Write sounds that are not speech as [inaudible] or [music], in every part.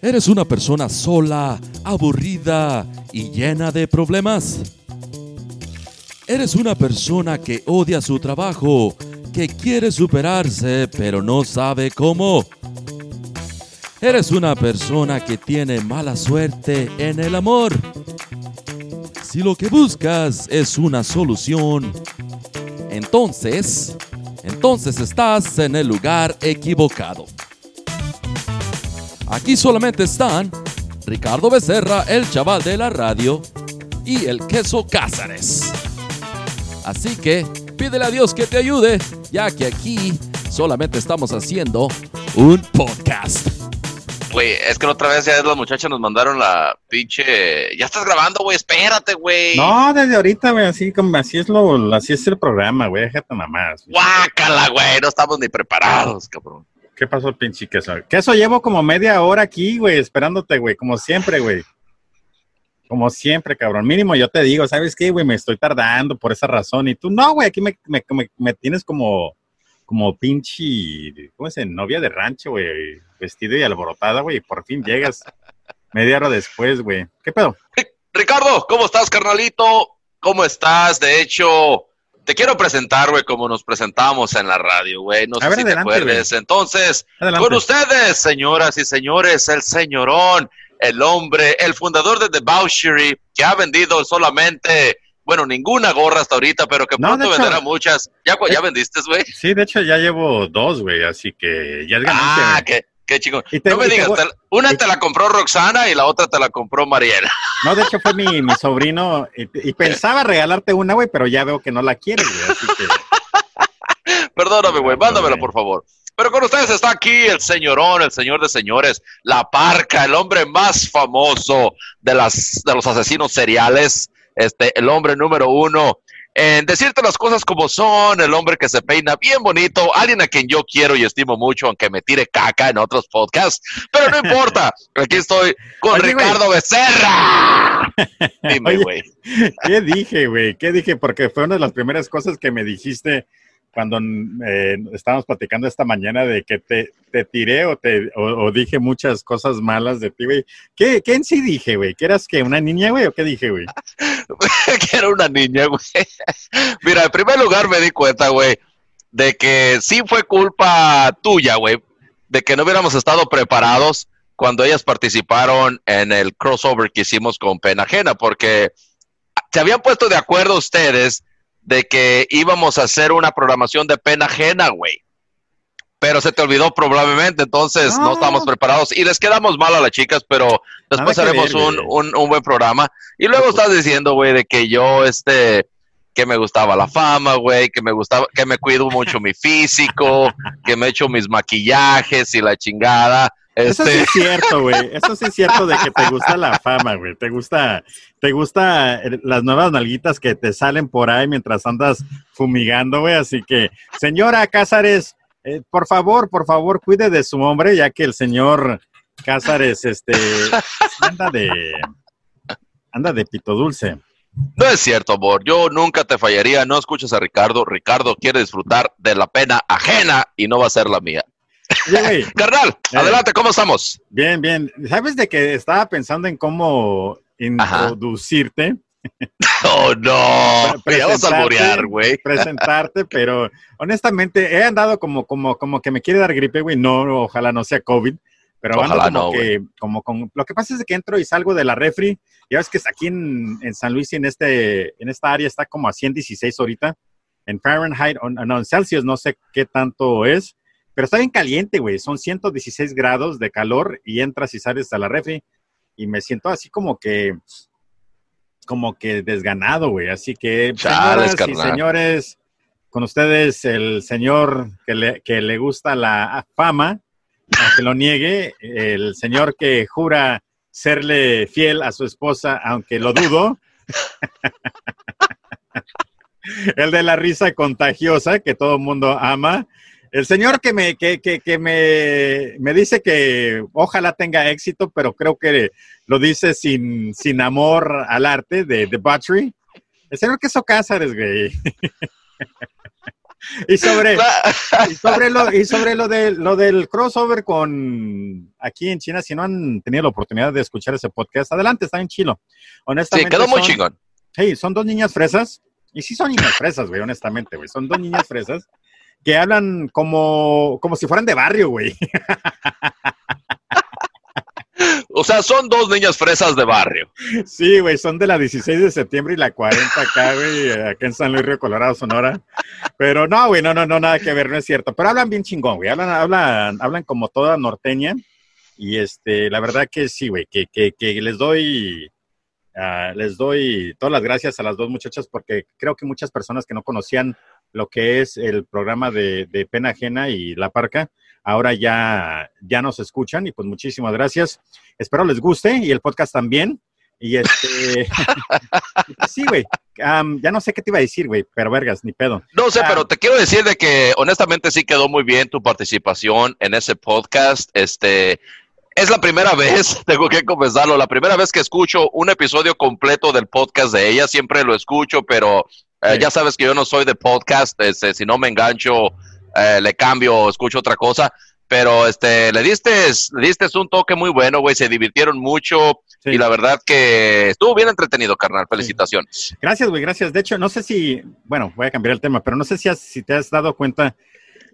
¿Eres una persona sola, aburrida y llena de problemas? ¿Eres una persona que odia su trabajo, que quiere superarse pero no sabe cómo? ¿Eres una persona que tiene mala suerte en el amor? Si lo que buscas es una solución, entonces, entonces estás en el lugar equivocado. Aquí solamente están Ricardo Becerra, el chaval de la radio, y el queso Cázares. Así que pídele a Dios que te ayude, ya que aquí solamente estamos haciendo un podcast. Güey, es que la otra vez ya las muchachas nos mandaron la pinche. Ya estás grabando, güey, espérate, güey. No, desde ahorita, güey, así como así es lo, así es el programa, güey, déjate nada más. Guácala, güey, no estamos ni preparados, cabrón. ¿Qué pasó, pinche queso? Queso llevo como media hora aquí, güey, esperándote, güey, como siempre, güey. Como siempre, cabrón. Mínimo yo te digo, ¿sabes qué, güey? Me estoy tardando por esa razón. Y tú, no, güey, aquí me, me, me, tienes como, como pinche, ¿cómo se Novia de rancho, güey. Vestido y alborotada, güey. Y por fin llegas [laughs] media hora después, güey. ¿Qué pedo? Ricardo, ¿cómo estás, carnalito? ¿Cómo estás? De hecho, te quiero presentar, güey, como nos presentamos en la radio, güey. No sé si te acuerdes. Entonces, con ustedes, señoras y señores, el señorón, el hombre, el fundador de The Debauchery, que ha vendido solamente, bueno, ninguna gorra hasta ahorita, pero que pronto venderá muchas. ¿Ya, ya eh, vendiste, güey? Sí, de hecho ya llevo dos, güey, así que ya es ganancia. Ah, que Qué chico. no me digas, una te la compró Roxana y la otra te la compró Mariela. No, de hecho fue mi, sobrino y, pensaba regalarte una, güey, pero ya veo que no la quieres, güey, así que... [laughs] Perdóname, güey, mándamela, por favor. Pero con ustedes está aquí el señorón, el señor de señores, la parca, el hombre más famoso de, las, de los asesinos seriales, este, el hombre número uno en decirte las cosas como son, el hombre que se peina bien bonito, alguien a quien yo quiero y estimo mucho, aunque me tire caca en otros podcasts, pero no importa, aquí estoy con Ricardo Becerra. [laughs] Dime, güey. ¿Qué dije, güey? ¿Qué dije? Porque fue una de las primeras cosas que me dijiste cuando eh, estábamos platicando esta mañana de que te, tiré o, te, o, dije muchas cosas malas de ti, güey. ¿Qué, ¿Qué, en sí dije, güey? ¿Que eras que una niña, güey? ¿O qué dije, güey? [laughs] que era una niña, güey. [laughs] Mira, en primer lugar me di cuenta, güey, de que sí fue culpa tuya, güey, de que no hubiéramos estado preparados cuando ellas participaron en el crossover que hicimos con Pena Ajena, porque se habían puesto de acuerdo ustedes de que íbamos a hacer una programación de pena ajena, güey. Pero se te olvidó probablemente, entonces no, estábamos preparados y les quedamos mal a las chicas, pero después haremos un, un, buen programa. Y luego estás diciendo, güey, de que yo, este, que me gustaba la fama, güey, que me gustaba, que me cuido mucho mi físico, que me echo mis maquillajes y la chingada. Eso sí es este, cierto, güey. Eso sí es cierto de que te gusta la fama, güey. Te gusta, te gusta eh, las nuevas nalguitas que te salen por ahí mientras andas fumigando, güey. Así que, señora Cázares, eh, por favor, por favor, cuide de su hombre, ya que el señor Cázares, este, anda de, anda de pito dulce. No es cierto, amor. Yo nunca te fallaría. No escuches a Ricardo. Ricardo quiere disfrutar de la pena ajena y no va a ser la mía. Carnal, adelante, ¿cómo estamos? Bien, bien. ¿Sabes de que estaba pensando en cómo introducirte? [laughs] Oh, no. Vamos a güey. Presentarte, [laughs] pero honestamente he andado como, como, como que me quiere dar gripe, güey. No, ojalá no sea COVID. Pero ojalá como no, que, como con, lo que pasa es que entro y salgo de la refri. Ya ves que aquí en, en San Luis y en, este, en esta área está como a 116 ahorita. En Fahrenheit, no, en Celsius no sé qué tanto es pero está bien caliente, güey. Son 116 grados de calor y entras y sales a la refri y me siento así como que, como que desganado, güey. Así que, señoras y señores, con ustedes el señor que le, que le gusta la fama, aunque lo niegue, el señor que jura serle fiel a su esposa, aunque lo dudo. [laughs] el de la risa contagiosa que todo el mundo ama. El señor que me, que, que, que me, me, dice que ojalá tenga éxito, pero creo que lo dice sin, sin amor al arte de The Battery. El señor Queso Cázares, güey. y sobre, y sobre lo, y sobre lo de lo del crossover con aquí en China, si no han tenido la oportunidad de escuchar ese podcast, adelante, está en chilo. Honestamente. Sí, quedó muy chingón. Sí, son dos niñas fresas, y sí son niñas fresas, güey, honestamente, güey. Son dos niñas fresas que hablan como, como si fueran de barrio, güey. [laughs] O sea, son dos niñas fresas de barrio. Sí, güey, son de la 16 de septiembre y la 40 acá, güey, acá en San Luis Río Colorado, Sonora. Pero no, güey, no, no, no, nada que ver, no es cierto. Pero hablan bien chingón, güey, hablan, hablan, hablan como toda norteña. Y este, la verdad que sí, güey, que, que, que les doy, uh, les doy todas las gracias a las dos muchachas porque creo que muchas personas que no conocían lo que es el programa de, de Pena Ajena y La Parca, ahora ya, ya nos escuchan y pues muchísimas gracias. Espero les guste y el podcast también. Y este, [laughs] sí, güey, ya no sé qué te iba a decir, güey, pero vergas, ni pedo. No sé, pero te quiero decir de que honestamente sí quedó muy bien tu participación en ese podcast. Este, es la primera [laughs] vez, tengo que confesarlo, la primera vez que escucho un episodio completo del podcast de ella. Siempre lo escucho, pero eh, ya sabes que yo no soy de podcast. Este, si no me engancho eh, le cambio, escucho otra cosa. Pero este, le diste, le diste un toque muy bueno, güey. Se divirtieron mucho y la verdad que estuvo bien entretenido, carnal. Felicitaciones. Gracias, güey, gracias. De hecho, no sé si, bueno, voy a cambiar el tema, pero no sé si, si te has dado cuenta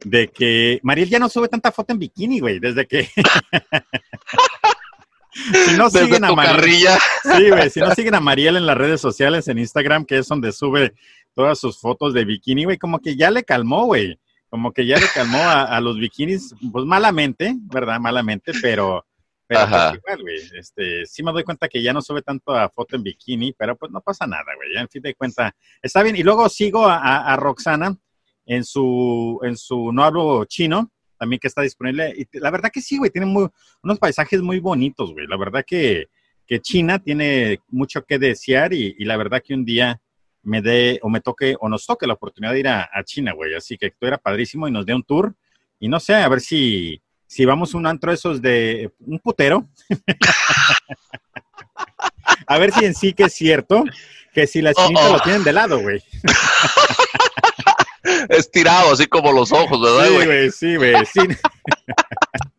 de que Mariel ya no sube tanta foto en bikini, güey, desde que. [laughs] si no siguen a Mariel. Sí, güey, si no siguen a Mariel en las redes sociales, en Instagram, que es donde sube todas sus fotos de bikini, güey, como que ya le calmó, güey. Como que ya le calmó a, los bikinis, pues malamente, ¿verdad? Malamente, pero, pero pues igual, güey, este, sí me doy cuenta que ya no sube tanto a foto en bikini, pero pues no pasa nada, güey, ya en fin de cuenta, está bien. Y luego sigo a, Roxana en su, en su No Hablo Chino, también que está disponible, y la verdad que sí, güey, tiene muy, unos paisajes muy bonitos, güey, la verdad que, que China tiene mucho que desear y, y la verdad que un día me dé o me toque o nos toque la oportunidad de ir a, China, güey. Así que esto era padrísimo y nos dé un tour. Y no sé, a ver si, si vamos a un antro esos de un putero. [laughs] a ver si en sí que es cierto que si las chinitas lo tienen de lado, güey. [laughs] Estirado, así como los ojos, ¿verdad, Sí, güey, sí, güey. Sí. [laughs]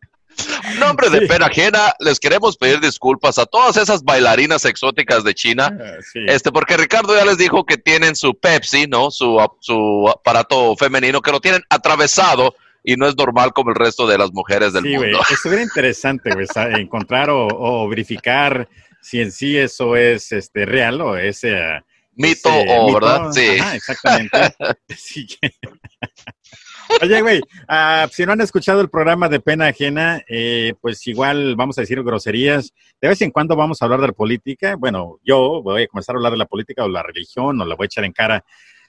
nombre de pena ajena, les queremos pedir disculpas a todas esas bailarinas exóticas de China, ah, este, porque Ricardo ya les dijo que tienen su Pepsi, ¿no? Su, su aparato femenino, que lo tienen atravesado y no es normal como el resto de las mujeres del mundo. Sí, estuviera interesante, [laughs] encontrar o, verificar si en sí eso es este real o ese mito o verdad, sí. exactamente. [laughs] [laughs] Oye, güey, ah, si no han escuchado el programa de Pena Ajena, eh, pues igual vamos a decir groserías. De vez en cuando vamos a hablar de la política. Bueno, yo voy a comenzar a hablar de la política o la religión o la voy a echar en cara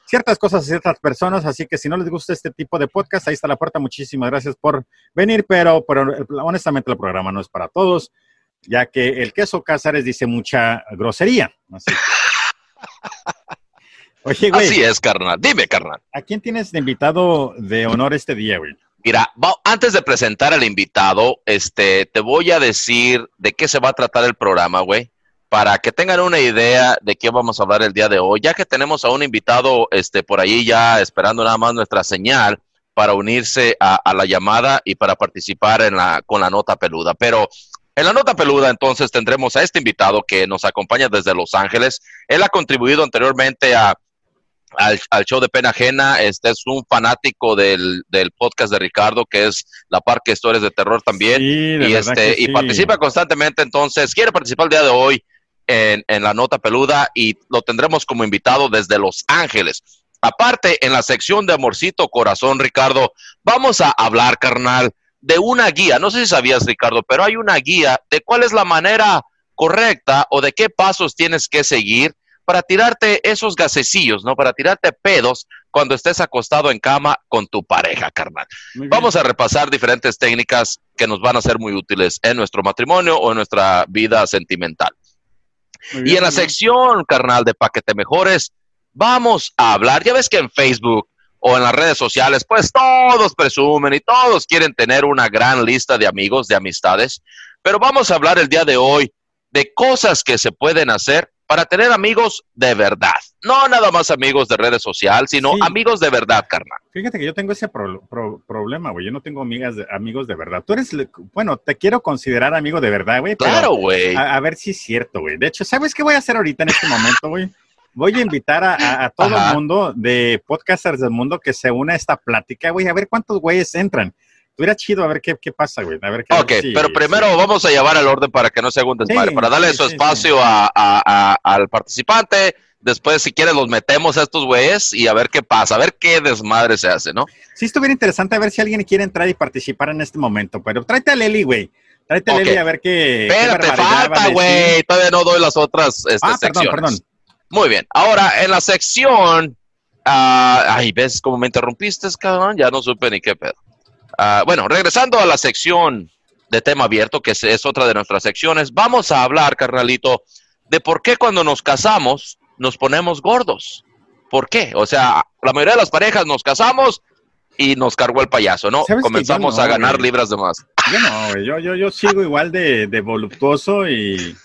ciertas cosas a ciertas personas, así que si no les gusta este tipo de podcast, ahí está la puerta. Muchísimas gracias por venir, pero, pero honestamente el programa no es para todos, ya que el queso Cázares dice mucha grosería. Así [laughs] Oye, güey. Así es, carnal. Dime, carnal. ¿A quién tienes de invitado de honor este día, güey? Mira, antes de presentar al invitado, este, te voy a decir de qué se va a tratar el programa, güey, para que tengan una idea de qué vamos a hablar el día de hoy, ya que tenemos a un invitado, este, por ahí ya esperando nada más nuestra señal para unirse a, a la llamada y para participar en la, con la nota peluda. Pero en la nota peluda, entonces, tendremos a este invitado que nos acompaña desde Los Ángeles. Él ha contribuido anteriormente a al, show de pena ajena. Este es un fanático del, podcast de Ricardo, que es la Parque Historias de Terror también. y este, y participa constantemente. Entonces, quiere participar el día de hoy en, en la nota peluda y lo tendremos como invitado desde Los Ángeles. Aparte, en la sección de Amorcito Corazón, Ricardo, vamos a hablar, carnal, de una guía. No sé si sabías, Ricardo, pero hay una guía de cuál es la manera correcta o de qué pasos tienes que seguir para tirarte esos gasecillos, ¿no? Para tirarte pedos cuando estés acostado en cama con tu pareja, carnal. Vamos a repasar diferentes técnicas que nos van a ser muy útiles en nuestro matrimonio o en nuestra vida sentimental. y en la sección, carnal, de Paquete Mejores, vamos a hablar, ya ves que en Facebook o en las redes sociales, pues todos presumen y todos quieren tener una gran lista de amigos, de amistades, pero vamos a hablar el día de hoy de cosas que se pueden hacer para tener amigos de verdad. No nada más amigos de redes sociales, sino amigos de verdad, carnal. Fíjate que yo tengo ese problema, güey. Yo no tengo amigas de, amigos de verdad. Tú eres, bueno, te quiero considerar amigo de verdad, güey. Claro, güey. A, ver si es cierto, güey. De hecho, ¿sabes qué voy a hacer ahorita en este momento, güey? Voy a invitar a, todo el mundo de podcasters del mundo que se una a esta plática, güey, a ver cuántos güeyes entran. Tuviera chido a ver qué, qué pasa, güey. A ver qué, ok, pero primero vamos a llevar al orden para que no se haga un desmadre, para darle su espacio a, al participante. Después, si quieres, los metemos a estos güeyes y a ver qué pasa, a ver qué desmadre se hace, ¿no? Sí, estuviera interesante a ver si alguien quiere entrar y participar en este momento, pero tráete a Leli, güey. Tráete a Leli a ver qué. Espérate, falta, güey. Todavía no doy las otras este, ah, perdón, perdón. Muy bien. Ahora, en la sección. Uh, ay, ¿ves cómo me interrumpiste, cabrón? Ya no supe ni qué pedo. Uh, bueno, regresando a la sección de tema abierto, que es, otra de nuestras secciones, vamos a hablar, carnalito, de por qué cuando nos casamos nos ponemos gordos. ¿Por qué? O sea, la mayoría de las parejas nos casamos y nos cargó el payaso, ¿no? Comenzamos a ganar libras de más. Yo no, yo, yo, yo sigo igual de, de voluptuoso y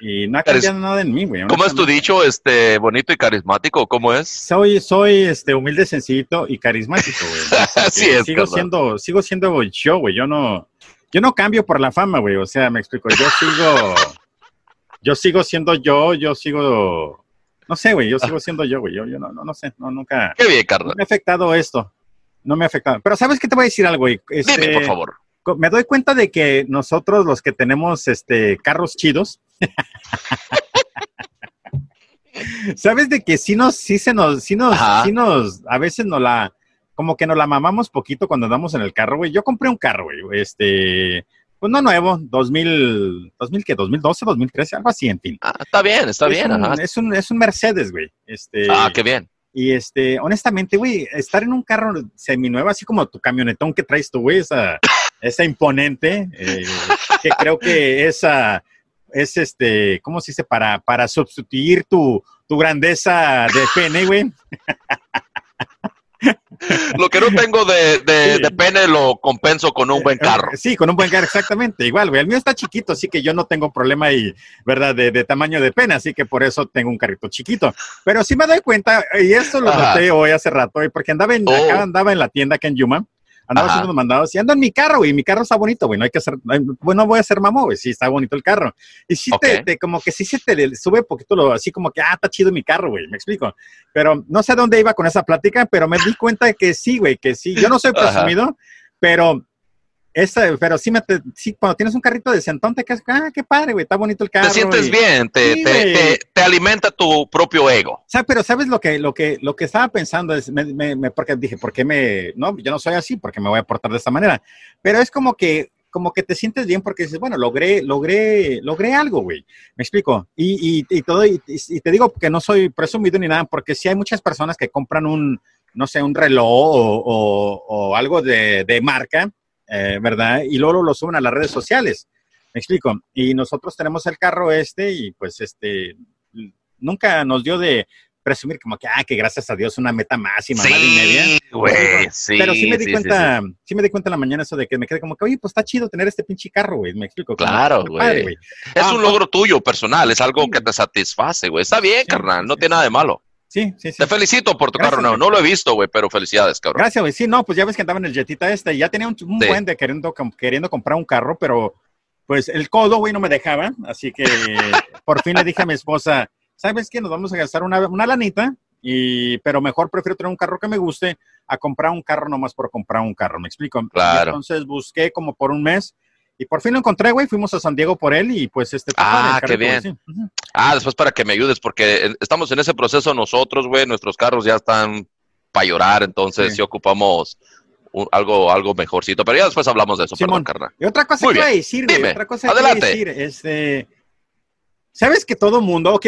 y no ha cambiado nada en mí, güey. ¿Cómo es tu dicho, este, bonito y carismático? ¿Cómo es? Soy, soy, este, humilde, sencillito y carismático, güey. [laughs] Así es. Sigo siendo, sigo siendo yo, güey. Yo no, yo no cambio por la fama, güey. O sea, me explico. Yo sigo, yo sigo siendo yo, yo sigo, no sé, güey. Yo sigo siendo yo, güey. Yo, yo no, no, no sé, no, nunca. Qué bien, Carlos. No me ha afectado esto. No me ha afectado. Pero ¿sabes qué te voy a decir algo, güey? Este, Dime, por favor me doy cuenta de que nosotros los que tenemos este carros chidos, sabes de que sí nos, sí se nos, sí nos, sí nos, a veces nos la, como que nos la mamamos poquito cuando andamos en el carro, güey. Yo compré un carro, güey, este, pues no nuevo, 2000, 2000 qué, 2012, 2013, algo así, en fin. Ah, está bien, está bien. Es un, es un Mercedes, güey. Este, ah, qué bien. Y este, honestamente, güey, estar en un carro seminuevo, así como tu camionetón que traes tú, güey, esa, esa imponente, eh, que creo que esa es este, ¿cómo se dice? Para, para sustituir tu, tu grandeza de pene, güey. lo que no tengo de, de, pene lo compenso con un buen eh, carro. Sí, con un buen carro, exactamente. Igual, güey. El mío está chiquito, así que yo no tengo problema ahí, ¿verdad? De, de, tamaño de pene, así que por eso tengo un carrito chiquito. Pero sí me doy cuenta, y esto lo noté hoy hace rato, porque andaba en, acá oh. andaba en la tienda acá en Yuma andaba haciendo mandados y ando en mi carro, güey, mi carro está bonito, güey, no hay que hacer, bueno, voy a hacer mamón, güey, sí, está bonito el carro. Y sí, te, como que sí se te sube un poquito lo, así como que, ah, está chido mi carro, güey, me explico. Pero no sé dónde iba con esa plática, pero me di cuenta de que sí, güey, que sí, yo no soy presumido, pero esa, pero sí, me, sí, cuando tienes un carrito de sentón, te quedas, ah, qué padre, güey, está bonito el carro. Te sientes bien, te, te, te, alimenta tu propio ego. O sea, pero ¿sabes lo que, lo que, lo que estaba pensando? Es, me, me, porque dije, ¿por qué me, no, yo no soy así, porque me voy a portar de esta manera? Pero es como que, como que te sientes bien porque dices, bueno, logré, logré, logré algo, güey. Me explico. Y, y, y todo, y, te digo que no soy presumido ni nada, porque sí hay muchas personas que compran un, no sé, un reloj o, o, o algo de, de marca eh, ¿verdad? Y luego lo suben a las redes sociales. Me explico. Y nosotros tenemos el carro este y pues este, nunca nos dio de presumir como que, ah, que gracias a Dios una meta más y y media. Güey, sí, Pero sí me di cuenta, sí, me di cuenta en la mañana eso de que me quedé como que, oye, pues está chido tener este pinche carro, güey. Me explico. Claro, güey. Es ah, un logro tuyo personal, es algo que te satisface, güey. Está bien, carnal, no tiene nada de malo. Sí, sí, sí. Te felicito por tu carro nuevo. No lo he visto, güey, pero felicidades, cabrón. Gracias, güey. Sí, no, pues ya ves que andaba en el jetita este. Ya tenía un, buen de queriendo, queriendo comprar un carro, pero pues el codo, güey, no me dejaba. Así que [laughs] por fin le dije a mi esposa, ¿sabes qué? Nos vamos a gastar una, una lanita, y, pero mejor prefiero tener un carro que me guste a comprar un carro nomás por comprar un carro. ¿Me explico? Claro. entonces busqué como por un mes y por fin lo encontré, güey. Fuimos a San Diego por él y pues este. Ah, qué bien. Ah, después para que me ayudes, porque estamos en ese proceso nosotros, güey. Nuestros carros ya están para llorar, entonces sí, ocupamos algo, algo mejorcito. Pero ya después hablamos de eso, perdón, carnal. Y otra cosa que iba a decir, güey. Otra cosa que Adelante. decir, este. Sabes que todo mundo, ok,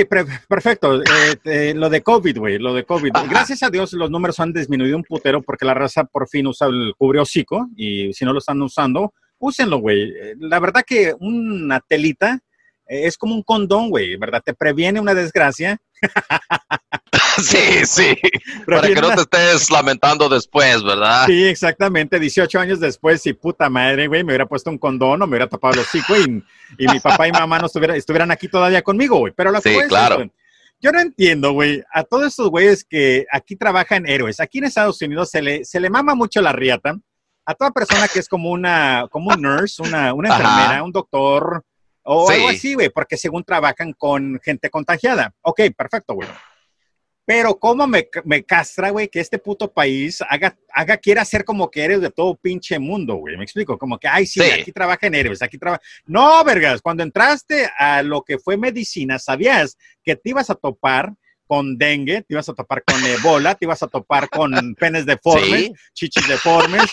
perfecto, eh, lo de COVID, güey, lo de COVID. Gracias a Dios los números han disminuido un putero porque la raza por fin usa el cubre hocico y si no lo están usando, úsenlo, güey. La verdad que una telita eh, es como un condón, güey, ¿verdad? Te previene una desgracia. [laughs] sí, sí. Para que no te estés lamentando después, ¿verdad? Sí, exactamente. 18 años después, y puta madre, güey, me hubiera puesto un condón o me hubiera tapado los hocico y, y mi papá y mamá no estuvieran aquí todavía conmigo, güey. Pero la sí, claro. yo no entiendo, güey, a todos estos güeyes que aquí trabajan héroes. Aquí en Estados Unidos se le, se le mama mucho la riata a toda persona que es como una, como un nurse, una, una enfermera, un doctor o algo así, güey, porque según trabajan con gente contagiada. Ok, perfecto, güey. Pero cómo me, me castra, güey, que este puto país haga, haga, quiera ser como que eres de todo pinche mundo, güey. Me explico, como que, ay, sí, aquí trabajan héroes, aquí trabaja. No, vergas, cuando entraste a lo que fue medicina, sabías que te ibas a topar con dengue, te ibas a topar con ebola, te ibas a topar con penes deformes, chichis deformes,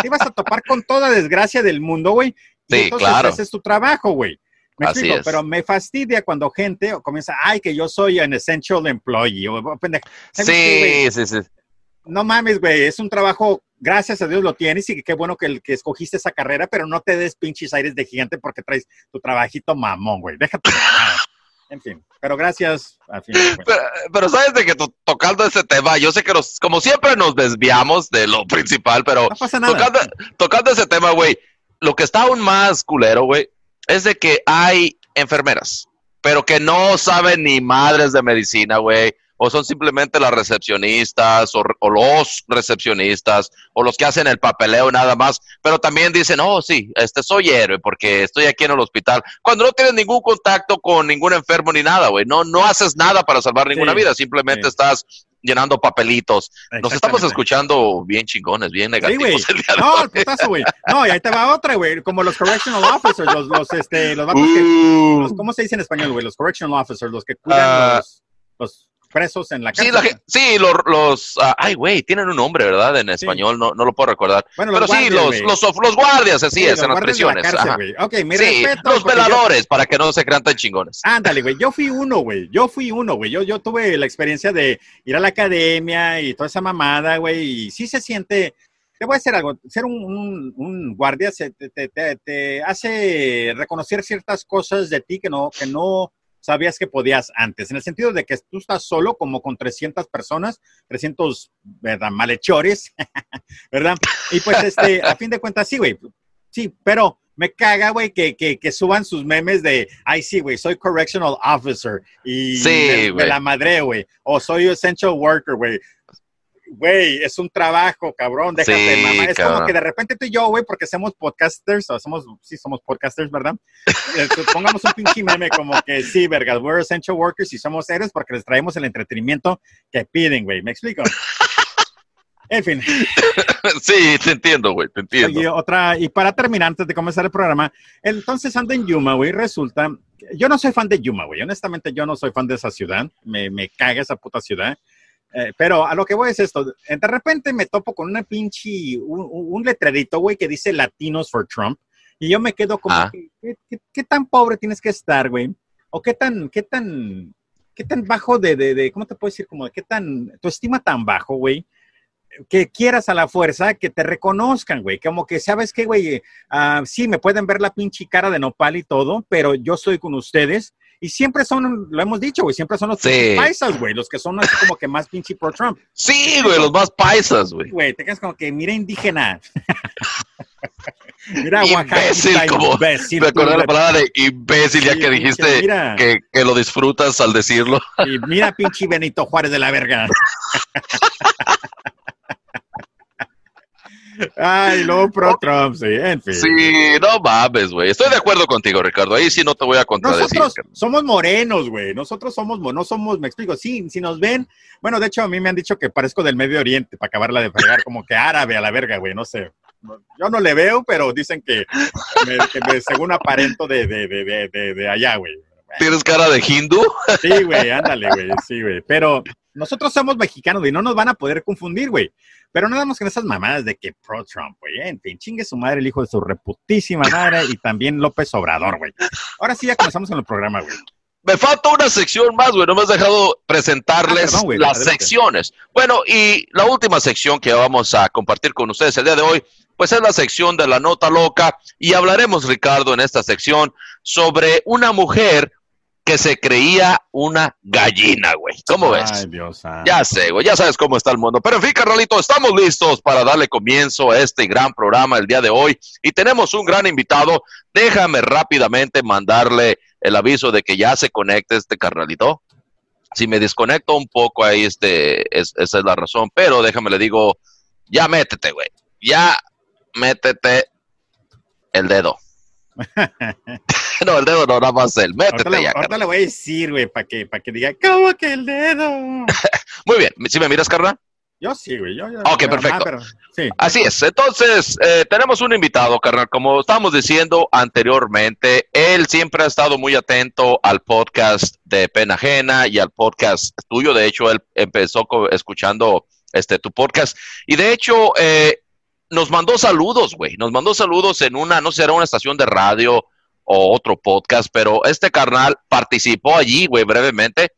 te ibas a topar con toda desgracia del mundo, güey. Sí, entonces claro. ese es tu trabajo, güey. Me explico, pero me fastidia cuando gente comienza, ay, que yo soy un essential employee. O, Sí, sí, sí. No mames, güey, es un trabajo, gracias a Dios lo tienes y qué bueno que, el, que escogiste esa carrera, pero no te des pinches aires de gigante porque traes tu trabajito mamón, güey. Déjate. En fin, pero gracias. pero, sabes de que tocando ese tema, yo sé que nos, como siempre nos desviamos de lo principal, pero Tocando, tocando ese tema, güey, lo que está aún más culero, güey, es de que hay enfermeras, pero que no saben ni madres de medicina, güey. O son simplemente las recepcionistas o, los recepcionistas o los que hacen el papeleo nada más, pero también dicen, oh sí, este soy héroe porque estoy aquí en el hospital. Cuando no tienes ningún contacto con ningún enfermo ni nada, güey, no, no haces nada para salvar ninguna vida, simplemente estás llenando papelitos. Nos estamos escuchando bien chingones, bien negativos. [laughs] el día no, el putazo, güey. No, y ahí te va otra, güey. Como los correctional officers, los, los, este, los, que, uh. ¿cómo se dice en español, güey? Los correctional officers, los que cuidan uh, los, los presos en la cárcel. Sí, los, los uh, ay, güey, tienen un nombre, ¿verdad? En español, no, no lo puedo recordar. Bueno, Pero sí, los, los, los, guardias, así es, en las prisiones. okay, sí, los veladores, para que no se crean tan chingones. Ándale, güey, yo fui uno, güey, yo fui uno, güey. Yo, yo tuve la experiencia de ir a la academia y toda esa mamada, güey, y sí se siente... Te voy a decir algo, ser un, un, un guardia se, te, te, te, hace reconocer ciertas cosas de ti que no, que no sabías que podías antes, en el sentido de que tú estás solo como con 300 personas, 300, ¿verdad? Malhechores, [laughs] ¿verdad? Y pues, este, a fin de cuentas, sí, güey, sí, pero me caga, güey, que, que, que, suban sus memes de, ay, sí, güey, soy correctional officer y sí, de, la madre, güey, o soy essential worker, güey güey, es un trabajo, cabrón, déjate, mamá. Es como que de repente tú y yo, güey, porque somos podcasters, o somos, sí, somos podcasters, ¿verdad? [laughs] Eh, pongamos un pinche meme como que sí, vergas, we're essential workers y somos héroes porque les traemos el entretenimiento que piden, güey. ¿Me explico? En fin. [laughs] Sí, te entiendo, güey, te entiendo. Y otra, y para terminar, antes de comenzar el programa, entonces ando en Yuma, güey, resulta, yo no soy fan de Yuma, güey, honestamente yo no soy fan de esa ciudad, me, me caga esa puta ciudad. Eh, pero a lo que voy es esto. De repente me topo con una pinche, un, un letrerito, güey, que dice Latinos for Trump. Y yo me quedo como, ah. ¿qué, tan pobre tienes que estar, güey? O qué tan, qué tan, qué tan bajo de, de, de ¿cómo te puedo decir? Como, qué tan, tu estima tan bajo, güey, que quieras a la fuerza que te reconozcan, güey. Como que, ¿sabes qué, güey? Uh, sí, me pueden ver la pinche cara de nopal y todo, pero yo soy con ustedes y siempre son, lo hemos dicho, güey, siempre son los paisas, güey, los que son así como que más pinche pro Trump. Sí, güey, los más paisas, güey. Güey, te quedas como que, mira indígena. [laughs] mira imbécil, como, imbécil. Me acordé la palabra de imbécil ya que dijiste que, que, lo disfrutas al decirlo. Y mira pinche Benito Juárez de la verga. [laughs] Ay, luego pro Trump, sí, en fin. Sí, no mames, güey. Estoy de acuerdo contigo, Ricardo. Ahí sí no te voy a contradecir. Nosotros somos morenos, güey. Nosotros somos, no somos, me explico, sí, si nos ven, bueno, de hecho a mí me han dicho que parezco del Medio Oriente para acabarla de fregar, como que árabe a la verga, güey, no sé. Yo no le veo, pero dicen que, me, según aparento de, de, de, de allá, güey. ¿Tienes cara de hindú? Sí, güey, ándale, güey, sí, güey. Pero nosotros somos mexicanos y no nos van a poder confundir, güey. Pero no damos con esas mamadas de que pro-Trump, güey. En fin, chingue su madre, el hijo de su reputísima madre y también López Obrador, güey. Ahora sí ya comenzamos con el programa, güey. Me falta una sección más, güey. No me has dejado presentarles ah, las secciones. Bueno, y la última sección que vamos a compartir con ustedes el día de hoy, pues es la sección de la nota loca. Y hablaremos, Ricardo, en esta sección sobre una mujer que se creía una gallina, güey. ¿Cómo ves? Ay, Dios. Ya sé, güey, ya sabes cómo está el mundo. Pero en fin, carnalito, estamos listos para darle comienzo a este gran programa el día de hoy. Y tenemos un gran invitado. Déjame rápidamente mandarle el aviso de que ya se conecte este carnalito. Si me desconecto un poco ahí, este, esa es la razón. Pero déjame le digo, ya métete, güey. Ya métete el dedo. [laughs] no, el dedo no, nada más el. Métete ahorita ya. Le, ahorita le voy a decir, güey, para que, para que diga, ¿cómo que el dedo? [laughs] Muy bien. ¿Sí me miras, carnal? Yo sí, güey. Yo, yo, ok, pero, perfecto. pero, sí. Así es. Entonces, eh, tenemos un invitado, carnal. Como estábamos diciendo anteriormente, él siempre ha estado muy atento al podcast de Pena Ajena y al podcast tuyo. De hecho, él empezó escuchando este tu podcast. Y de hecho, eh, nos mandó saludos, güey. Nos mandó saludos en una, no sé, era una estación de radio o otro podcast, pero este carnal participó allí, güey, brevemente.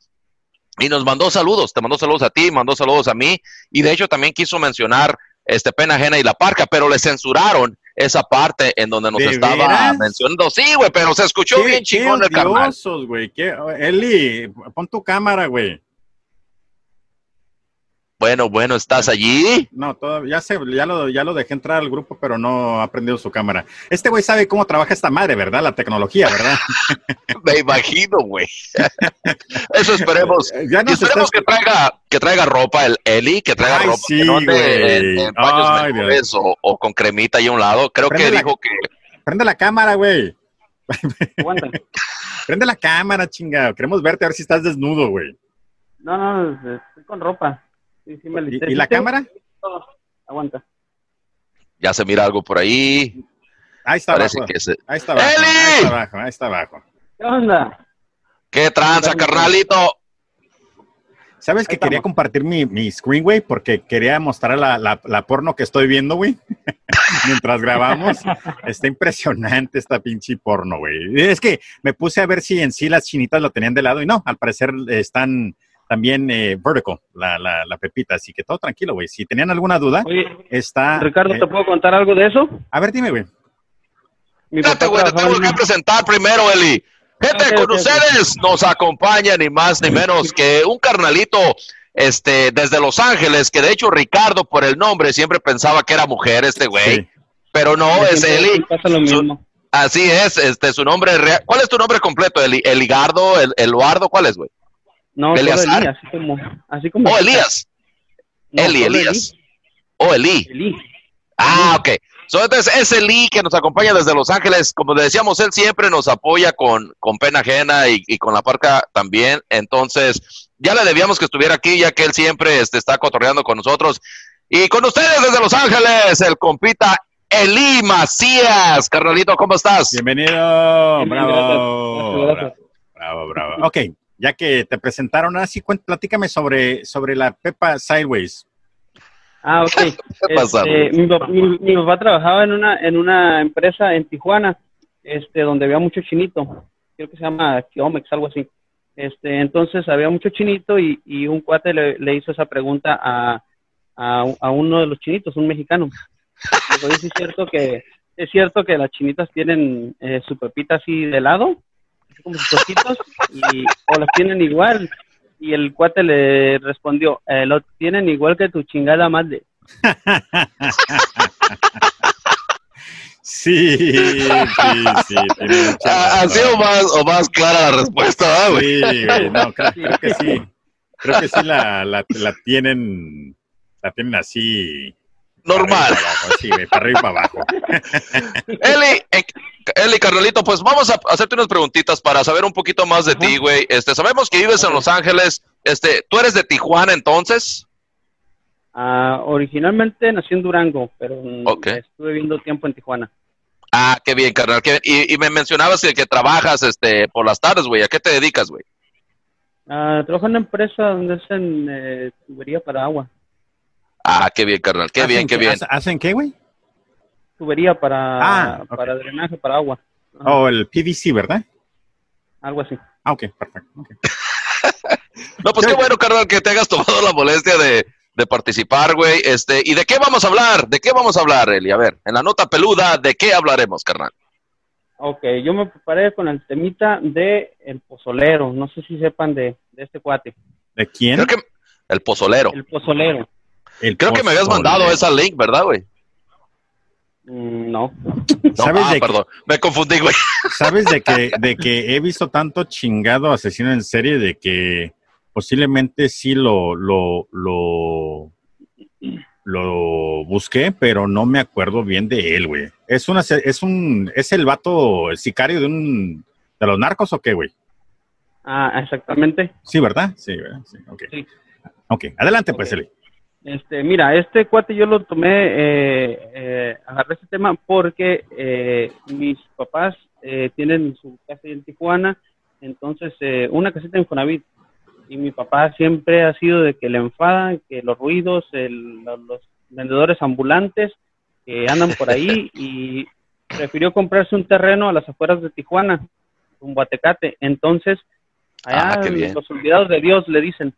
Y nos mandó saludos, te mandó saludos a ti, mandó saludos a mí, y de hecho también quiso mencionar este Pena Ajena y la Parca, pero le censuraron esa parte en donde nos estaba veras? mencionando. Sí, güey, pero se escuchó Qué- bien chingón el güey. qué- Eli, pon tu cámara, güey. Bueno, bueno, ¿estás allí? No, todavía ya, sé, ya, lo, ya lo dejé entrar al grupo, pero no ha prendido su cámara. Este güey sabe cómo trabaja esta madre, ¿verdad? La tecnología, ¿verdad? [laughs] Me imagino, güey. [laughs] Eso esperemos. Ya Y nos esperemos que traiga, que traiga ropa el Eli, que traiga Ay, ropa sí, que no güey. en, en paños Ay, o, o con cremita ahí a un lado. Creo Prende que la- dijo que Prende la cámara, güey. [laughs] Aguanta. Prende la cámara, chinga. Queremos verte a ver si estás desnudo, güey. No, no, estoy con ropa. ¿Y, la cámara? Aguanta. ya se mira algo por ahí. Ahí está Parece abajo. que se... Ahí está abajo. ¡Eli! Ahí está abajo. Ahí está abajo. ¿Qué onda? ¿Qué tranza, carnalito? ¿Sabes que quería compartir mi, mi screen, güey? Porque quería mostrar la, la, la porno que estoy viendo, güey. [laughs] Mientras grabamos. Está impresionante esta pinche porno, güey. Es que me puse a ver si en sí las chinitas lo tenían de lado y no, al parecer están también eh, vertical, la, la, la pepita. Así que todo tranquilo, güey. Si tenían alguna duda, Oye, está... Ricardo, eh, ¿te puedo contar algo de eso? a ver, dime, güey. Espérate, güey, te tengo en que presentar primero, Eli. Gente, con ustedes nos acompaña ni más ni menos que un carnalito este, desde Los Ángeles, que de hecho Ricardo, por el nombre, siempre pensaba que era mujer este güey, Sí. pero no, es Eli. Pasa lo Su- mismo. Así es, este, su nombre real. ¿Cuál es tu nombre completo, Eli? ¿Eligardo? El, ¿Eluardo? ¿Cuál es, güey? No, solo Eleazar. Así como... Así como Oh, Elías. No, Eli, Elías. Oh, Eli. Elí. Elí. Ah, ok. So, entonces, es Eli que nos acompaña desde Los Ángeles. Como le decíamos, él siempre nos apoya con, con pena ajena y, y con la parca también. Entonces, ya le debíamos que estuviera aquí, ya que él siempre este, está cotorreando con nosotros. Y con ustedes desde Los Ángeles, el compita Eli Macías. Carnalito, ¿cómo estás? Bienvenido. Bien, Bravo. gracias, gracias. Bravo, bravo. Ok, ya que te presentaron así, cuen- platícame sobre, sobre la Pepa Sideways. Ah, ok. [laughs] pasa, Este, mi, pa- mi- mi papá trabajaba en una en una empresa en Tijuana, este, donde había mucho chinito. Creo que se llama Kiomex, algo así. Este, entonces había mucho chinito y, y un cuate le, le hizo esa pregunta a, a, a uno de los chinitos, un mexicano. Dijo, "Oye, ¿sí es cierto que es cierto que las chinitas tienen eh, su pepita así de lado, así como sus ojitos, y o las tienen igual. Y el cuate le respondió, eh, lo tienen igual que tu chingada madre. Sí, sí, sí. Ah, Así o más, o más clara la respuesta, ¿verdad, güey? Sí, güey, no, creo, creo que sí. Creo que sí la, la, la tienen, la tienen así. Normal. Para arriba y para abajo, sí, para arriba y para abajo. Eli, eh, Eli, carnalito, pues vamos a hacerte unas preguntitas para saber un poquito más de ti, güey. Este, sabemos que vives en Los Ángeles. Este, ¿tú eres de Tijuana entonces? Ah, originalmente nací en Durango, pero mm, estuve viviendo tiempo en Tijuana. Ah, qué bien, carnal. qué bien. Y, y me mencionabas que, que trabajas este, por las tardes, güey. ¿A qué te dedicas, güey? Ah, trabajo en una empresa donde hacen eh, tubería para agua. Ah, qué bien, carnal. Qué bien, ¿Hacen qué bien. hace- ¿Hacen qué, güey? Tubería para, Ah, para drenaje para agua. Ajá, Oh, el PVC, ¿verdad? Algo así. Ah, ok, perfecto. [laughs] No, pues qué bueno, carnal, que te hayas tomado la molestia de, de participar, güey. Este, ¿y de qué vamos a hablar? ¿De qué vamos a hablar, Eli? A ver, en la nota peluda, ¿de qué hablaremos, carnal? Ok, yo me preparé con el temita de El Pozolero. No sé si sepan de, de este cuate. ¿De quién? Creo que el pozolero. El Pozolero. El Creo que me habías mandado esa link, ¿verdad, güey? Mm, no. No, ¿Sabes ah, de perdón, me confundí, güey. [laughs] ¿Sabes de que, de que he visto tanto chingado asesino en serie de que posiblemente sí lo, lo, lo, lo busqué, pero no me acuerdo bien de él, güey. Es una, es un, es el vato, el sicario de un, de los narcos o qué, güey. Ah, exactamente. Sí, ¿verdad? Sí, ¿verdad? Sí, ok. Sí. Ok, adelante pues, Ok. Eli. Este, mira, este cuate yo lo tomé, eh, eh, agarré este tema porque eh, mis papás eh, tienen su casa en Tijuana, entonces eh, una casita en Fonavit, y mi papá siempre ha sido de que le enfadan, que los ruidos, el- los, vendedores ambulantes que andan por ahí [laughs] y prefirió comprarse un terreno a las afueras de Tijuana, un Guatecate, entonces allá Ah, qué bien. los olvidados de Dios le dicen.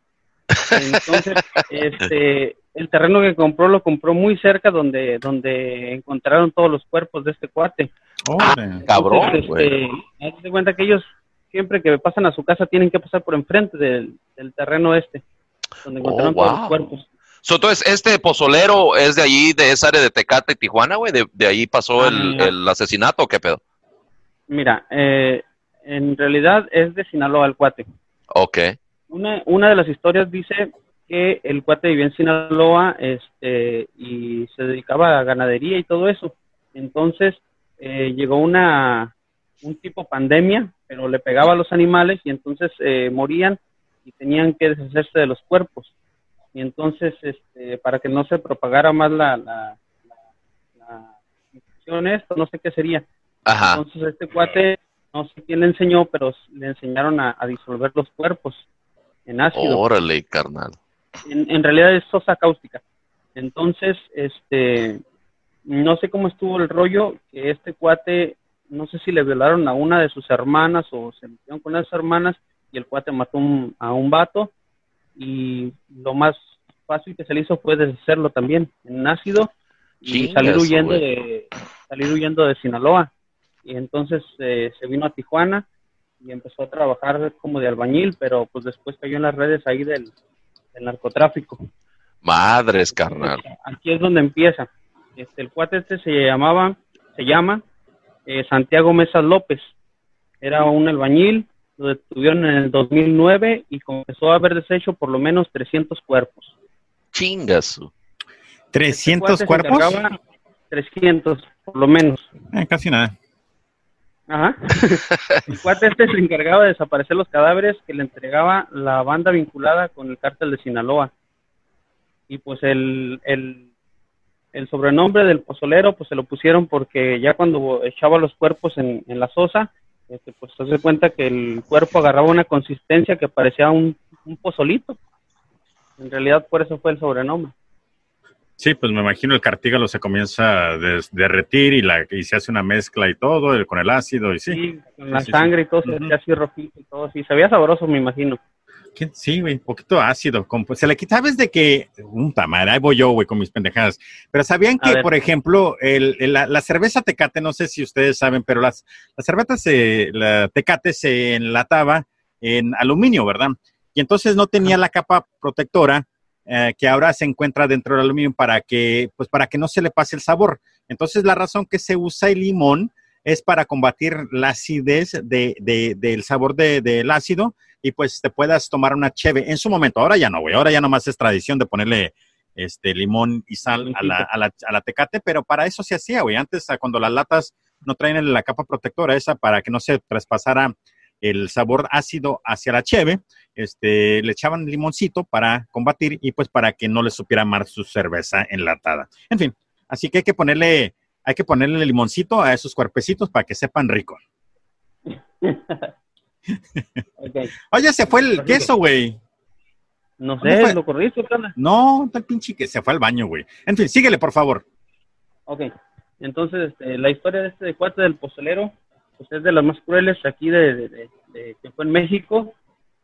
Entonces, este, el terreno que compró lo compró muy cerca donde, donde encontraron todos los cuerpos de este cuate. Órale. Cabrón, Entonces, güey. este, hazte cuenta que ellos siempre que pasan a su casa tienen que pasar por enfrente del, del terreno este, donde encontraron Oh, todos wow. los cuerpos. So, entonces, este pozolero es de allí, de esa área de Tecate y Tijuana, güey. De, de ahí pasó el, Ah. el asesinato, ¿o ¿qué pedo? Mira, eh, en realidad es de Sinaloa el cuate. Ok. Una, una de las historias dice que el cuate vivía en Sinaloa este, y se dedicaba a ganadería y todo eso. Entonces eh, llegó una un tipo pandemia, pero le pegaba a los animales y entonces eh, morían y tenían que deshacerse de los cuerpos. Y entonces, este, para que no se propagara más la, la, la, la infección, esto, no sé qué sería. Ajá. Entonces este cuate, no sé quién le enseñó, pero le enseñaron a, a disolver los cuerpos en ácido. Órale, carnal. En, en realidad es sosa cáustica. Entonces, este, no sé cómo estuvo el rollo, que este cuate, no sé si le violaron a una de sus hermanas o se metieron con esas hermanas y el cuate mató un- a un vato y lo más fácil que se le hizo fue deshacerlo también en ácido y salir huyendo de salir huyendo de Sinaloa y entonces eh, se vino a Tijuana y empezó a trabajar como de albañil pero pues después cayó en las redes ahí del, del narcotráfico Madres, carnal. aquí es donde empieza este el cuate este se llamaba se llama eh, Santiago Mesa López era un albañil lo detuvieron en el 2009 y comenzó a haber deshecho por lo menos 300 cuerpos Chingas. 300 Este cuerpos. encargaba- 300 por lo menos Eh, casi nada. Ajá. El cuate este se encargaba de desaparecer los cadáveres que le entregaba la banda vinculada con el cártel de Sinaloa. Y pues el, el, el sobrenombre del pozolero pues se lo pusieron porque ya cuando echaba los cuerpos en, en la sosa, este, pues se hace cuenta que el cuerpo agarraba una consistencia que parecía un, un pozolito. En realidad por eso fue el sobrenombre. Sí, pues me imagino el cartígalo se comienza a des- derretir y, la, y se hace una mezcla y todo el- con el ácido y sí. Sí, con la sí, sí. sangre y todo, se Ujú. hacía así rojito y todo así. Se veía sabroso, me imagino. ¿Qué? Sí, güey, poquito ácido. como- se le quita, ¿sabes de que Un tamar, ahí voy yo, güey, con mis pendejadas. Pero ¿sabían que, por ejemplo, el, el- la, la cerveza Tecate, no sé si ustedes saben, pero las, las cervezas se, la Tecate se enlataba en aluminio, ¿verdad? Y entonces no tenía la capa protectora eh, que ahora se encuentra dentro del aluminio para que, pues para que no se le pase el sabor. Entonces la razón que se usa el limón es para combatir la acidez de, de- del sabor de- del ácido y pues te puedas tomar una cheve. En su momento, ahora ya no, güey, ahora ya nomás es tradición de ponerle este limón y sal a la, a la, a la tecate, pero para eso se hacía, güey. Antes, cuando las latas no traen la capa protectora esa para que no se traspasara el sabor ácido hacia la cheve, este, le echaban limoncito para combatir y pues para que no le supiera mal su cerveza enlatada. En fin, así que hay que ponerle, hay que ponerle limoncito a esos cuerpecitos para que sepan rico. [laughs] Oye, se fue el queso, güey. No ¿Dónde sé, lo corriste? No, tal pinche que se fue al baño, güey. En fin, síguele, por favor. Ok, entonces este, la historia de este cuate del pozolero, pues es de las más crueles aquí de, de- de- de- que fue en México,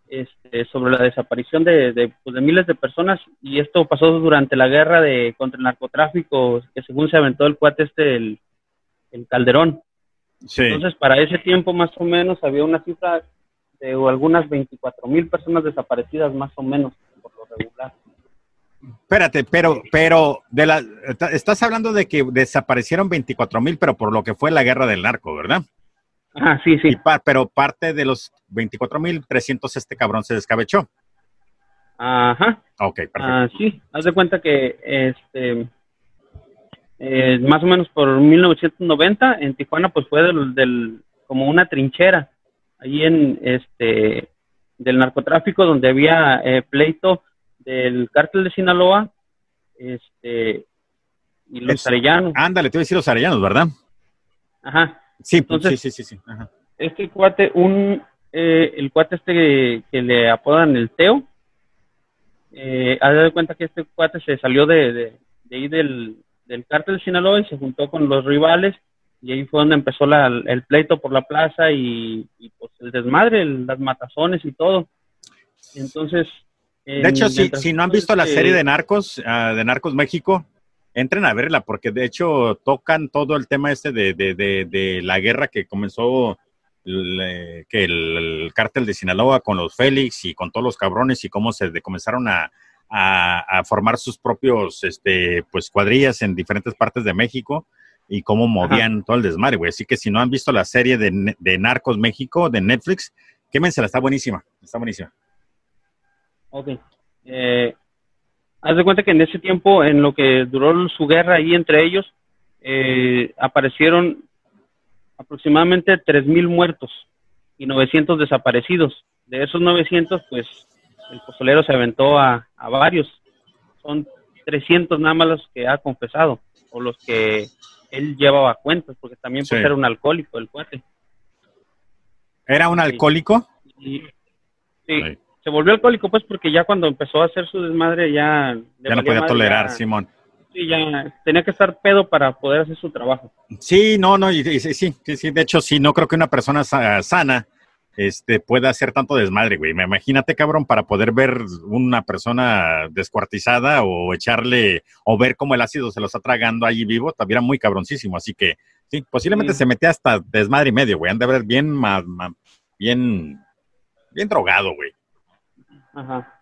este, sobre la desaparición de, pues, de miles de personas y esto pasó durante la guerra de contra el narcotráfico que según se aventó el cuate este el, el Calderón. Entonces, para ese tiempo más o menos había una cifra de algunas 24 mil personas desaparecidas más o menos, por lo regular. Espérate, pero, pero de la, estás hablando de que desaparecieron 24 mil, pero por lo que fue la guerra del narco, ¿verdad? Ah, sí, sí. pero parte de los 24 mil 300 este cabrón se descabechó. Ajá. Ok, perfecto. Ah, sí, haz de cuenta que este eh, más o menos por 1990 en Tijuana pues fue del, como una trinchera ahí en este del narcotráfico donde había eh, pleito del cártel de Sinaloa este y los arellanos. Ándale, te voy a decir los arellanos, ¿verdad? Ajá. Sí, pues, sí, sí, sí, sí. Este cuate, un, eh, el cuate este que, le apodan el Teo, eh, ha dado cuenta que este cuate se salió de, de, de ahí del, del cártel de Sinaloa y se juntó con los rivales y ahí fue donde empezó la, el pleito por la plaza y, pues el desmadre, las matazones y todo. Entonces... De hecho, si, si no han visto la serie de Narcos, ah, de Narcos México, entren a verla porque de hecho tocan todo el tema este de, de, de, la guerra que comenzó que el, cártel de Sinaloa con los Félix y con todos los cabrones y cómo se comenzaron a, a, formar sus propios, este, pues cuadrillas en diferentes partes de México y cómo movían todo el desmadre, güey. Así que si no han visto la serie de, de Narcos México de Netflix, quémensela, está buenísima, está buenísima. Ok. Eh, haz de cuenta que en ese tiempo, en lo que duró su guerra ahí entre ellos, eh, aparecieron aproximadamente 3.000 muertos y 900 desaparecidos. De esos 900, pues el pozolero se aventó a, varios. Son 300 nada más los que ha confesado, o los que él llevaba cuentas, porque también puede ser un alcohólico el cuate. ¿Era un alcohólico? Sí. Se volvió alcohólico, pues, porque ya cuando empezó a hacer su desmadre, ya. Ya no podía tolerar, Simón. Sí, ya tenía que estar pedo para poder hacer su trabajo. Sí, no, no, y, sí, sí, sí, de hecho, sí, no creo que una persona sana este, pueda hacer tanto desmadre, güey. Imagínate, cabrón, para poder ver una persona descuartizada o echarle, o ver cómo el ácido se lo está tragando allí vivo, también era muy cabroncísimo. Así que, sí, posiblemente se metía hasta desmadre y medio, güey. Han de ver bien, más, bien, bien drogado, güey. Ajá.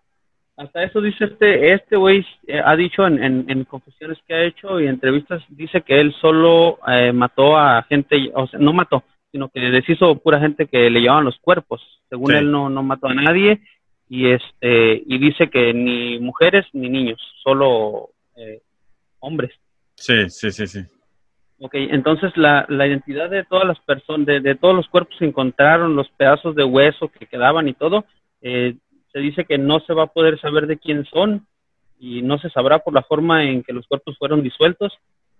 Hasta eso dice este, este güey eh, ha dicho en, en, confesiones que ha hecho y entrevistas, dice que él solo eh, mató a gente, o sea, no mató, sino que deshizo pura gente que le llevaban los cuerpos. Según él no, no mató a nadie y este y dice que ni mujeres ni niños, solo eh, hombres. Sí, sí, sí, sí. Ok, entonces la, la identidad de todas las personas, de, de, todos los cuerpos se encontraron, los pedazos de hueso que quedaban y todo, eh, se dice que no se va a poder saber de quién son y no se sabrá por la forma en que los cuerpos fueron disueltos.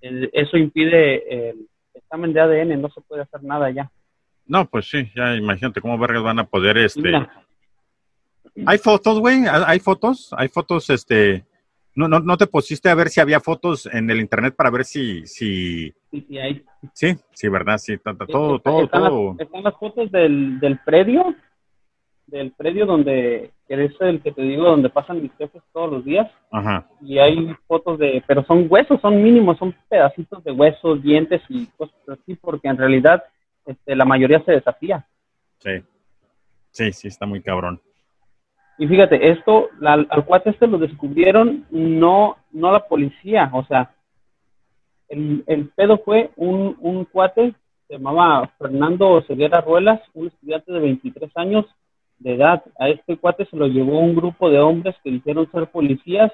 Eh, eso impide el examen de ADN, no se puede hacer nada ya. No, pues sí, ya imagínate cómo vergas van a poder, este... ¿Hay fotos, güey? ¿Hay fotos? ¿Hay fotos, este... No, no, no te pusiste a ver si había fotos en el internet para ver si... si... Sí, sí hay. Sí, sí, ¿verdad? Sí, todo, todo, todo. están las fotos del, del predio, del predio donde, que es el que te digo, donde pasan mis jefes todos los días. Ajá. Y hay fotos de, pero son huesos, son mínimos, son pedacitos de huesos, dientes y cosas así, porque en realidad este, la mayoría se desafía. Sí. Sí, sí, está muy cabrón. Y fíjate, esto, al cuate este lo descubrieron no, no la policía, o sea, el, el pedo fue un, un cuate, se llamaba Fernando Ceguera Ruelas, un estudiante de 23 años, de edad. A este cuate se lo llevó un grupo de hombres que dijeron ser policías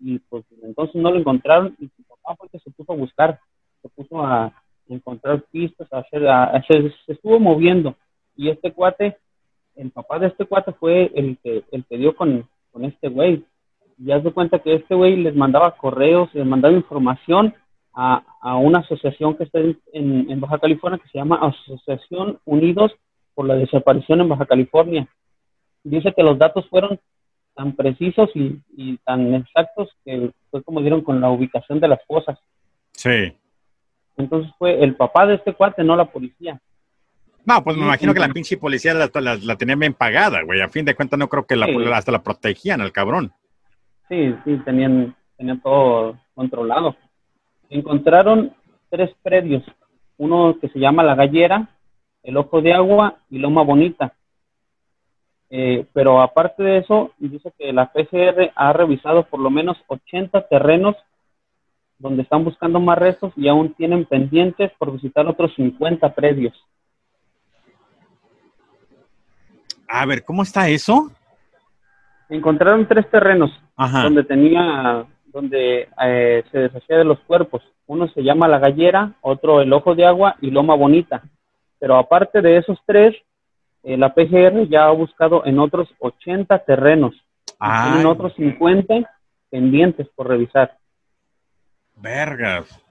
y pues entonces no lo encontraron y su papá fue que se puso a buscar, se puso a encontrar pistas, a hacer, a, se, estuvo moviendo y este cuate, el papá de este cuate fue el que, el que dio con, con este güey. Y haz de cuenta que este güey les mandaba correos, les mandaba información a, a una asociación que está en, en Baja California que se llama Asociación Unidos por la Desaparición en Baja California dice que los datos fueron tan precisos y, tan exactos que fue como dieron con la ubicación de las fosas. Sí. Entonces fue el papá de este cuate, no la policía. No, pues me imagino que la pinche policía la, la, tenía bien pagada, güey. A fin de cuentas no creo que la, hasta la protegían al cabrón. Sí, sí, tenían, tenían todo controlado. Encontraron tres predios uno que se llama La Gallera, El Ojo de Agua y Loma Bonita. Eh, pero aparte de eso, dice que la PCR ha revisado por lo menos 80 terrenos donde están buscando más restos y aún tienen pendientes por visitar otros 50 predios. A ver, ¿cómo está eso? Encontraron tres terrenos donde tenía, donde eh, se deshacía de los cuerpos. Uno se llama La Gallera, otro El Ojo de Agua y Loma Bonita. Pero aparte de esos tres, eh, la PGR ya ha buscado en otros 80 terrenos. En otros 50 pendientes por revisar. Vergas.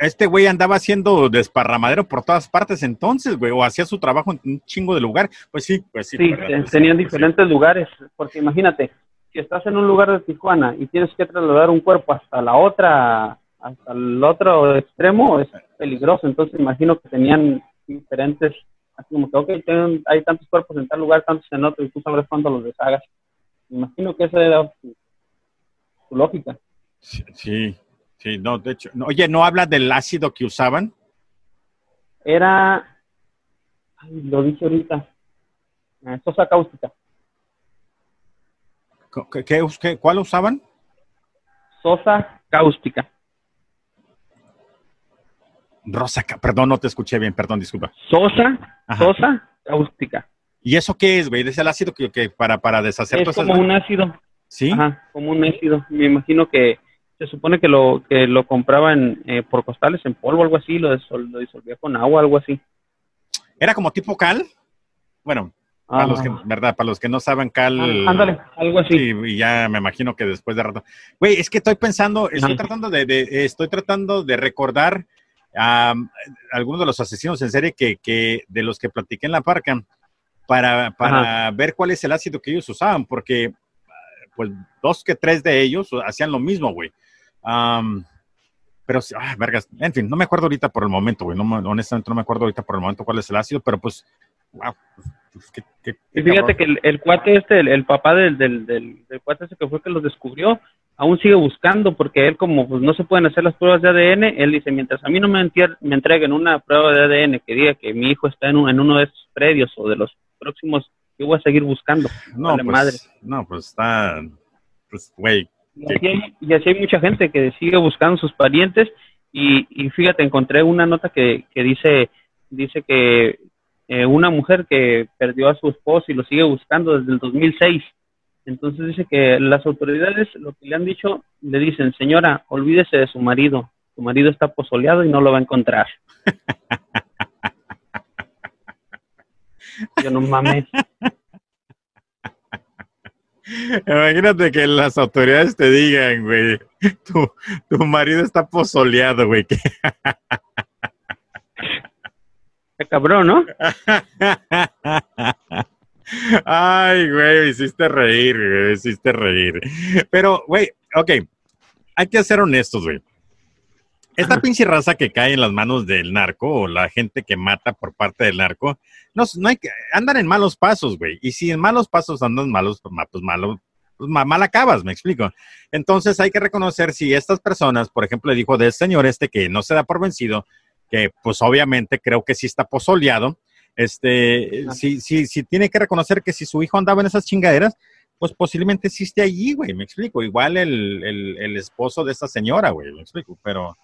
Este güey andaba haciendo desparramadero por todas partes entonces, güey, o hacía su trabajo en un chingo de lugar. Pues sí, pues sí. Sí, tenían pues diferentes lugares, porque imagínate, si estás en un lugar de Tijuana y tienes que trasladar un cuerpo hasta la otra, hasta el otro extremo, es peligroso. Entonces imagino que tenían diferentes, así como que, ok, hay tantos cuerpos en tal lugar, tantos en otro, y tú sabes cuándo los deshagas. Imagino que esa era su, lógica. Sí, sí, no, de hecho, oye, ¿no habla del ácido que usaban? Era, lo dije ahorita, eh, sosa cáustica. ¿Qué, cuál usaban? Sosa cáustica. Rosa, perdón, no te escuché bien, perdón, disculpa. Sosa, sosa cáustica. ¿Y eso qué es, güey? ¿Es el ácido que, para, para deshacer Es como un ácido. Sí. Ajá, como un ácido. Me imagino que se supone que lo que lo compraban eh, por costales en polvo, algo así, lo, disolvía con agua, algo así. ¿Era como tipo cal? Bueno, para los que, ah. ¿verdad? Para los que no saben cal. Ah, ándale, algo así. Sí, y ya me imagino que después de rato. Güey, es que estoy pensando, estoy tratando de, de, estoy tratando de recordar a algunos de los asesinos en serie que, que de los que platiqué en la parca para, para ver cuál es el ácido que ellos usaban, porque pues dos que tres de ellos hacían lo mismo, güey. pero, ah, vergas, en fin, no me acuerdo ahorita por el momento, güey. No, honestamente no me acuerdo ahorita por el momento cuál es el ácido, pero pues, wow. Pues, y fíjate que el, cuate este, el, papá del, del, del, del, cuate ese que fue que los descubrió, aún sigue buscando porque él como pues, no se pueden hacer las pruebas de ADN, él dice, mientras a mí no me, me entreguen una prueba de ADN que diga que mi hijo está en, en uno de esos predios o de los próximos, yo voy a seguir buscando. No, pues, madre. no, pues está, pues, güey. Y, así hay mucha gente que sigue buscando sus parientes y, y fíjate, encontré una nota que, que dice, dice que eh, una mujer que perdió a su esposo y lo sigue buscando desde el 2006 entonces dice que las autoridades lo que le han dicho, le dicen, señora, olvídese de su marido, su marido está pozoleado y no lo va a encontrar. [laughs] Yo no mames. Imagínate que las autoridades te digan, güey, tu, tu marido está pozoleado, güey. Qué cabrón, ¿no? [laughs] Ay, güey, me hiciste reír, güey, me hiciste reír. Pero, güey, ok, hay que ser honestos, güey. Esta pinche raza que cae en las manos del narco o la gente que mata por parte del narco, no, no hay que, andan en malos pasos, güey. Y si en malos pasos andan malos, pues, pues malo, pues mal acabas, me explico. Entonces hay que reconocer si estas personas, por ejemplo, le dijo del señor este que no se da por vencido, que pues obviamente creo que sí está pozoleado, este, si, si, si tiene que reconocer que si su hijo andaba en esas chingaderas, pues posiblemente existe allí, güey, me explico. Igual el, el, esposo de esta señora, güey, me explico, pero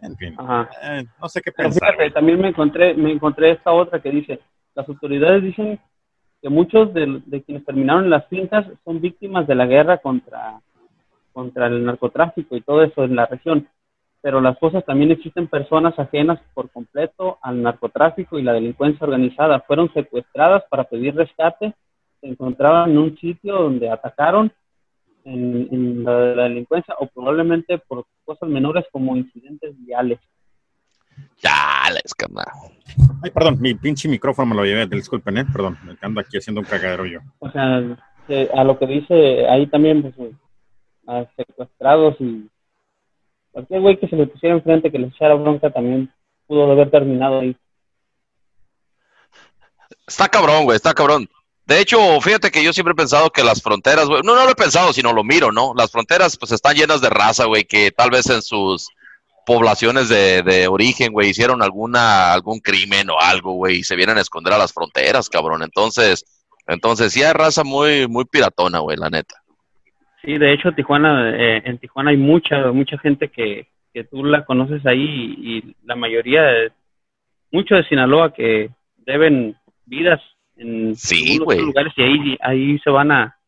en fin, eh, no sé qué pensar. también me encontré, me encontré esta otra que dice, las autoridades dicen que muchos de, de quienes terminaron las fincas son víctimas de la guerra contra, contra el narcotráfico y todo eso en la región pero las cosas también existen personas ajenas por completo al narcotráfico y la delincuencia organizada. Fueron secuestradas para pedir rescate, se encontraban en un sitio donde atacaron en, la, delincuencia o probablemente por cosas menores como incidentes viales. Ya, les carnal. Ay, perdón, mi pinche micrófono me lo llevé, disculpen, ¿eh? Perdón, ando aquí haciendo un cagadero yo. O sea, a lo que dice ahí también, pues, a secuestrados y Cualquier güey que se le pusiera enfrente, que le echara bronca, también pudo haber terminado ahí. Está cabrón, güey, está cabrón. De hecho, fíjate que yo siempre he pensado que las fronteras, güey, no, no lo he pensado, sino lo miro, ¿no? Las fronteras, pues, están llenas de raza, güey, que tal vez en sus, poblaciones de, de origen, güey, hicieron alguna, algún crimen o algo, güey, y se vienen a esconder a las fronteras, cabrón. Entonces, entonces sí hay raza muy, muy piratona, güey, la neta. Sí, de hecho, Tijuana, eh, en Tijuana hay mucha, mucha gente que, que tú la conoces ahí y, la mayoría, muchos de Sinaloa que deben vidas en sí, lugares y ahí, ahí se van a,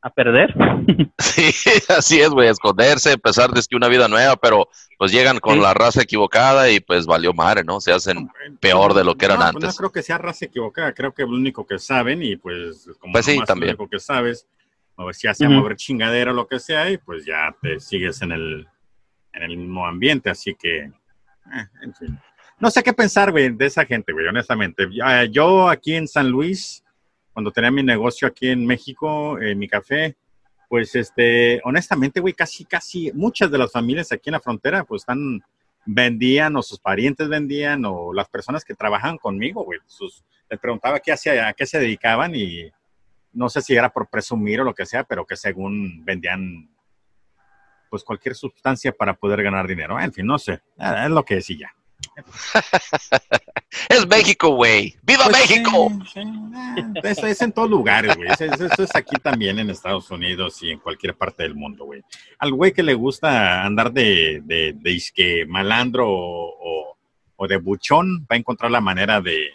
a perder. [laughs] Sí, así es, güey, esconderse, empezar desde una vida nueva, pero pues llegan con la raza equivocada y pues valió madre, ¿no? Se hacen peor de lo que eran pues, antes. no creo que sea raza equivocada, creo que es lo único que saben y pues como pues sí, también. lo único que sabes, a ver si hace mover chingadera o lo que sea y pues ya te sigues en el, en el mismo ambiente, así que, eh, en fin. No sé qué pensar, güey, de esa gente, güey, honestamente. Yo aquí en San Luis, cuando tenía mi negocio aquí en México, eh, mi café, pues este, honestamente, güey, casi, casi muchas de las familias aquí en la frontera, pues están, vendían o sus parientes vendían o las personas que trabajan conmigo, güey, sus, les preguntaba qué hacía, a qué se dedicaban y no sé si era por presumir o lo que sea, pero que según vendían pues cualquier sustancia para poder ganar dinero. En fin, no sé, es lo que decía. [laughs] es México, güey. ¡Viva Pues México! sí, sí. Eso es en todos lugares, güey. Eso, es aquí también en Estados Unidos y en cualquier parte del mundo, güey. Al güey que le gusta andar de, de, de isque malandro o, o- o de buchón, va a encontrar la manera de,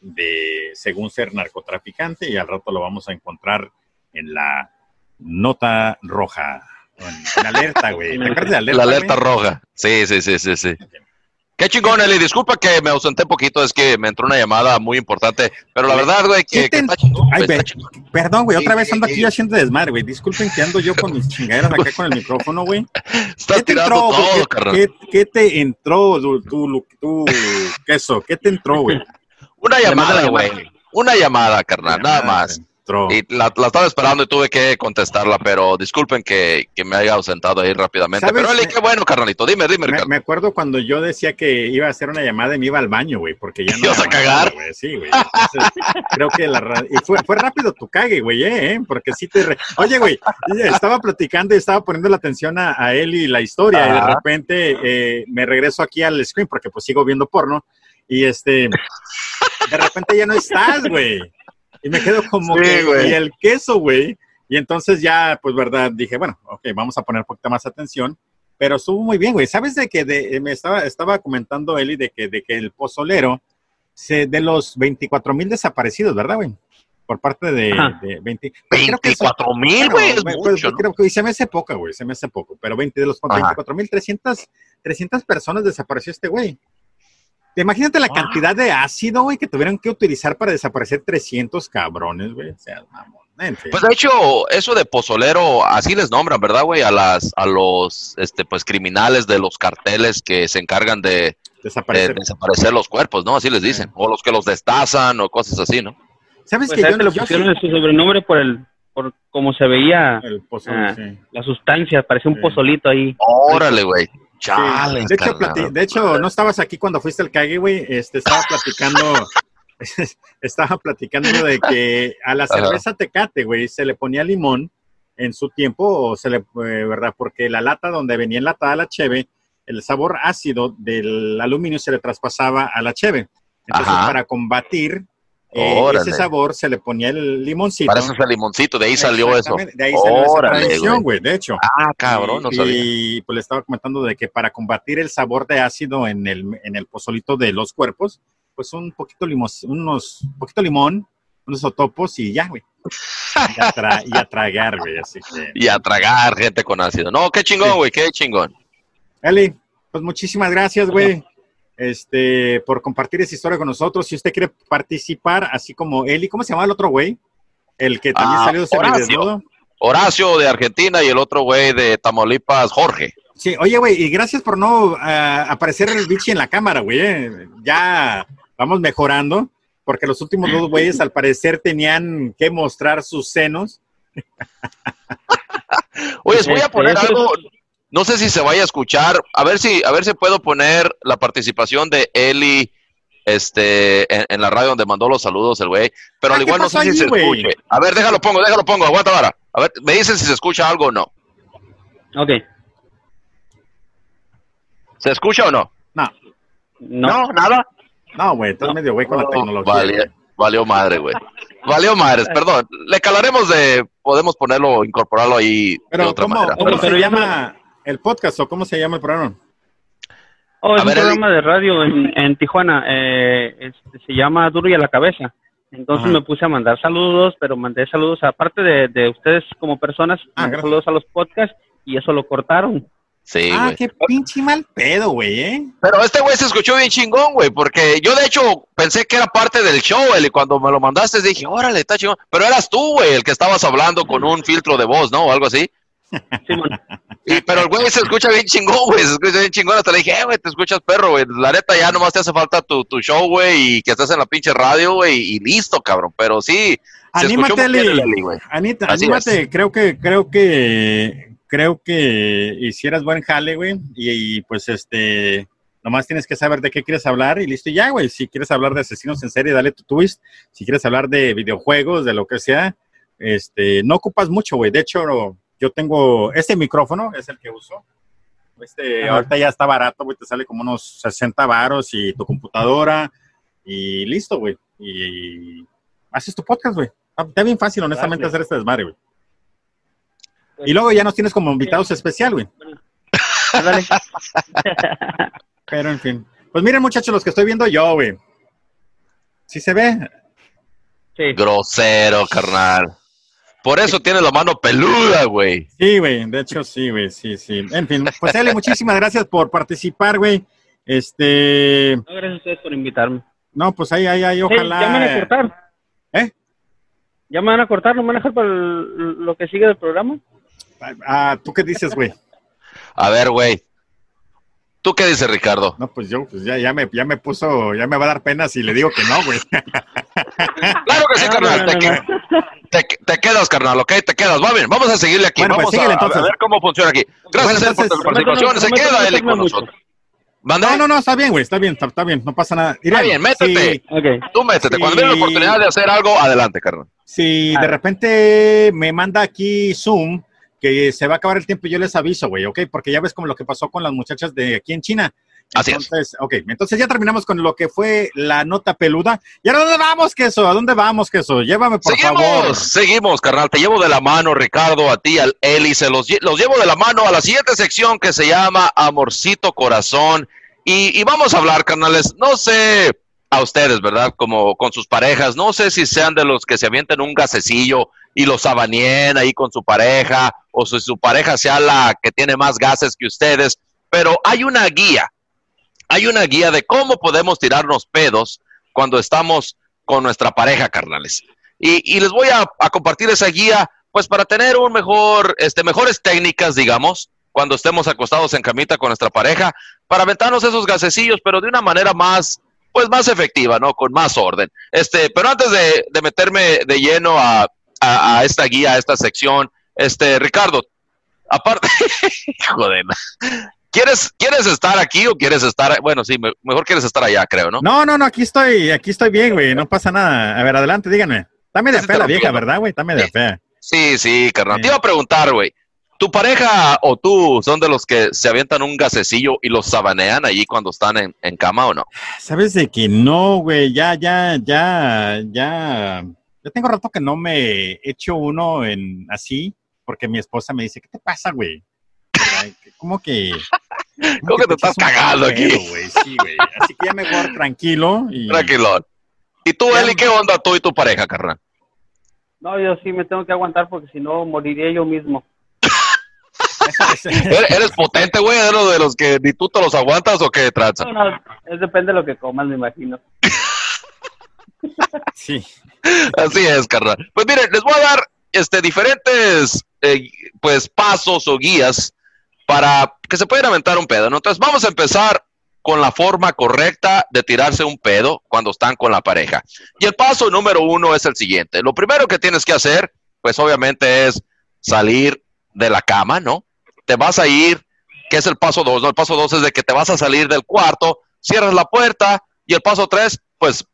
de, según ser narcotraficante, y al rato lo vamos a encontrar en la nota roja. En, en alerta, güey. ¿Te acuerdas de alerta? La alerta roja. Sí, sí, sí, sí, sí. Qué chingón, Eli. Disculpa que me ausenté poquito, es que me entró una llamada muy importante. Pero la verdad, güey, que, ¿Qué que está chingón, Ay, está chingón. Perdón, güey, otra vez ando aquí haciendo desmadre, güey. Disculpen que ando yo con mis chingaderas acá con el [laughs] micrófono, güey. Estás ¿Qué te tirando entró, todo, ¿Qué- carnal. ¿Qué, qué te entró, tu, tu, tu queso? ¿Qué te entró, güey? Una llamada, la güey. Una llamada, carnal, nada más. Entró. Y la, la estaba esperando y tuve que contestarla, pero disculpen que, que me haya ausentado ahí rápidamente. ¿Sabes? Pero Eli, qué bueno, carnalito. Dime, dime, Me, Ricardo. me acuerdo cuando yo decía que iba a hacer una llamada y me iba al baño, güey, porque ya [laughs] no. ¿Ibas a cagar? güey, Sí, güey. Entonces, creo que la. Y fue, fue rápido tu cague, güey, eh, ¿eh? Porque sí te. re- Oye, güey, estaba platicando y estaba poniendo la atención a, a él y la historia, y de repente eh, me regreso aquí al screen porque pues sigo viendo porno, y este. De repente ya no estás, güey. Y me quedo como Sí, que. güey. Y el queso, güey. Y entonces ya, pues, verdad, dije, bueno, ok, vamos a poner un poquito más atención. Pero estuvo muy bien, güey. ¿Sabes de que de, me estaba, estaba comentando Eli de que, de que el pozolero, se, de los 24 mil desaparecidos, ¿verdad, güey? Por parte de, de 20. creo que eso- 24 mil, bueno, güey, es pues, ¿no? creo que y se me hace poca, güey, se me hace poco. Pero 20 de los Ajá. 24 mil, 300, 300 personas desapareció este güey. Imagínate la Ah. cantidad de ácido, güey, que tuvieron que utilizar para desaparecer 300 cabrones, güey. O sea, mamón. En fin. Pues de hecho, eso de pozolero, así les nombran, ¿verdad, güey? A las, a los, este, pues criminales de los carteles que se encargan de, de desaparecer. los cuerpos, ¿no? Así les dicen. O los que los destazan o cosas así, ¿no? ¿Sabes Pues que yo, este le yo pusieron sí- su sobrenombre por el por cómo se veía Ah. sí. la sustancia, parecía un Sí. pozolito ahí. Órale, güey. Sí. De hecho, plati- de hecho, no estabas aquí cuando fuiste al cague, güey. Este, estaba platicando, [laughs] estaba platicando de que a la Ajá. cerveza Tecate, güey, se le ponía limón en su tiempo, o se le, eh, ¿verdad? Porque la lata donde venía enlatada la cheve, el sabor ácido del aluminio se le traspasaba a la cheve. Entonces, Ajá. para combatir eh, Órale. ese sabor, se le ponía el limoncito. Parece ese limoncito, de ahí salió eso. De ahí salió esa Órale, tradición, güey. de hecho. Ah, cabrón, no y, sabía. y, pues le estaba comentando de que para combatir el sabor de ácido en el, en el pozolito de los cuerpos, pues un poquito limos, unos un poquito limón, unos otopos y ya, güey. Y a, tra- y a tragar, güey, así que. [laughs] Y a tragar gente con ácido. No, qué chingón, Sí. güey, qué chingón. Eli, pues muchísimas gracias, güey. Este, por compartir esa historia con nosotros. Si usted quiere participar, así como Eli, ¿cómo se llama el otro güey? El que también Ah, salió de Horacio. desnudo. Horacio de Argentina y el otro güey de Tamaulipas, Jorge. Sí, oye, güey, y gracias por no ah, aparecer el bichi en la cámara, güey. eh. Ya vamos mejorando, porque los últimos dos güeyes al parecer tenían que mostrar sus senos. [laughs] Oye, voy a Este, poner algo, no sé si se vaya a escuchar, a ver si, a ver si puedo poner la participación de Eli este, en, en la radio donde mandó los saludos el güey, pero Ah, al ¿qué igual no sé si se güey? escuche. A ver, déjalo pongo, déjalo pongo, aguanta ahora. A ver, me dicen si se escucha algo o no. Ok. ¿Se escucha o no? No. No, nada. No, güey, estás medio güey con la No, tecnología. vale- valió madre, güey. Valió madres, perdón. Le calaremos de, podemos ponerlo, incorporarlo ahí de Pero, otra ¿cómo, manera. cómo Pero- se pero llama el podcast o cómo se llama el programa? Oh, es A un ver, programa de radio en, en Tijuana. Eh, este, se llama Duro y a la Cabeza. Entonces Ajá. me puse a mandar saludos, pero mandé saludos aparte de, de ustedes como personas, Ah, saludos a los podcasts y eso lo cortaron. Sí, ah, qué pinche mal pedo, güey, ¿eh? Pero este güey se escuchó bien chingón, güey, porque yo de hecho pensé que era parte del show, él, y cuando me lo mandaste dije, órale, está chingón. Pero eras tú, güey, el que estabas hablando con un filtro de voz, ¿no? O algo así. Simón. Y, pero el güey se escucha bien chingón, güey, se escucha bien chingón. Hasta le dije, eh, güey, te escuchas perro, güey. La neta ya nomás te hace falta tu, tu show, güey, y que estés en la pinche radio, güey, y listo, cabrón. Pero sí, Anímate, muy bien el Eli. Eli, güey. Anita, Así anímate, es. creo que, creo que, creo que hicieras buen jale, güey, y, y, pues este, nomás tienes que saber de qué quieres hablar y listo y ya, güey. Si quieres hablar de asesinos en serie, dale tu twist. Si quieres hablar de videojuegos, de lo que sea, este, no ocupas mucho, güey. De hecho, yo tengo este micrófono, es el que uso. Este, Ajá. ahorita ya está barato, güey, te sale como unos 60 varos y tu computadora y listo, güey. Y haces tu podcast, güey. Está está bien fácil, honestamente, Dale. hacer este desmadre, güey. Y luego ya nos tienes como invitados especial, güey. Ándale. [laughs] Pero en fin. Pues miren, muchachos, los que estoy viendo yo, güey. ¿Sí se ve? sí. Grosero, carnal. Por eso tiene la mano peluda, güey. Sí, güey. De hecho, sí, güey. Sí, sí. En fin, pues Eli, muchísimas gracias por participar, güey. Este. No, gracias a ustedes por invitarme. No, pues ahí, ahí, ahí, Sí, ojalá. ya me van a cortar. ¿Eh? Ya me van a cortar, no me van a dejar para el- lo que sigue del programa. Ah, ¿tú qué dices, güey? A ver, güey. ¿Tú qué dices, Ricardo? No, pues yo, pues ya, ya me, ya me puso, ya me va a dar pena si le digo que no, güey. [laughs] Claro que sí, No, carnal. no, te, no, que- no. te- te quedas, carnal, ¿ok? Te quedas. Va bien, vamos a seguirle aquí. Bueno, pues vamos síguele, a, a entonces. ver cómo funciona aquí. Gracias Bueno, por tu participación. Se no queda Eli con nosotros. ¿Manda? No, no, no, está bien, güey, está bien, está, está bien, no pasa nada. Mira, Está bien, métete. Si, Ok. Tú métete. Cuando veas la oportunidad de hacer algo, adelante, carnal. si Ah. de repente me manda aquí Zoom que se va a acabar el tiempo, yo les aviso, güey, ¿ok? Porque ya ves como lo que pasó con las muchachas de aquí en China. Así es. entonces, ok, entonces ya terminamos con lo que fue la nota peluda. ¿Y ahora dónde vamos, queso? ¿A dónde vamos, queso? Llévame, por seguimos, favor. seguimos, carnal. Te llevo de la mano, Ricardo, a ti, al Eli. Se los, los llevo de la mano a la siguiente sección que se llama Amorcito Corazón. Y, y vamos a hablar, carnales. No sé a ustedes, ¿verdad? Como con sus parejas. No sé si sean de los que se avienten un gasecillo y los abanien ahí con su pareja, o si su pareja sea la que tiene más gases que ustedes. Pero hay una guía. Hay una guía de cómo podemos tirarnos pedos cuando estamos con nuestra pareja, carnales. Y, y les voy a, compartir esa guía, pues para tener un mejor, este, mejores técnicas, digamos, cuando estemos acostados en camita con nuestra pareja, para aventarnos esos gasecillos, pero de una manera más, pues más efectiva, ¿no? Con más orden. Este, pero antes de, de meterme de lleno a esta guía, a esta sección, este, Ricardo, aparte, [laughs] joder, ¿quieres, ¿quieres estar aquí o quieres estar, bueno, sí, me- mejor quieres estar allá, creo, ¿no? No, no, no, aquí estoy, aquí estoy bien, güey, no pasa nada. A ver, adelante, díganme. Media Ese fea la vieja. ¿verdad, güey? Media Sí. fea. Sí, sí, carnal. Sí. Te iba a preguntar, güey. ¿Tu pareja o tú son de los que se avientan un gasecillo y los sabanean allí cuando están en, en cama o no? Sabes de que no, güey, ya, ya, ya, ya. Yo tengo rato que no me echo uno en así, porque mi esposa me dice, ¿qué te pasa, güey? [laughs] ¿Cómo que? ¿Cómo que te estás cagando aquí? güey? Sí, güey. Así que ya mejor tranquilo y. Tranquilón. ¿Y tú. Eli, qué onda tú y tu pareja, carnal? No, yo sí me tengo que aguantar porque si no moriría yo mismo. [laughs] ¿Eres, eres potente, güey? ¿Eres de los que ni tú te los aguantas o qué tranza? No, no, es depende de lo que comas, me imagino. [laughs] sí. Así es, carnal. Pues miren, les voy a dar este, diferentes eh, pues, pasos o guías para que se puedan aventar un pedo. ¿no? Entonces vamos a empezar con la forma correcta de tirarse un pedo cuando están con la pareja. Y el paso número uno es el siguiente. Lo primero que tienes que hacer, pues obviamente es salir de la cama, ¿no? Te vas a ir, que es el paso dos, ¿no? El paso dos es de que te vas a salir del cuarto, cierras la puerta y el paso tres, pues,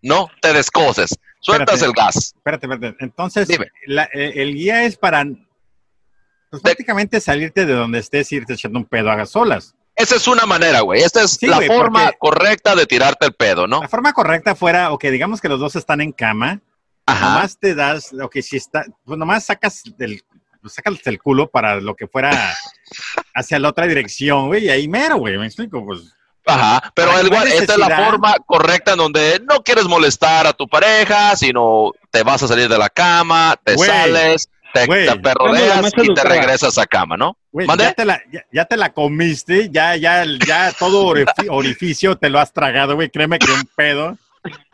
¿no? Te descoses, sueltas Espérate. el gas. Espérate, espérate. Entonces, la- eh, el guía es para pues, prácticamente salirte de donde estés y irte echando un pedo a solas. esa es una manera, güey. Esta es la forma correcta de tirarte el pedo, ¿no? La forma correcta fuera, o que digamos que los dos están en cama, Ajá. nomás te das, o que si está, pues nomás sacas del, sacas el culo para lo que fuera [laughs] hacia la otra dirección, güey, y ahí mero, güey, me explico, pues. Ajá, pero esta es la forma correcta en donde no quieres molestar a tu pareja, sino te vas a salir de la cama, te sales, te, perrodeas y te regresas a cama, ¿no? ya, te la, ya, te la comiste, ya, ya, ya todo orificio te lo has tragado, güey. Créeme que un pedo.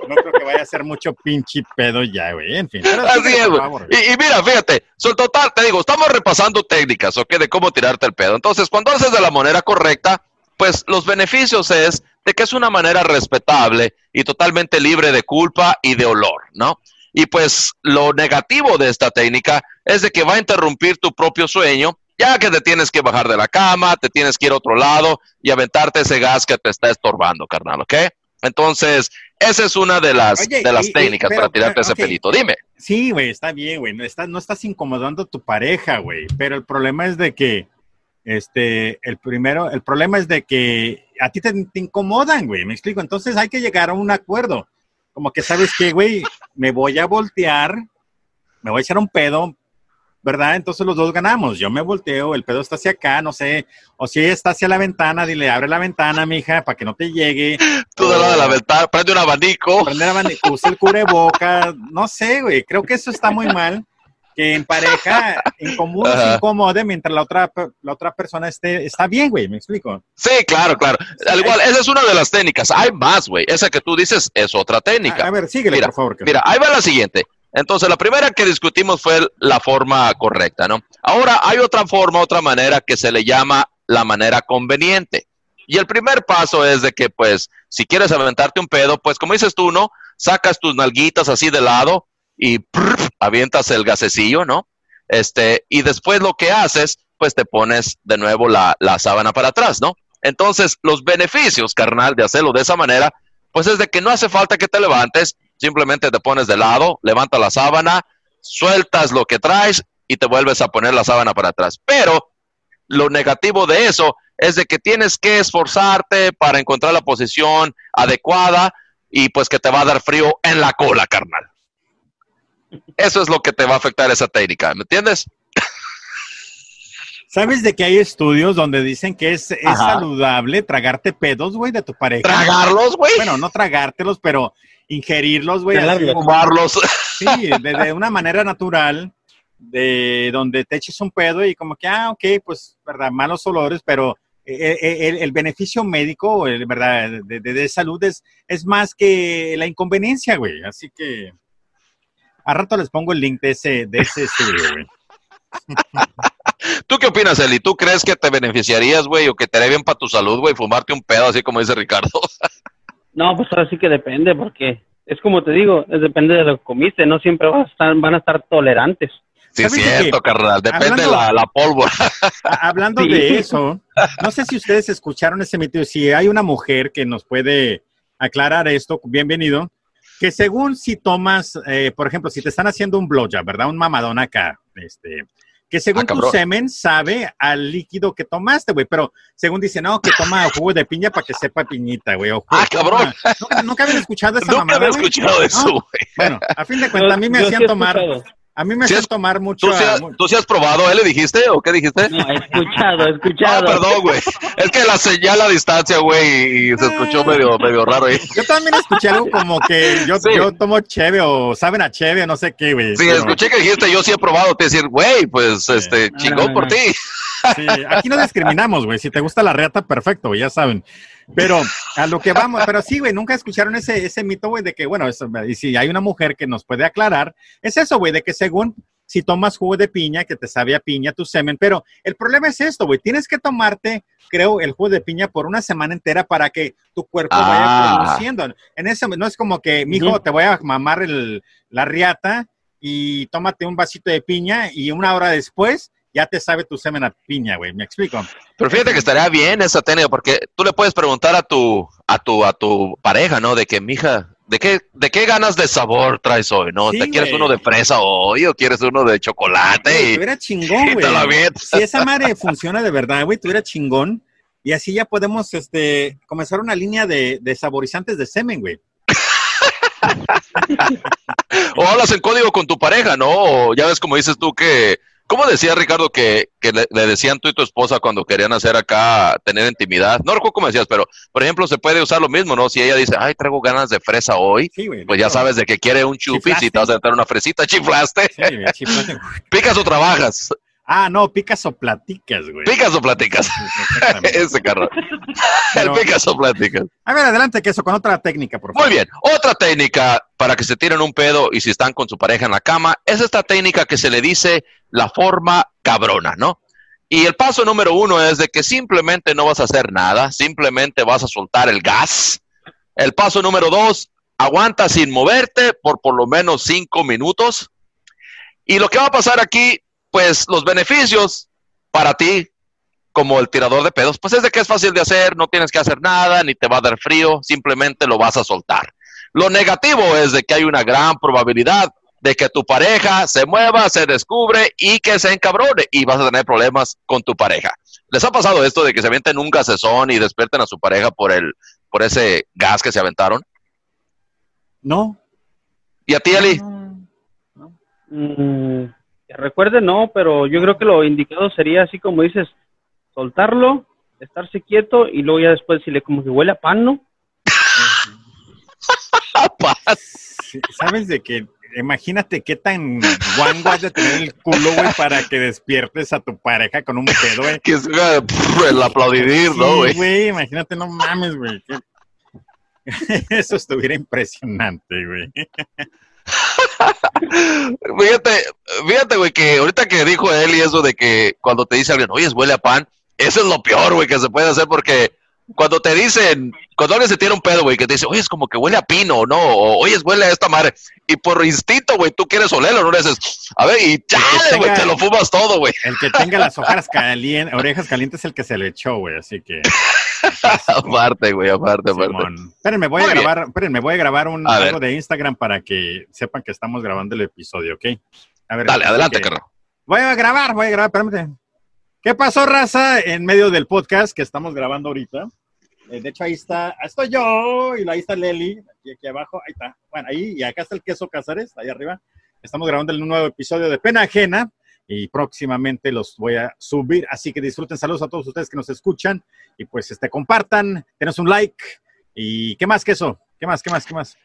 No creo que vaya a ser mucho pinche pedo ya, güey. En fin. Así es, güey. Y, mira, fíjate, son total, te digo, estamos repasando técnicas, ¿ok? De cómo tirarte el pedo. Entonces, cuando haces de la manera correcta, pues los beneficios es de que es una manera respetable y totalmente libre de culpa y de olor, ¿no? Y pues lo negativo de esta técnica es de que va a interrumpir tu propio sueño, ya que te tienes que bajar de la cama, te tienes que ir a otro lado y aventarte ese gas que te está estorbando, carnal, ¿ok? Entonces, esa es una de las, de las técnicas para tirarte ese pelito. Dime. Sí, güey, está bien, güey. No, no estás incomodando a tu pareja, güey. Pero el problema es de que, este, el primero, el problema es de que a ti te, te incomodan, güey. Me explico. Entonces hay que llegar a un acuerdo. Como que, ¿sabes qué, güey? Me voy a voltear, me voy a echar un pedo, ¿verdad? Entonces los dos ganamos. Yo me volteo, el pedo está hacia acá, no sé. O si ella está hacia la ventana, dile, abre la ventana, mija, para que no te llegue. Tú de lado de la ventana, prende un abanico. Prende el abanico, usa el cubreboca. No sé, güey. Creo que eso está muy mal. Que en pareja, en común, se incomode mientras la otra, la otra persona esté, está bien, güey, me explico. Sí, claro, claro. Al igual, esa es una de las técnicas. Hay más, güey. Esa que tú dices es otra técnica. A, ver, síguele, por favor. Mira, ahí va la siguiente. Entonces, la primera que discutimos fue la forma correcta, ¿no? Ahora hay otra forma, otra manera que se le llama la manera conveniente. Y el primer paso es de que, pues, si quieres aventarte un pedo, pues, como dices tú, ¿no? Sacas tus nalguitas así de lado y avientas el gasecillo, ¿no? Este, y después lo que haces, pues te pones de nuevo la, la sábana para atrás, ¿no? Entonces, los beneficios, carnal, de hacerlo de esa manera, pues es de que no hace falta que te levantes Simplemente te pones de lado, levanta la sábana, sueltas lo que traes y te vuelves a poner la sábana para atrás. Pero lo negativo de eso es de que tienes que esforzarte para encontrar la posición adecuada y pues que te va a dar frío en la cola, carnal. Eso es lo que te va a afectar esa técnica, ¿me entiendes? ¿Sabes de que hay estudios donde dicen que es, saludable tragarte pedos, güey, de tu pareja? ¿Tragarlos, güey? Bueno, no tragártelos, pero ingerirlos, güey. Fumarlos. Sí, de, una manera natural, de donde te eches un pedo y como que, ah, ok, pues, verdad, malos olores, pero eh, eh, el, beneficio médico, verdad, de, salud es, es más que la inconveniencia, güey. Así que a rato les pongo el link de ese, de ese estudio, güey. ¿Tú qué opinas, Eli? ¿Tú crees que te beneficiarías, güey, o que te haría bien para tu salud, güey, fumarte un pedo, así como dice Ricardo? [laughs] No, pues ahora sí que depende, porque es como te digo, depende de lo que comiste, no siempre van a estar, van a estar tolerantes. Sí, es cierto, carnal, depende de la, la, pólvora. [laughs] Hablando de eso, no sé si ustedes escucharon ese mito, si hay una mujer que nos puede aclarar esto, bienvenido, que según si tomas, eh, por ejemplo, si te están haciendo un blowjob, ¿verdad? Un mamadón acá, este, que según ah, tu semen sabe al líquido que tomaste, güey, pero según dice, no, que toma jugo de piña para que sepa piñita, güey. Ah, cabrón. ¿Nunca, habían escuchado esa mamada, Nunca había escuchado eso, güey. Bueno, a fin de cuentas, a mí me hacían tomar... A mí me hacen tomar mucho. ¿Tú sí, has, probado? ¿Eh? ¿Le dijiste o qué dijiste? No, he escuchado, he escuchado. Ah, perdón, güey. Es que la señal a distancia, güey, y se escuchó medio, medio raro ahí. Yo también escuché algo como que yo, yo tomo cheve o saben a cheve o no sé qué, güey. Sí, escuché que dijiste, yo sí he probado. Te decir, güey, pues, este, chingón por ti. Sí, aquí no discriminamos, güey. Si te gusta la reata, perfecto, ya saben. Pero a lo que vamos, pero sí, güey, nunca escucharon ese, ese mito, güey, de que, bueno, y si hay una mujer que nos puede aclarar, es eso, güey, de que según si tomas jugo de piña, que te sabe a piña tu semen, pero el problema es esto, güey, tienes que tomarte, creo, el jugo de piña por una semana entera para que tu cuerpo vaya ah. produciendo. En ese, no es como que, mijo, te voy a mamar el, la riata y tómate un vasito de piña y una hora después ya te sabe tu semen a piña, güey, ¿me explico? Pero fíjate que estaría bien esa técnica, porque tú le puedes preguntar a tu, a tu, a tu pareja, ¿no? De que, mija, ¿de qué, de qué ganas de sabor traes hoy, no? ¿Te quieres uno de fresa hoy o quieres uno de chocolate? Tuviera chingón, [laughs] güey. Si esa madre funciona de verdad, güey, tuviera chingón y así ya podemos este, comenzar una línea de, de saborizantes de semen, güey. [laughs] o hablas en código con tu pareja, ¿no? O ya ves como dices tú que ¿Cómo decía Ricardo que, le, decían tú y tu esposa cuando querían hacer acá, tener intimidad? No recuerdo cómo decías, pero por ejemplo, se puede usar lo mismo, ¿no? Si ella dice, ay, traigo ganas de fresa hoy, pues ya sabes de que quiere un chupis y te vas a meter una fresita, chiflaste. Sí, chiflaste. [laughs] ¿Picas o trabajas? Ah, no, picas o platicas, güey. Picas o platicas. [laughs] Ese carro. [laughs] El picas o platicas. A ver, adelante, que eso, con otra técnica, por favor. Muy bien, otra técnica para que se tiren un pedo y si están con su pareja en la cama, es esta técnica que se le dice la forma cabrona, ¿no? Y el paso número uno es de que simplemente no vas a hacer nada, simplemente vas a soltar el gas. El paso número dos, aguanta sin moverte por por lo menos cinco minutos. Y lo que va a pasar aquí pues los beneficios para ti como el tirador de pedos, pues es de que es fácil de hacer, no tienes que hacer nada, ni te va a dar frío, simplemente lo vas a soltar. Lo negativo es de que hay una gran probabilidad de que tu pareja se mueva, se descubre y que se encabrone y vas a tener problemas con tu pareja. ¿Les ha pasado esto de que se avienten un gasezón y despierten a su pareja por el por ese gas que se aventaron? No. ¿Y a ti, Ali? Mm, recuerde, no, pero yo creo que lo indicado sería así como dices, soltarlo, estarse quieto y luego ya después decirle como que huele a pan, ¿no? ¿Sabes de qué? Imagínate qué tan guango has de tener el culo, güey, para que despiertes a tu pareja con un pedo, güey. Que es el aplaudir, ¿no, güey? güey, imagínate, no mames, güey. [laughs] Eso estuviera impresionante, güey. [laughs] fíjate, fíjate, güey, que ahorita que dijo él y eso de que cuando te dice alguien, oye, huele a pan, eso es lo peor, güey, que se puede hacer porque cuando te dicen, cuando alguien se tira un pedo, güey, que te dice, oye, es como que huele a pino, ¿no? O, oye, huele a esta madre. Y por instinto, güey, tú quieres olerlo, no le dices, a ver, y chale, güey, te lo fumas todo, güey. El que tenga las orejas [laughs] calientes, orejas calientes es el que se le echó, güey, así que. [laughs] [laughs] aparte, güey, aparte, aparte. Espérenme, voy a grabar, espérenme, voy a grabar un algo de Instagram para que sepan que estamos grabando el episodio, ¿ok? A ver, Dale, adelante, carro. Voy a grabar, voy a grabar, espérame. ¿Qué pasó, raza? En medio del podcast que estamos grabando ahorita. Eh, de hecho, ahí está, estoy yo, y ahí está Leli, aquí, aquí abajo, ahí está. Bueno, ahí, y acá está el queso Casares, ahí arriba. Estamos grabando el nuevo episodio de Pena Ajena y próximamente los voy a subir. Así que disfruten. Saludos a todos ustedes que nos escuchan y pues este compartan, denos un like y qué más que eso. ¿Qué más? ¿Qué más? ¿Qué más?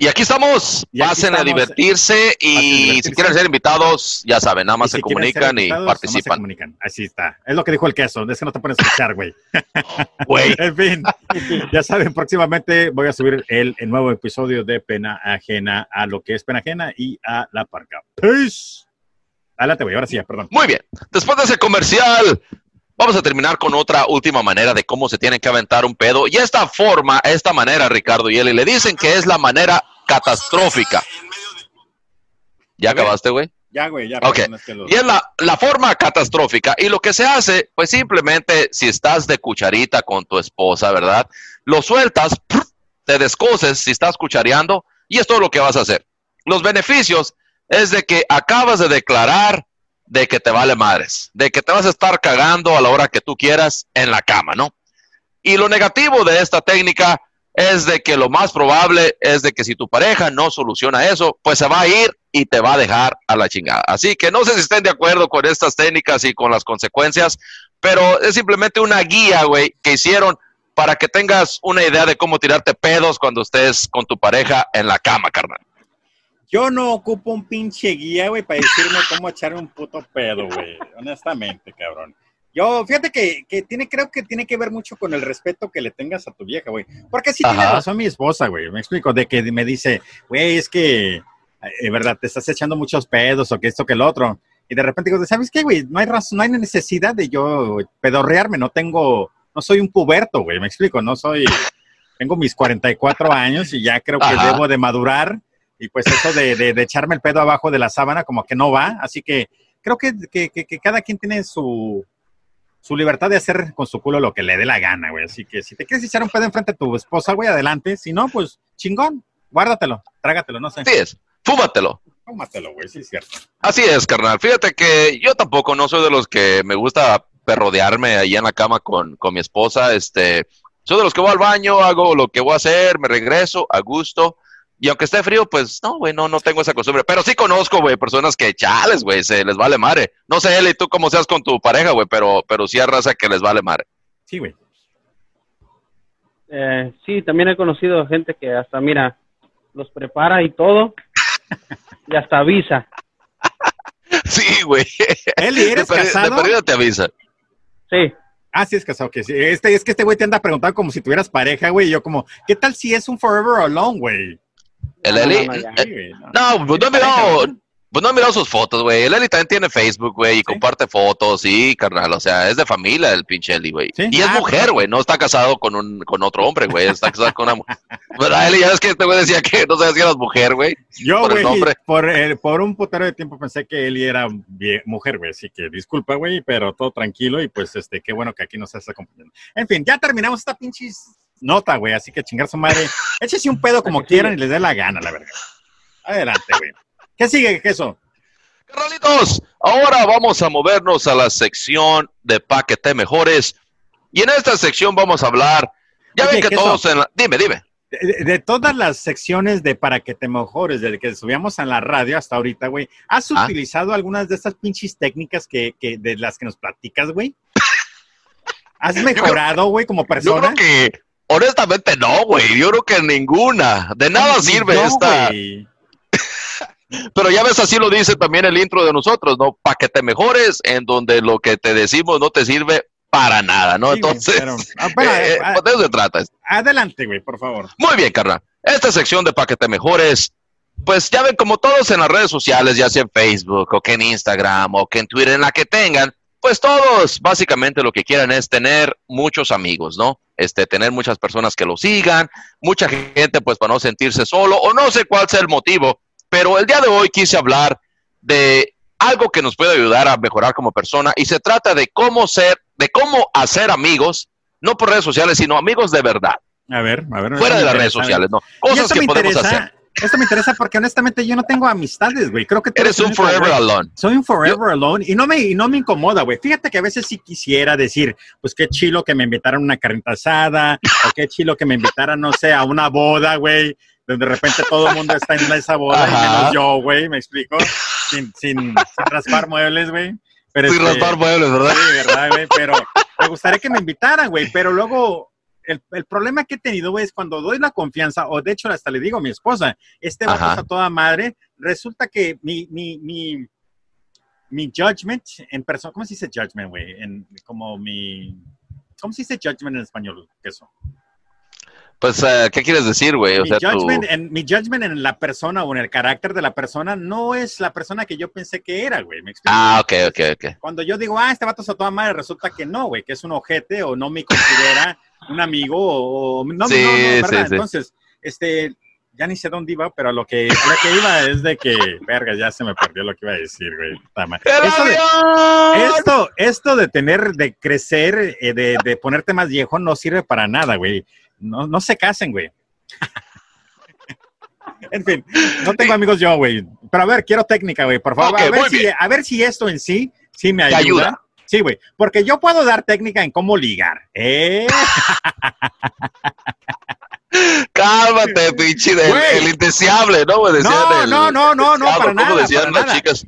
Y aquí estamos, pasen a divertirse y si quieren ser invitados, ya saben, nada más se comunican y participan. Así está. Es lo que dijo el queso, es que no te pueden escuchar, güey. [laughs] Güey. [laughs] en fin, ya saben, próximamente voy a subir el, nuevo episodio de Pena Ajena a lo que es Pena Ajena y a La Parca. Peace. Adelante, güey, ahora sí, perdón. Muy bien. Después de ese comercial, Vamos a terminar con otra última manera de cómo se tiene que aventar un pedo. Y esta forma, esta manera, Ricardo y Eli, le dicen que es la manera catastrófica. ¿Ya acabaste, güey? Ya, güey, ya. Ok. Y es la, la, forma catastrófica. Y lo que se hace, pues simplemente, si estás de cucharita con tu esposa, ¿verdad? Lo sueltas, te descoses si estás cuchareando, y es todo lo que vas a hacer. Los beneficios es de que acabas de declarar de que te vale madres, de que te vas a estar cagando a la hora que tú quieras en la cama, ¿no? Y lo negativo de esta técnica es de que lo más probable es de que si tu pareja no soluciona eso, pues se va a ir y te va a dejar a la chingada. Así que no sé si estén de acuerdo con estas técnicas y con las consecuencias, pero es simplemente una guía, güey, que hicieron para que tengas una idea de cómo tirarte pedos cuando estés con tu pareja en la cama, carnal. Yo no ocupo un pinche guía, güey, para decirme cómo echar un puto pedo, güey. Honestamente, cabrón. Yo, fíjate que, que, tiene, creo que tiene que ver mucho con el respeto que le tengas a tu vieja, güey. Porque sí tiene razón mi esposa, güey. Me explico, de que me dice, güey, es que, eh, verdad, te estás echando muchos pedos o que esto que el otro. Y de repente digo, ¿sabes qué, güey? No hay razón, no hay necesidad de yo pedorrearme, no tengo, no soy un puberto, güey. Me explico, no soy, tengo mis 44 años y ya creo que debo de madurar y pues eso de, de, echarme el pedo abajo de la sábana como que no va, así que creo que, que, que, cada quien tiene su, su libertad de hacer con su culo lo que le dé la gana, güey, así que si te quieres echar un pedo enfrente a tu esposa, güey, adelante, si no, pues chingón, guárdatelo, trágatelo, no sé. Sí es, fúmatelo. Fúmatelo, güey, sí es cierto. Así es, carnal, fíjate que yo tampoco no soy de los que me gusta perrodearme ahí en la cama con, con mi esposa. Este, soy de los que voy al baño, hago lo que voy a hacer, me regreso a gusto. Y aunque esté frío, pues no, güey, no, no tengo esa costumbre. Pero sí conozco, güey, personas que chales, güey, se les vale madre. No sé, él y tú cómo seas con tu pareja, güey, pero, pero sí hay raza que les vale madre. Sí, güey. Eh, sí, también he conocido gente que hasta, mira, los prepara y todo, y hasta avisa. [laughs] Sí, güey. Eli, ¿eres de casado? De perdida te avisa. Sí, Ah, sí, es casado, que sí. Este, es que este güey te anda preguntando como si tuvieras pareja, güey. Y yo como, ¿qué tal si es un forever alone, güey? El No, Eli. no, no, eh, no. No, pues no mirado, pues no mirado sus fotos, güey. El Eli también tiene Facebook, güey, y comparte fotos, sí, carnal. O sea, es de familia el pinche Eli, güey. Sí. Y es Ah, mujer, güey. No está casado con un, con otro hombre, güey. Está casado con una mujer. [laughs] ¿Verdad, Eli? Ya ves que este güey decía que no sabía si eras mujer, güey. Yo, por güey, por, eh, por un putero de tiempo pensé que Eli era mujer, güey. Así que disculpa, güey, pero todo tranquilo y pues, este, qué bueno que aquí nos estás acompañando. En fin, ya terminamos esta pinche nota, güey. Así que chingar su madre. [laughs] Échese un pedo como quieran y les dé la gana, la verdad. Adelante, güey. ¿Qué sigue, queso? Carnalitos, ahora vamos a movernos a la sección de paquete mejores. Y en esta sección vamos a hablar. Ya Oye, ven que queso. todos en la... Dime, dime. De, todas las secciones de Para que te mejores, desde que subíamos en la radio hasta ahorita, güey, ¿has Ah. utilizado algunas de estas pinches técnicas que, que de las que nos platicas, güey? [laughs] ¿Has mejorado, güey, como Yo persona? creo que, honestamente, no, güey. Yo creo que ninguna. De nada sirve No, esta. [laughs] Pero ya ves, así lo dice también el intro de nosotros, ¿no? Para que te mejores, en donde lo que te decimos no te sirve para nada, ¿no? Sí, Entonces, pero- ah, [laughs] eh, eh, de eso se trata. adelante, güey, por favor. Muy bien, carnal. Esta sección de Paquete Mejores, pues ya ven como todos en las redes sociales, ya sea en Facebook o que en Instagram o que en Twitter, en la que tengan, pues todos básicamente lo que quieren es tener muchos amigos, ¿no? Este, tener muchas personas que lo sigan, mucha gente pues para no sentirse solo o no sé cuál sea el motivo, pero el día de hoy quise hablar de algo que nos puede ayudar a mejorar como persona y se trata de cómo ser, de cómo hacer amigos, no por redes sociales, sino amigos de verdad A ver, a ver. fuera de las redes sociales, ¿no? Cosas que podemos hacer. Esto me interesa porque honestamente yo no tengo amistades, güey. Creo que tú Eres un forever alone. Soy un forever alone y no me, y no me incomoda, güey. Fíjate que a veces sí quisiera decir, pues qué chilo que me invitaran a una carnita asada, o qué chilo que me invitaran, no sé, a una boda, güey, donde de repente todo el mundo está en esa boda y menos yo, güey, ¿me explico? Sin, sin, sin raspar muebles, güey. Pero Sin este, raspar muebles, ¿verdad? Sí, verdad, güey, pero me gustaría que me invitaran, güey, pero luego el, el problema que he tenido, güey, es cuando doy la confianza, o de hecho hasta le digo a mi esposa, este Ajá. está toda madre, resulta que mi, mi, mi, mi judgment en persona, ¿cómo se dice judgment, güey? En, como mi, ¿cómo se dice judgment en español? Eso. Pues, eh, ¿qué quieres decir, güey? O mi, sea, tú... judgment en, mi judgment en la persona o en el carácter de la persona no es la persona que yo pensé que era, güey. ¿Me explico? Ah, ok, ok, ok. Cuando yo digo, ah, este vato está toda madre, resulta que no, güey, que es un ojete o no me considera [laughs] un amigo o, no, Sí, no, no, sí, ¿verdad? sí. Entonces, este, ya ni sé dónde iba, pero a lo que, a lo que iba es de que, verga, ya se me perdió lo que iba a decir, güey. puta madre. ¡El Esto de, esto, esto de tener, de crecer, eh, de, de ponerte más viejo no sirve para nada, güey. No, no se casen, güey. [laughs] En fin, no tengo amigos yo, güey. Pero a ver, quiero técnica, güey, por favor. A, ver si, bien. a ver si esto en sí, sí me ayuda. ayuda. Sí, güey. Porque yo puedo dar técnica en cómo ligar. ¿Eh? [laughs] Cálmate, pinche, del- Güey. el indeseable, ¿no? güey? No, el- no, no, no, no, para ¿cómo nada, decían para las nada. chicas?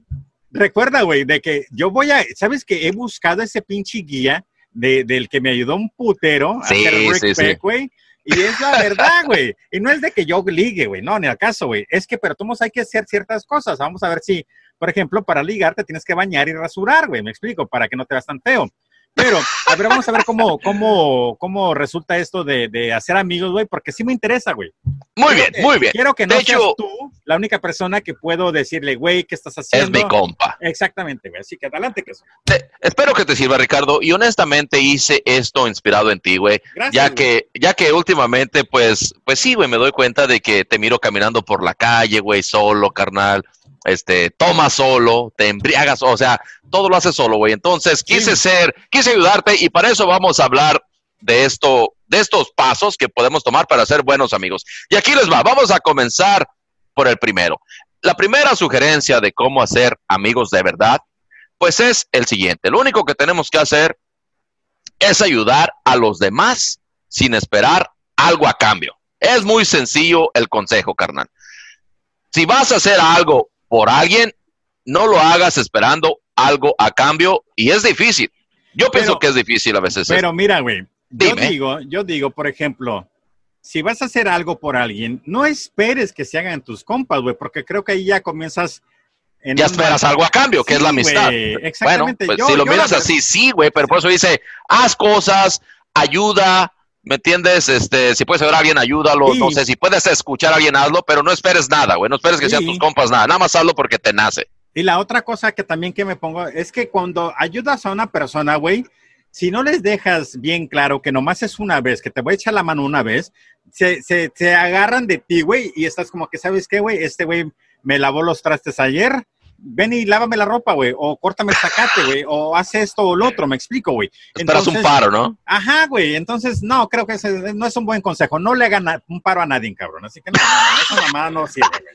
Recuerda, güey, de que yo voy a, ¿sabes que He buscado ese pinche guía de, del que me ayudó un putero a hacer Rick sí. Beck, güey. Y es la verdad, güey. Y no es de que yo ligue, güey. No, ni al caso, güey. Es que, pero todos hay que hacer ciertas cosas. Vamos a ver si, por ejemplo, para ligar te tienes que bañar y rasurar, güey. Me explico, para que no te veas tan feo. Pero, a ver, vamos a ver cómo, cómo, cómo resulta esto de, de hacer amigos, güey, porque sí me interesa, güey. Muy bien, muy bien. Quiero que no De seas hecho- tú la única persona que puedo decirle, güey, ¿qué estás haciendo? Es mi compa. Exactamente, güey. Así que adelante, que. Te- espero que te sirva, Ricardo. Y honestamente hice esto inspirado en ti, güey. Gracias. Ya que, ya que últimamente, pues, pues sí, güey, me doy cuenta de que te miro caminando por la calle, güey, solo, carnal. Este, tomas solo, te embriagas, o sea, todo lo haces solo, güey. Entonces, quise ser, quise ayudarte y para eso vamos a hablar de esto, de estos pasos que podemos tomar para ser buenos amigos. Y aquí les va, vamos a comenzar por el primero. La primera sugerencia de cómo hacer amigos de verdad, pues es el siguiente. Lo único que tenemos que hacer es ayudar a los demás sin esperar algo a cambio. Es muy sencillo el consejo, carnal. Si vas a hacer algo por alguien, no lo hagas esperando algo a cambio y es difícil. Yo pienso que es difícil a veces. Pero mira, güey, yo digo, yo digo, por ejemplo, si vas a hacer algo por alguien, no esperes que se hagan tus compas, güey, porque creo que ahí ya comienzas ya esperas algo a cambio, que es la amistad. Exactamente. Bueno, pues si lo miras así, sí, güey, pero por eso dice, haz cosas, ayuda, ¿me entiendes? Este, si puedes ver a alguien, ayúdalo, no sé, si puedes escuchar a alguien, hazlo, pero no esperes nada, güey, no esperes que sean tus compas nada, nada más hazlo porque te nace. Y la otra cosa que también que me pongo es que cuando ayudas a una persona, güey, si no les dejas bien claro que nomás es una vez, que te voy a echar la mano una vez, se, se, se agarran de ti, güey, y estás como que, ¿sabes qué, güey? Este güey me lavó los trastes ayer, ven y lávame la ropa, güey, o córtame el sacate, güey, o hace esto o lo otro, me explico, güey. Esperas un paro, ¿no? Ajá, güey, entonces, no, creo que ese no es un buen consejo, no le hagan un paro a nadie, cabrón, así que no, esa mamá no sirve, güey.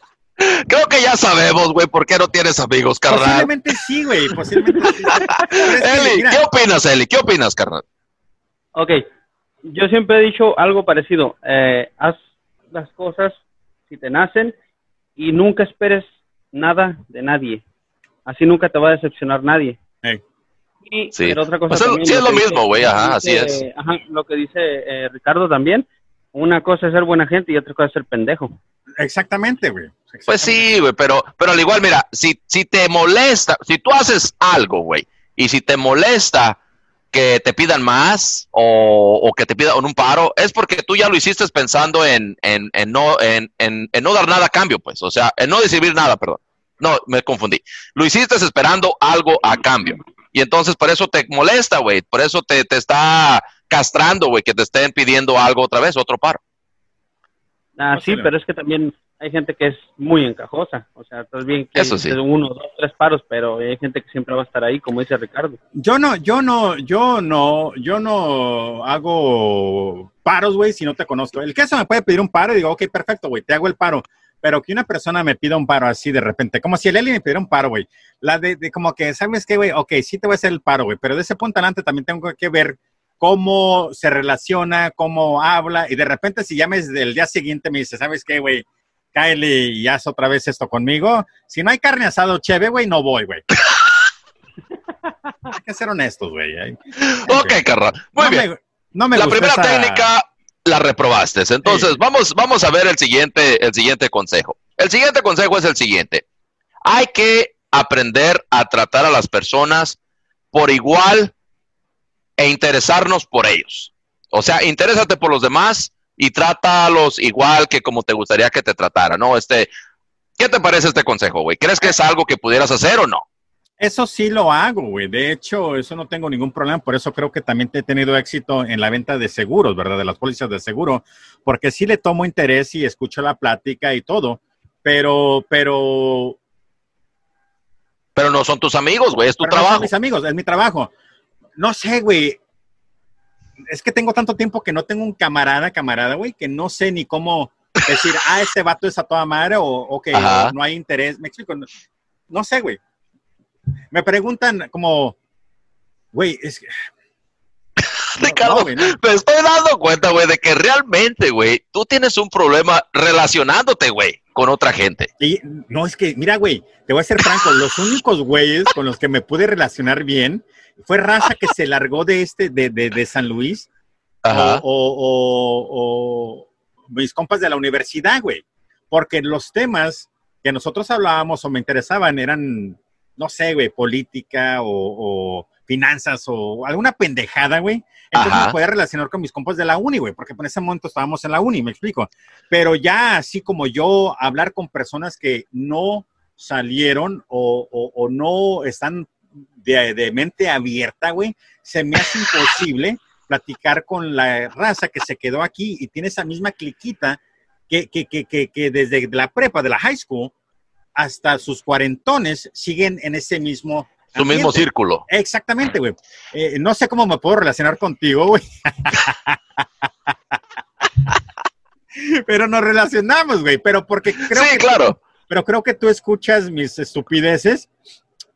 Creo que ya sabemos, güey, por qué no tienes amigos, carnal. Posiblemente sí, güey, posiblemente sí. Eli, ¿qué opinas, Eli? ¿Qué opinas, carnal? Ok, yo siempre he dicho algo parecido. Eh, haz las cosas si te nacen y nunca esperes nada de nadie. Así nunca te va a decepcionar nadie. Y sí. otra cosa pues sí es lo, mismo, güey, ajá, así es. Ajá, lo que dice eh, Ricardo también, una cosa es ser buena gente y otra cosa es ser pendejo. Exactamente, güey. Pues sí, güey, pero, pero al igual, mira, si, si te molesta, si tú haces algo, güey, y si te molesta que te pidan más o, que te pidan un paro, es porque tú ya lo hiciste pensando en, en, en no, en, en, no dar nada a cambio, pues, o sea, en no recibir nada, perdón. No, me confundí. Lo hiciste esperando algo a cambio. Y entonces por eso te molesta, güey. Por eso te, te está castrando, güey, que te estén pidiendo algo otra vez, otro paro. Ah, sí, pero es que también hay gente que es muy encajosa. O sea, estás bien que Eso uno, dos, tres paros, pero hay gente que siempre va a estar ahí, como dice Ricardo. Yo no, yo no, yo no, yo no hago paros, güey, si no te conozco. El que se me puede pedir un paro y digo, ok, perfecto, güey, te hago el paro. Pero que una persona me pida un paro así de repente, como si el Eli me pidiera un paro, güey. La de, de como que, ¿sabes qué, güey? Ok, sí te voy a hacer el paro, güey, pero de ese punto adelante también tengo que ver cómo se relaciona, cómo habla, y de repente si llames del día siguiente me dice, ¿sabes qué, güey? Kylie, y haz otra vez esto conmigo. Si no hay carne asado chévere, güey, no voy, güey. [laughs] hay que ser honestos, güey. Ok, carnal. Muy bien. no me la primera técnica la reprobaste. Entonces, vamos, vamos a ver el siguiente, el siguiente consejo. El siguiente consejo es el siguiente. Hay que aprender a tratar a las personas por igual e interesarnos por ellos. O sea, interésate por los demás y trátalos igual que como te gustaría que te tratara, ¿no? Este, ¿qué te parece este consejo, güey? ¿Crees que es algo que pudieras hacer o no? Eso sí lo hago, güey. De hecho, eso no tengo ningún problema. Por eso creo que también te he tenido éxito en la venta de seguros, ¿verdad? De las pólizas de seguro. Porque sí le tomo interés y escucho la plática y todo. Pero, pero. Pero no son tus amigos, güey. Es tu trabajo. No son mis amigos, es mi trabajo no sé, güey. Es que tengo tanto tiempo que no tengo un camarada, camarada, güey, que no sé ni cómo decir, ah, este vato es a toda madre o, que no hay interés. Me explico. No, sé, güey. Me preguntan como, güey, es que. [laughs] Ricardo, me estoy dando cuenta, güey, de que realmente, güey, tú tienes un problema relacionándote, güey, con otra gente. Y no, es que, mira, güey, te voy a ser franco, los únicos güeyes con los que me pude relacionar bien fue raza que se largó de este, de, de, San Luis, O, mis compas de la universidad, güey, porque los temas que nosotros hablábamos o me interesaban eran, no sé, güey, política o, finanzas o alguna pendejada, güey. Entonces me podía relacionar con mis compas de la uni, güey, porque en ese momento estábamos en la uni, me explico. Pero ya así como yo hablar con personas que no salieron o, o no están de, mente abierta, güey, se me hace imposible platicar con la raza que se quedó aquí y tiene esa misma cliquita que, que, que, que, desde la prepa, de la high school, hasta sus cuarentones siguen en ese mismo... Su mismo círculo. Exactamente, güey. Eh, no sé cómo me puedo relacionar contigo, güey. [laughs] pero nos relacionamos, güey. Pero porque creo sí, claro. pero creo que tú escuchas mis estupideces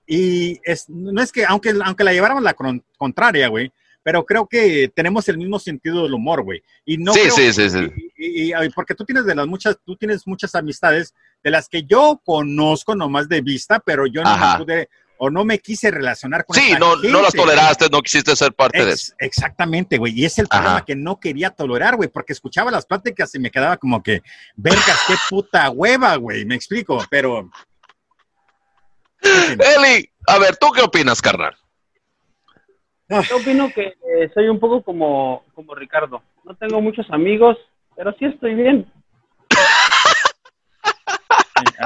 y es, no es que, aunque, aunque la lleváramos la contraria, güey, pero creo que tenemos el mismo sentido del humor, güey. Y no sí, creo sí, que- sí, sí. Y, y- y- porque tú tienes de las muchas, tú tienes muchas amistades de las que yo conozco nomás de vista, pero yo no me pude o no me quise relacionar con Sí, no, no las gente, toleraste, no quisiste ser parte de eso. Ex- exactamente, güey. Y es el Ajá. problema que no quería tolerar, güey, porque escuchaba las pláticas y me quedaba como que, vergas, qué puta hueva, güey. Me explico, pero. Eli, a ver, ¿tú qué opinas, carnal? Yo opino que eh, soy un poco como, como Ricardo. No tengo muchos amigos, pero sí estoy bien.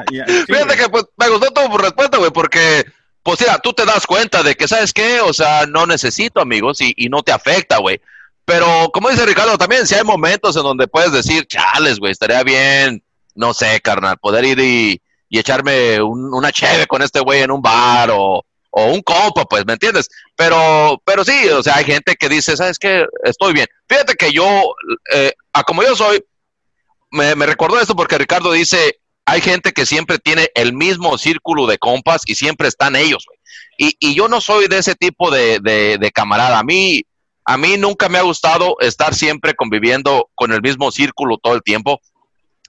Sí, Fíjate güey. que pues, me gustó tu respuesta, güey, porque, pues mira, tú te das cuenta de que, ¿sabes qué? O sea, no necesito amigos y, y no te afecta, güey. Pero, como dice Ricardo, también si hay momentos en donde puedes decir, chales, güey, estaría bien, no sé, carnal, poder ir y, y echarme un- una cheve con este güey en un bar o, o un compa, pues, ¿me entiendes? Pero, pero sí, o sea, hay gente que dice, ¿sabes qué? Estoy bien. Fíjate que yo, eh, a como yo soy, me, me recordó esto porque Ricardo dice, hay gente que siempre tiene el mismo círculo de compas y siempre están ellos. Y, y yo no soy de ese tipo de, de, camarada. A mí, a mí nunca me ha gustado estar siempre conviviendo con el mismo círculo todo el tiempo.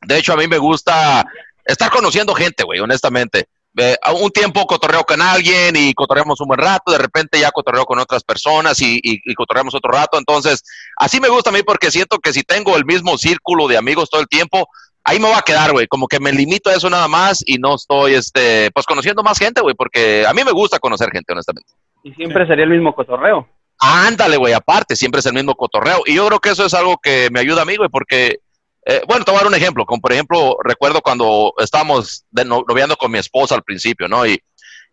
De hecho, a mí me gusta estar conociendo gente, güey, honestamente. Eh, un tiempo cotorreo con alguien y cotorreamos un buen rato, de repente ya cotorreo con otras personas y, y, y cotorreamos otro rato. Entonces, así me gusta a mí porque siento que si tengo el mismo círculo de amigos todo el tiempo, ahí me va a quedar, güey. Como que me limito a eso nada más y no estoy, este, pues conociendo más gente, güey, porque a mí me gusta conocer gente, honestamente. Y siempre sería el mismo cotorreo. Ándale, güey, aparte, siempre es el mismo cotorreo. Y yo creo que eso es algo que me ayuda a mí, güey, porque, eh, bueno, te voy a dar un ejemplo. Como por ejemplo, recuerdo cuando estábamos de no- noviando con mi esposa al principio, ¿no? Y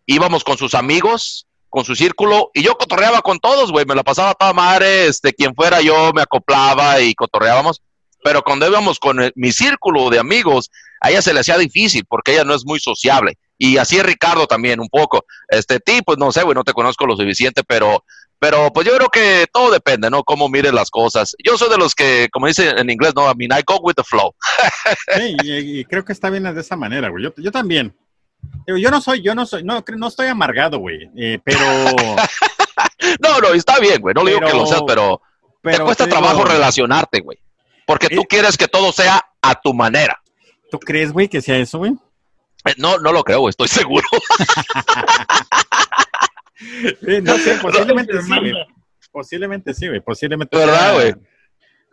íbamos con sus amigos, con su círculo, y yo cotorreaba con todos, güey. Me la pasaba toda madre, este, quien fuera yo me acoplaba y cotorreábamos. Pero cuando íbamos con el- mi círculo de amigos, a ella se le hacía difícil porque ella no es muy sociable. Y así es Ricardo también, un poco. Este, ti, pues no sé, güey, no te conozco lo suficiente, pero pero pues yo creo que todo depende, ¿no? Cómo mires las cosas. Yo soy de los que, como dice en inglés, no, I mean, I go with the flow. [laughs] Sí, y, y creo que está bien de esa manera, güey. Yo, yo también. Yo no soy, yo no soy, no, no estoy amargado, güey. eh, pero, [laughs] No, no, está bien, güey. No le digo que lo seas, pero, pero te cuesta trabajo relacionarte, güey. Porque tú Eh. quieres que todo sea a tu manera. ¿Tú crees, güey, que sea eso, güey? Eh, No, no lo creo, estoy seguro. [laughs] Eh, no sé, posiblemente sí, güey. Posiblemente sí, güey. Posiblemente ¿Verdad, güey?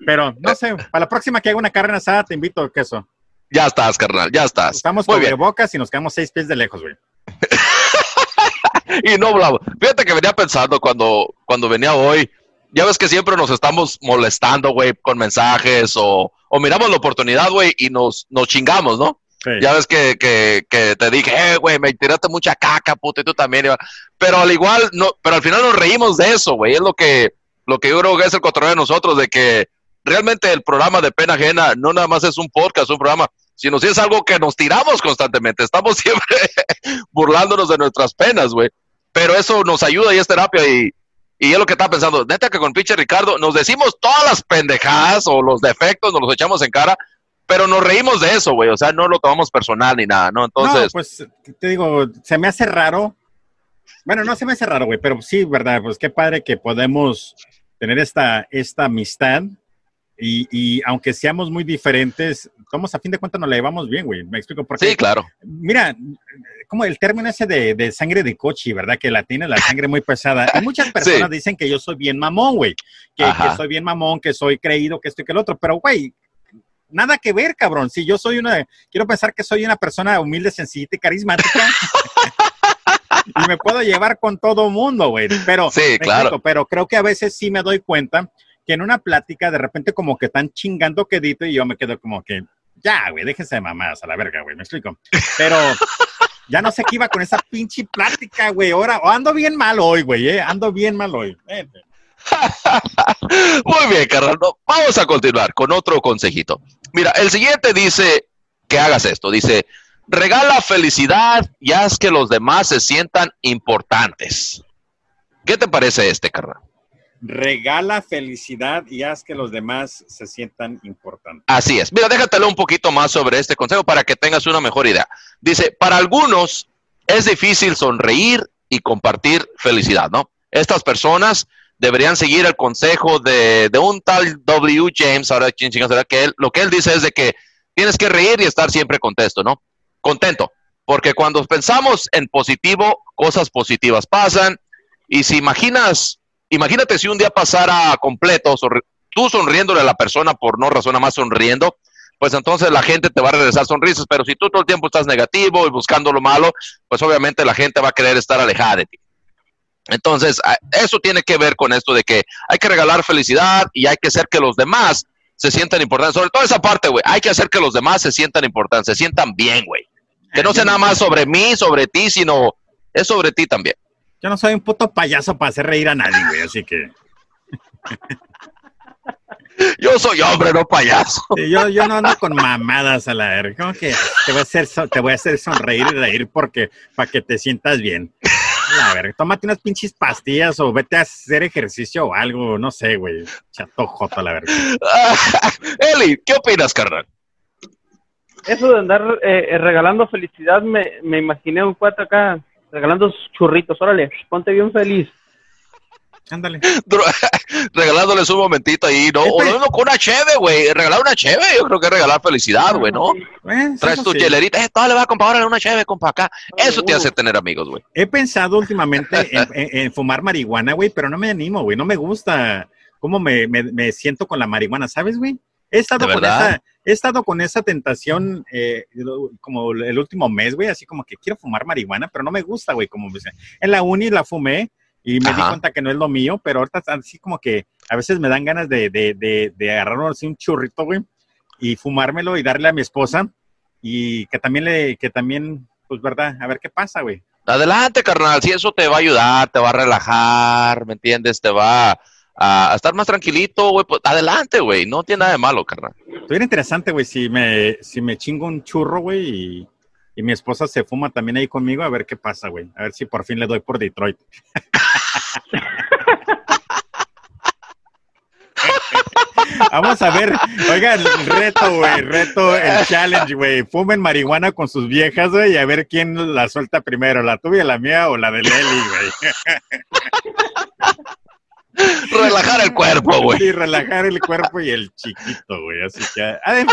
Pero no sé, para la próxima que haga una carne asada, te invito queso. ya estás, carnal, ya estás. Estamos Muy con bien. bocas y nos quedamos seis pies de lejos, güey. [laughs] Y no hablaba. Fíjate que venía pensando cuando, cuando venía hoy. Ya ves que siempre nos estamos molestando, güey, con mensajes o, o miramos la oportunidad, güey, y nos, nos chingamos, ¿no? Sí. Ya ves que, que, que te dije, eh, güey, me tiraste mucha caca, puto, y tú también. Pero al igual, no, pero al final nos reímos de eso, güey. Es lo que, lo que yo creo que es el cotorreo de nosotros, de que realmente el programa de pena ajena no nada más es un podcast, un programa, sino sí es algo que nos tiramos constantemente. Estamos [laughs] siempre burlándonos de nuestras penas, güey. Pero eso nos ayuda y es terapia y, y es lo que estaba pensando. Neta que con pinche Ricardo nos decimos todas las pendejadas o los defectos, nos los echamos en cara, pero nos reímos de eso, güey. O sea, no lo tomamos personal ni nada, ¿no? no, Entonces, pues te digo, se me hace raro. Bueno, no se me hace raro, güey, pero sí, ¿verdad? Pues qué padre que podemos tener esta, esta amistad y, y aunque seamos muy diferentes, vamos a fin de cuentas nos la llevamos bien, güey. Me explico por qué. sí, claro. Mira, como el término ese de, de sangre de coche, ¿verdad? Que la tiene la sangre muy pesada. Y muchas [laughs] personas dicen que yo soy bien mamón, güey. Que, que soy bien mamón, que soy creído, que esto y que el otro. Pero, güey, nada que ver, cabrón. Si yo soy una, quiero pensar que soy una persona humilde, sencilla y carismática. [laughs] y me puedo llevar con todo mundo, güey. Pero, Sí, claro. explico, pero creo que a veces sí me doy cuenta que en una plática de repente como que están chingando quedito y yo me quedo como que, ya, güey, déjense de mamadas a la verga, güey, me explico. Pero ya no sé qué iba con esa pinche plática, güey. Ahora, ando bien mal hoy, güey, eh. Ando bien mal hoy. [laughs] Muy bien, carnal. Vamos a continuar con otro consejito. Mira, el siguiente dice que hagas esto. Dice, regala felicidad y haz que los demás se sientan importantes. ¿Qué te parece este, carnal? Regala felicidad y haz que los demás se sientan importantes. Así es. Mira, déjatelo un poquito más sobre este consejo para que tengas una mejor idea. Dice, para algunos es difícil sonreír y compartir felicidad, ¿no? Estas personas deberían seguir el consejo de, un tal W. James, ahora que él, lo que él dice es de que tienes que reír y estar siempre contento, ¿no? Contento, porque cuando pensamos en positivo, cosas positivas pasan, y si imaginas, imagínate si un día pasara completo, tú sonriéndole a la persona por no razón, más sonriendo, pues entonces la gente te va a regresar sonrisas, pero si tú todo el tiempo estás negativo y buscando lo malo, pues obviamente la gente va a querer estar alejada de ti. Entonces, eso tiene que ver con esto de que hay que regalar felicidad y hay que hacer que los demás se sientan importantes. Sobre todo esa parte, güey. Hay que hacer que los demás se sientan importantes, se sientan bien, güey. Que no sea nada más sobre mí, sobre ti, sino es sobre ti también. Yo no soy un puto payaso para hacer reír a nadie, güey, así que. Yo soy hombre, no payaso. yo, yo no ando con mamadas a la verga. Como que te voy a hacer, te voy a hacer sonreír y reír porque para que te sientas bien. A ver, tómate unas pinches pastillas o vete a hacer ejercicio o algo, no sé, güey. Chato joto, la verdad. [laughs] Eli, ¿qué opinas, carnal? Eso de andar eh, regalando felicidad, me, me imaginé un cuate acá regalando churritos. Órale, ponte bien feliz. Ándale. [laughs] Regalándoles un momentito ahí, ¿no? O no, con una cheve, güey. Regalar una cheve, yo creo que es regalar felicidad, güey, ¿no? Traes tu chelerita, eh, todo le va a comprar una cheve, compa, acá. Eso te hace tener amigos, güey. He pensado últimamente en, fumar marihuana, güey, pero no me animo, güey. No me gusta cómo me, me, siento con la marihuana, ¿sabes, güey? He estado, con esa, he estado con esa tentación eh, como el último mes, güey, así como que quiero fumar marihuana, pero no me gusta, güey, como en la uni la fumé, y me di cuenta que no es lo mío, pero ahorita así como que a veces me dan ganas de, de, de, de agarrar así un churrito, güey, y fumármelo y darle a mi esposa y que también le, que también, pues verdad, a ver qué pasa, güey. Adelante, carnal, si eso te va a ayudar, te va a relajar, ¿me entiendes? Te va a, estar más tranquilito, güey, pues adelante, güey, no tiene nada de malo, carnal. Estuviera interesante, güey, si me, si me chingo un churro, güey, y mi esposa se fuma también ahí conmigo a ver qué pasa, güey. A ver si por fin le doy por Detroit. [laughs] Vamos a ver, oigan, reto, güey, reto, el challenge, güey. Fumen marihuana con sus viejas, güey, y a ver quién la suelta primero, la tuya, la mía o la de Leli, güey. [laughs] [laughs] relajar el cuerpo, güey. Sí, relajar el cuerpo y el chiquito, güey. Así que, a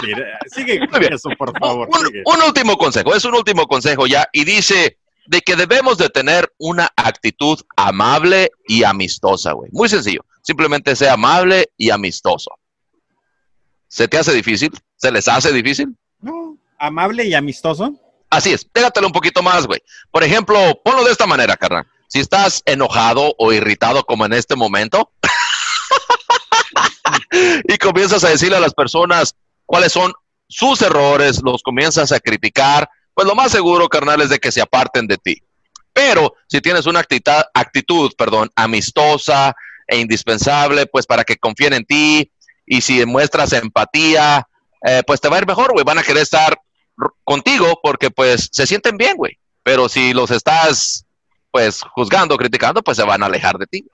sigue con eso, por favor. Un, último consejo, es un último consejo ya, y dice de que debemos de tener una actitud amable y amistosa, güey. Muy sencillo, simplemente sea amable y amistoso. ¿Se te hace difícil? ¿Se les hace difícil? No, amable y amistoso. Así es, pégatelo un poquito más, güey. Por ejemplo, ponlo de esta manera, carnal. Si estás enojado o irritado como en este momento, [laughs] y comienzas a decirle a las personas cuáles son sus errores, los comienzas a criticar, pues lo más seguro, carnal, es de que se aparten de ti. Pero si tienes una actitud, actitud perdón, amistosa e indispensable, pues para que confíen en ti, y si muestras empatía, eh, pues te va a ir mejor, güey. Van a querer estar contigo porque pues se sienten bien, güey. Pero si los estás pues juzgando, criticando, pues se van a alejar de ti.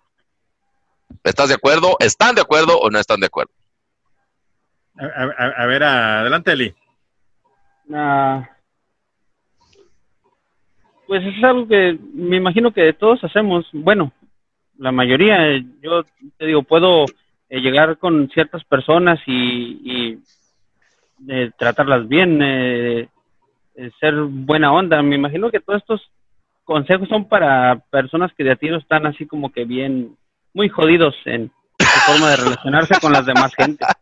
¿Estás de acuerdo? ¿Están de acuerdo o no están de acuerdo? A, ver, adelante, Eli. Ah, pues es algo que me imagino que todos hacemos. Bueno, la mayoría, yo te digo, puedo eh, llegar con ciertas personas y, eh, tratarlas bien, eh, ser buena onda. Me imagino que todos estos consejos son para personas que de a tiro están así como que bien, muy jodidos en su forma de relacionarse con las demás gente. [laughs]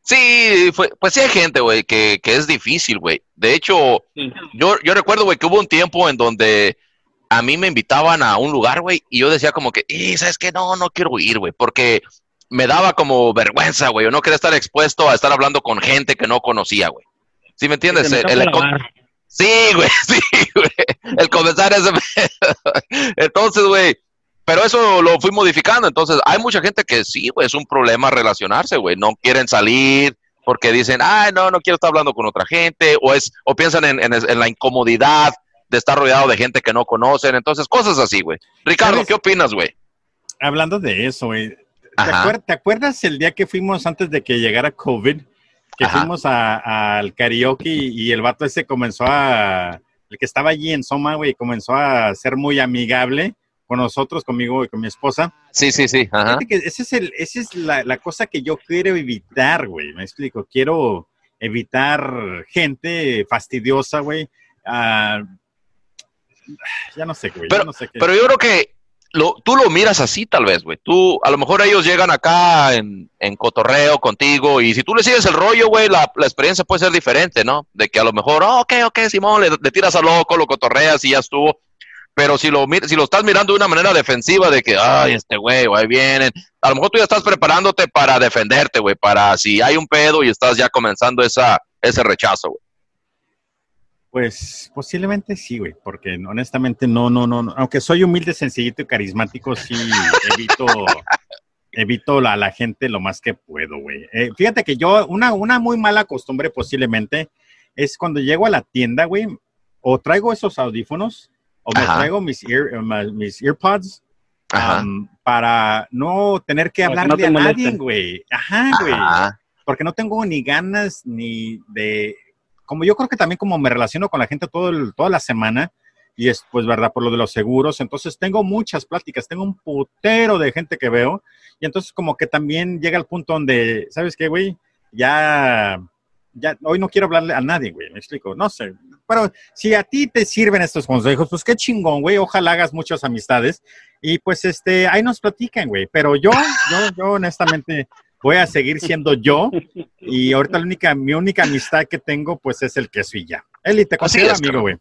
Sí, pues sí hay gente, güey, que, que es difícil, güey. De hecho, yo, yo recuerdo, güey, que hubo un tiempo en donde a mí me invitaban a un lugar, güey, y yo decía como que, y ¿sabes qué? No, no quiero ir, güey, porque me daba como vergüenza, güey, yo no quería estar expuesto a estar hablando con gente que no conocía, güey. ¿Sí me entiendes? el, Sí, güey, [laughs] sí, güey. El comenzar ese. Entonces, güey. Pero eso lo fui modificando. Entonces, hay mucha gente que sí, güey, es un problema relacionarse, güey. No quieren salir porque dicen, ay, no, no quiero estar hablando con otra gente. O, es, o piensan en, en, la incomodidad de estar rodeado de gente que no conocen. Entonces, cosas así, güey. Ricardo, ¿qué opinas, güey? Hablando de eso, güey. ¿Te, acuerdas el día que fuimos antes de que llegara COVID? Que fuimos al karaoke y, el vato ese comenzó a, el que estaba allí en Soma, güey, comenzó a ser muy amigable con nosotros, conmigo y con mi esposa. Sí, sí, sí. Ajá. Que ese es el, esa es la, la, cosa que yo quiero evitar, güey. Me explico. Quiero evitar gente fastidiosa, güey. Uh, ya no sé, güey. Pero, no sé pero yo creo que lo, tú lo miras así, tal vez, güey. Tú, a lo mejor ellos llegan acá en, en cotorreo contigo y si tú le sigues el rollo, güey, la, la, experiencia puede ser diferente, ¿no? De que a lo mejor, oh, ok, ok, Simón, le, le tiras a loco, lo cotorreas y ya estuvo pero si lo, si lo estás mirando de una manera defensiva, de que, ay, este güey, ahí vienen, a lo mejor tú ya estás preparándote para defenderte, güey, para si hay un pedo y estás ya comenzando esa, ese rechazo, güey. Pues posiblemente sí, güey, porque honestamente no, no, no, aunque soy humilde, sencillito y carismático, sí evito, evito a la, gente lo más que puedo, güey. Eh, fíjate que yo, una, una muy mala costumbre posiblemente es cuando llego a la tienda, güey, o traigo esos audífonos o me traigo mis, ear, mis earpods um, para no tener que hablarle a nadie, güey. Ajá, güey. Porque no tengo ni ganas ni de... Como yo creo que también como me relaciono con la gente todo el, toda la semana, y es pues verdad por lo de los seguros, entonces tengo muchas pláticas, tengo un putero de gente que veo, y entonces como que también llega el punto donde, ¿sabes qué, güey? Ya ya hoy no quiero hablarle a nadie, güey, me explico, no sé. Pero si a ti te sirven estos consejos, pues qué chingón, güey, ojalá hagas muchas amistades y pues este, ahí nos platican, güey. Pero yo, yo, yo honestamente voy a seguir siendo yo y ahorita la única, mi única amistad que tengo pues es el queso y ya. Eli, te considero amigo, güey.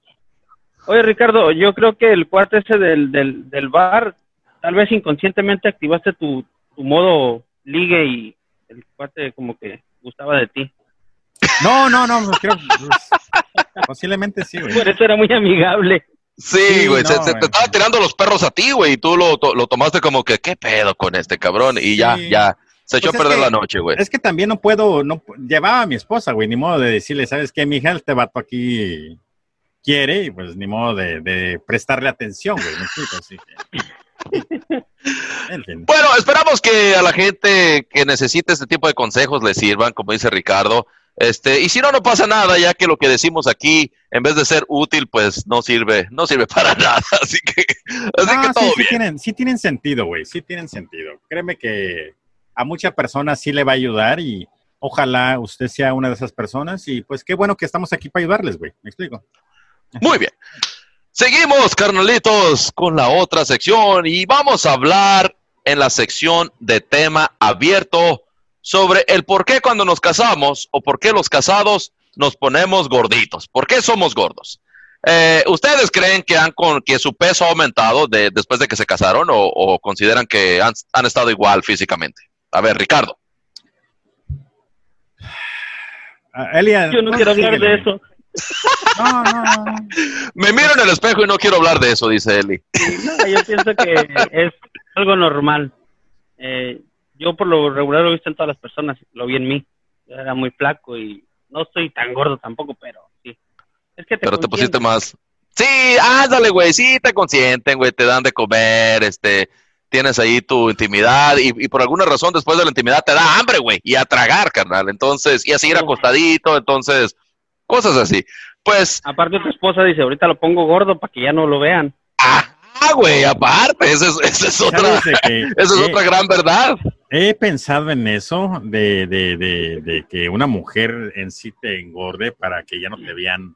Oye, Ricardo, yo creo que el cuate ese del, del, del bar, tal vez inconscientemente activaste tu, tu modo ligue y el cuate como que gustaba de ti. No, no, no, creo, pues, posiblemente sí, güey. Por eso era muy amigable. Sí, güey, se, te estaba tirando los perros a ti, güey, y tú lo, lo, tomaste como que, ¿qué pedo con este cabrón? Y ya, ya, se echó pues a perder la noche, güey. Es que también no puedo, no llevaba a mi esposa, güey, ni modo de decirle, ¿sabes qué, mija? Este vato aquí quiere, y pues ni modo de, de prestarle atención, güey, sí. [laughs] Bueno, esperamos que a la gente que necesite este tipo de consejos le sirvan, como dice Ricardo. Este, y si no, no pasa nada, ya que lo que decimos aquí, en vez de ser útil, pues no sirve, no sirve [laughs] para nada. Así que, así que todo sí, bien. Sí tienen, sí tienen sentido, güey, sí tienen sentido. Créeme que a muchas personas sí le va a ayudar y ojalá usted sea una de esas personas y pues qué bueno que estamos aquí para ayudarles, güey. ¿Me explico? Muy bien. Seguimos, carnalitos, con la otra sección y vamos a hablar en la sección de tema abierto sobre el por qué cuando nos casamos o por qué los casados nos ponemos gorditos. ¿Por qué somos gordos? Eh, ¿Ustedes creen que, han con, que su peso ha aumentado de, después de que se casaron o, consideran que han, estado igual físicamente? A ver, Ricardo. Uh, Elia, Yo no quiero hablar de eso. No, no, no. Me miro en el espejo y no quiero hablar de eso, dice Eli. No, yo pienso que es algo normal. Eh, yo por lo regular lo he visto en todas las personas, lo vi en mí. Yo era muy flaco y no estoy tan gordo tampoco, pero sí. Es que te pero te pusiste más. Sí, ándale, güey, sí te consienten, güey, te dan de comer, este, tienes ahí tu intimidad y, y, por alguna razón después de la intimidad te da hambre, güey, y a tragar, carnal. Entonces, y a seguir acostadito, entonces, cosas así. Pues. Aparte, tu esposa dice: Ahorita lo pongo gordo para que ya no lo vean. Ah, güey, aparte, [laughs] esa es, esa es otra, que, esa es eh, otra gran verdad. He pensado en eso, de, de, de, de, que una mujer en sí te engorde para que ya no te vean.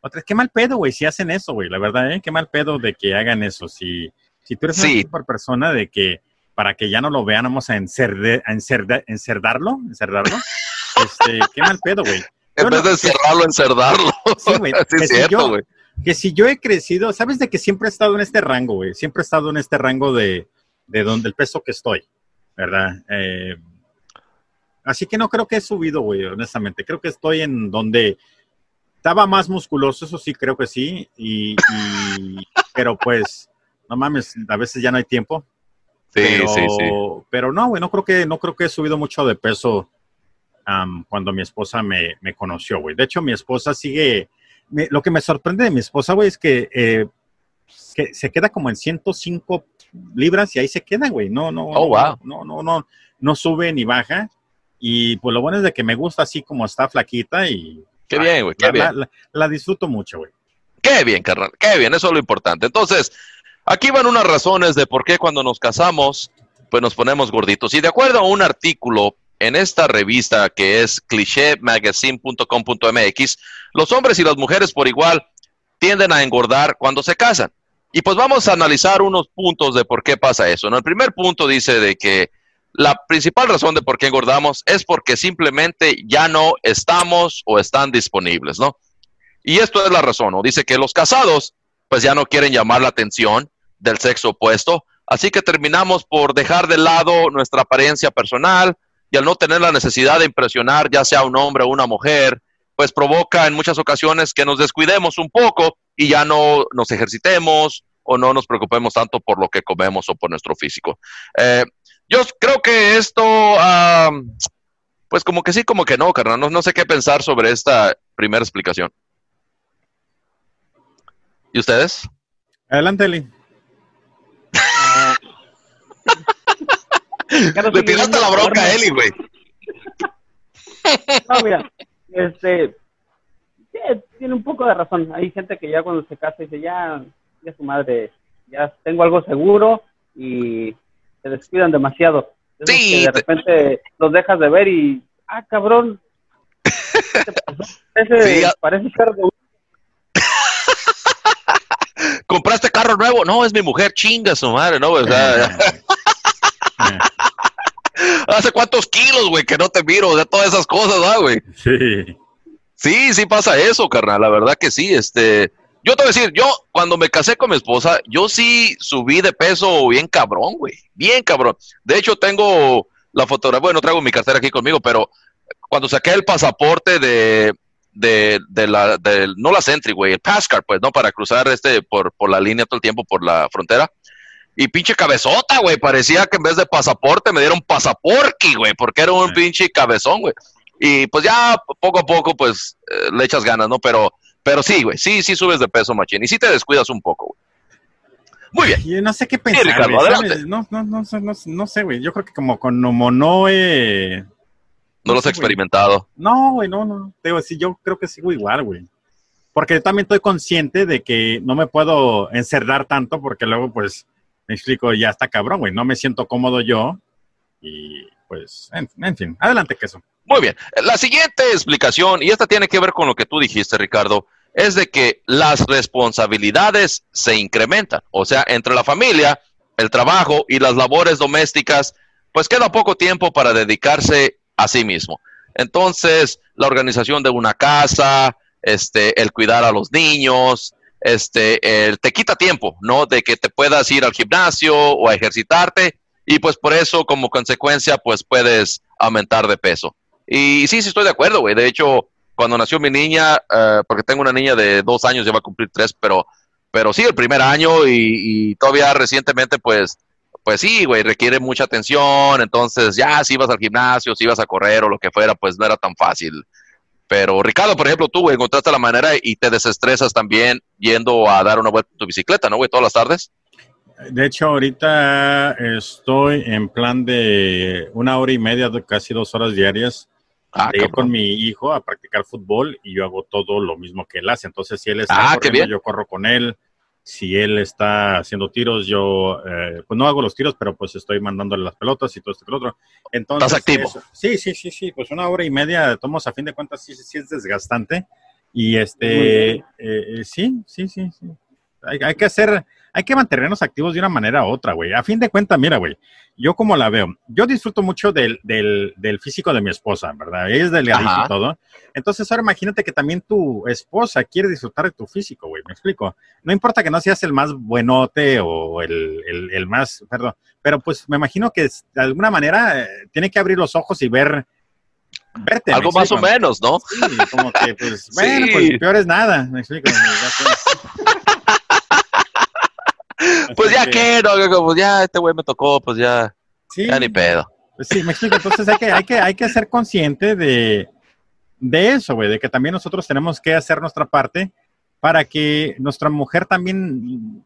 Otra, qué mal pedo, güey, si hacen eso, güey, la verdad, ¿eh? Qué mal pedo de que hagan eso. Si, si tú eres Sí. una super persona de que para que ya no lo vean, vamos a, encerde, a encerde, encerdarlo, encerdarlo, [laughs] este, qué mal pedo, güey. En vez no- de encerrarlo, encerdarlo. Sí, güey. [laughs] Sí, que es si cierto, yo- güey. que si yo he crecido, sabes de que siempre he estado en este rango, güey. Siempre he estado en este rango de, de donde el peso que estoy, ¿verdad? Eh, así que no creo que he subido, güey, honestamente. Creo que estoy en donde estaba más musculoso, eso sí, creo que sí. Y, y- pero pues, no mames, a veces ya no hay tiempo. Sí, pero, sí, sí. Pero no, güey, no creo que, no creo que he subido mucho de peso cuando mi esposa me, me conoció, güey. De hecho, mi esposa sigue. me- lo que me sorprende de mi esposa, güey, es que, eh, que se queda como en 105 libras y ahí se queda, güey. No, no, Oh, wow. no, no, no, no sube ni baja. Y pues lo bueno es de que me gusta así como está flaquita y Qué bien, güey, qué la, bien. la- la- la disfruto mucho, güey. Qué bien, carnal, qué bien, eso es lo importante. Entonces, Aquí van unas razones de por qué cuando nos casamos, pues nos ponemos gorditos. Y de acuerdo a un artículo en esta revista que es clichémagazine.com.mx, los hombres y las mujeres por igual tienden a engordar cuando se casan. Y pues vamos a analizar unos puntos de por qué pasa eso. El primer punto dice de que la principal razón de por qué engordamos es porque simplemente ya no estamos o están disponibles, ¿no? Y esto es la razón, ¿no? Dice que los casados pues ya no quieren llamar la atención del sexo opuesto, así que terminamos por dejar de lado nuestra apariencia personal y al no tener la necesidad de impresionar ya sea un hombre o una mujer, pues provoca en muchas ocasiones que nos descuidemos un poco y ya no nos ejercitemos o no nos preocupemos tanto por lo que comemos o por nuestro físico. Eh, yo creo que esto, pues como que sí, como que no, carnal. No, no sé qué pensar sobre esta primera explicación. ¿Y ustedes? Adelante, Eli. Le tiraste la bronca a Eli, güey. No, mira, este, tiene un poco de razón. Hay gente que ya cuando se casa dice, ya, ya su madre, ya tengo algo seguro y se descuidan demasiado. Sí. de repente los dejas de ver y, ah, cabrón. [laughs] Ese parece carro [laughs] ¿Compraste carro nuevo? No, es mi mujer, chinga su madre, ¿no? O ¿Hace cuántos kilos, güey, que no te miro? De todas esas cosas, ¿ah, güey? Sí. Sí, sí pasa eso, carnal. La verdad que sí. Este, yo te voy a decir, yo cuando me casé con mi esposa, yo sí subí de peso bien cabrón, güey. Bien cabrón. De hecho, tengo la fotografía, bueno, traigo mi cartera aquí conmigo, pero cuando saqué el pasaporte de, de, de la, de, no la Sentry, güey, el Passcard, pues, ¿no? Para cruzar este por, por la línea todo el tiempo, por la frontera. Y pinche cabezota, güey. Parecía que en vez de pasaporte me dieron pasaporte, güey, porque era un pinche cabezón, güey. Y pues ya poco a poco, pues, eh, le echas ganas, ¿no? Pero, pero sí, güey, sí, sí subes de peso, machín. Y sí te descuidas un poco, güey. Muy bien. Yo no sé qué pensar, no, no, no, no, no, sé, güey. Yo creo que como con no he... No, los he experimentado. No, güey, no, no. Digo, sí, yo creo que sigo igual, güey. Porque yo también estoy consciente de que no me puedo encerrar tanto porque luego, pues, me explico, ya está cabrón, güey. No me siento cómodo yo. Y pues, en, en fin, adelante, queso. Muy bien. La siguiente explicación, y esta tiene que ver con lo que tú dijiste, Ricardo, es de que las responsabilidades se incrementan. O sea, entre la familia, el trabajo y las labores domésticas, pues queda poco tiempo para dedicarse a sí mismo. Entonces, la organización de una casa, este, el cuidar a los niños, este, te quita tiempo, ¿no? De que te puedas ir al gimnasio o a ejercitarte y pues por eso como consecuencia pues puedes aumentar de peso. Y sí, sí estoy de acuerdo, güey. De hecho, cuando nació mi niña, eh, porque tengo una niña de dos años, ya va a cumplir tres, pero, pero sí, el primer año y, todavía recientemente, pues, pues sí, güey, requiere mucha atención. Entonces, ya si ibas al gimnasio, si ibas a correr o lo que fuera, pues no era tan fácil. Pero Ricardo, por ejemplo, tú, güey, encontraste la manera y te desestresas también yendo a dar una vuelta en tu bicicleta, ¿no, güey? Todas las tardes. De hecho, ahorita estoy en plan de una hora y media, casi dos horas diarias Ah, ir con mi hijo a practicar fútbol y yo hago todo lo mismo que él hace. Entonces, si él está ah, corriendo, yo corro con él. Si él está haciendo tiros, yo eh, pues no hago los tiros, pero pues estoy mandándole las pelotas y todo esto y lo otro. Entonces, ¿Estás activo? sí, sí, sí, sí. Pues una hora y media, tomos a fin de cuentas, sí, sí es desgastante. Y este, eh, eh, sí, sí, sí, sí. Hay, hay, que hacer, hay que mantenernos activos de una manera u otra, güey. A fin de cuentas, mira, güey, yo como la veo, yo disfruto mucho del, del, del físico de mi esposa, ¿verdad? es delgadita y todo. Entonces ahora imagínate que también tu esposa quiere disfrutar de tu físico, güey, me explico. No importa que no seas el más buenote o el, el, el más, perdón, pero pues me imagino que de alguna manera eh, tiene que abrir los ojos y ver Verte, Algo más o menos, ¿no? Sí, como que, pues, [laughs] bueno, pues peor es nada, me explico. [laughs] pues ya que, no, pues ya este güey me tocó, pues ya, ya ni pedo. Pues sí, me explico. Entonces hay que, hay que, hay que ser consciente de, de eso, güey, de que también nosotros tenemos que hacer nuestra parte para que nuestra mujer también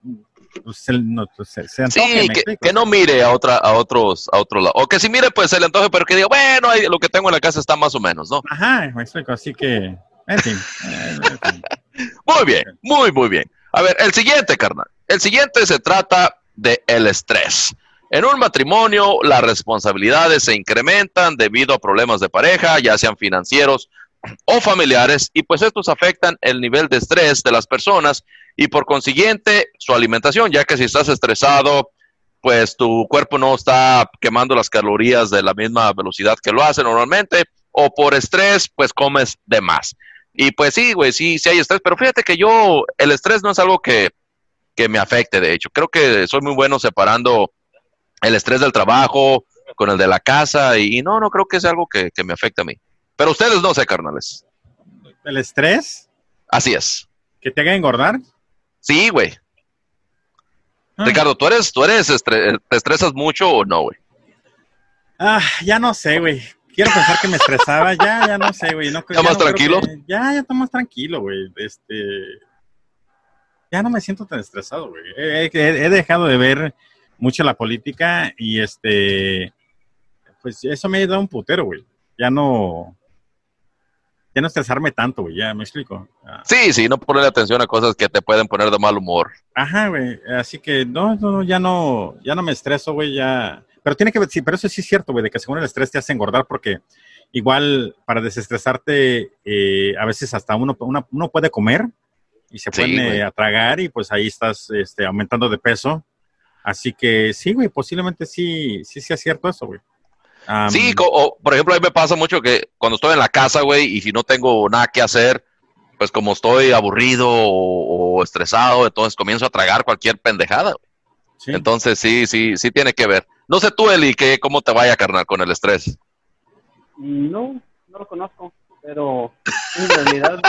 pues, se, pues, se, antoje, sí, que, no mire a otra, a otros, a otro lado. O que si mire, pues se le antoje, pero que diga, bueno, lo que tengo en la casa está más o menos, ¿no? Ajá, me explico. Así que, en fin. [laughs] muy bien, muy, muy bien. A ver, el siguiente, carnal. El siguiente se trata de el estrés. En un matrimonio, las responsabilidades se incrementan debido a problemas de pareja, ya sean financieros o familiares, y pues estos afectan el nivel de estrés de las personas y por consiguiente su alimentación, ya que si estás estresado, pues tu cuerpo no está quemando las calorías de la misma velocidad que lo hace normalmente, o por estrés, pues comes de más. Y pues sí, güey, sí, sí hay estrés, pero fíjate que yo, el estrés no es algo que, que me afecte, de hecho. Creo que soy muy bueno separando el estrés del trabajo con el de la casa y, no, no creo que es algo que, que me afecte a mí. Pero ustedes no sé, carnales. ¿El estrés? Así es. ¿Que te haga engordar? Sí, güey. Ah. Ricardo, ¿tú eres, tú eres, te estresas mucho o no, güey? Ah, ya no sé, güey. Quiero pensar que me estresaba, ya, ya no sé, güey. No, ¿Ya más tranquilo? ya, ya está más tranquilo, güey. Este, ya no me siento tan estresado, güey. He, he, dejado de ver mucho la política y este, pues eso me ha dado un putero, güey. Ya no, ya no estresarme tanto, güey, ya me explico. Ah. Sí, sí, no ponerle atención a cosas que te pueden poner de mal humor. Ajá, güey, así que no, no, ya no, ya no me estreso, güey, ya. Pero tiene que ver, sí, pero eso sí es cierto, güey, de que según el estrés te hace engordar porque igual para desestresarte, eh, a veces hasta uno, uno puede comer y se pone a tragar y pues ahí estás este, aumentando de peso. Así que sí, güey, posiblemente sí, sí sea cierto eso, güey sí, o, por ejemplo, a mí me pasa mucho que cuando estoy en la casa, güey, y si no tengo nada que hacer, pues como estoy aburrido o, estresado, entonces comienzo a tragar cualquier pendejada. Entonces sí, sí, sí tiene que ver. No sé tú, Eli, que, ¿cómo te vaya, carnal, con el estrés? No, no lo conozco, pero en realidad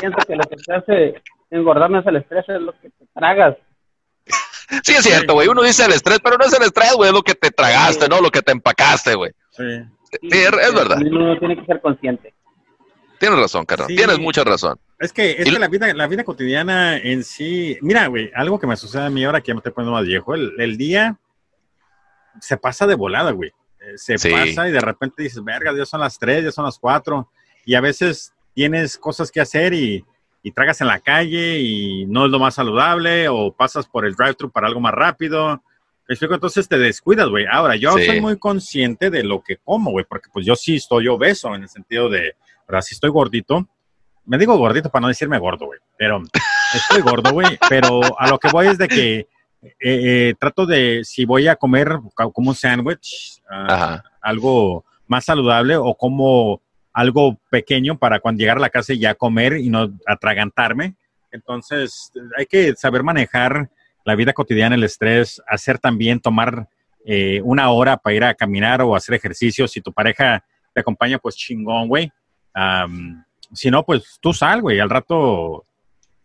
pienso que lo que te hace engordar no es el estrés, es lo que te tragas. Sí, es cierto, güey. Uno dice el estrés, pero no es el estrés, güey. Es lo que te tragaste, ¿no? Lo que te empacaste, güey. Sí. es, verdad. Uno tiene que ser consciente. Tienes razón, Carlos. Tienes mucha razón. Es que, es que la, vida, la vida cotidiana en sí. Mira, güey, algo que me sucede a mí ahora que ya me estoy poniendo más viejo. El, día se pasa de volada, güey. Eh, se pasa y de repente dices, verga, ya son las tres, ya son las cuatro. Y a veces tienes cosas que hacer y y tragas en la calle y no es lo más saludable o pasas por el drive-thru para algo más rápido. explico? Entonces te descuidas, güey. Ahora, yo soy muy consciente de lo que como, güey, porque pues yo sí estoy obeso en el sentido de, ¿verdad? Si estoy gordito, me digo gordito para no decirme gordo, güey, pero estoy gordo, güey, [laughs] pero a lo que voy es de que eh, eh, trato de, si voy a comer como un sándwich, ah, algo más saludable o como algo pequeño para cuando llegar a la casa y ya comer y no atragantarme. Entonces, hay que saber manejar la vida cotidiana, el estrés, hacer también, tomar eh, una hora para ir a caminar o hacer ejercicio. Si tu pareja te acompaña, pues chingón, güey. si no, pues tú sal, güey. Al rato,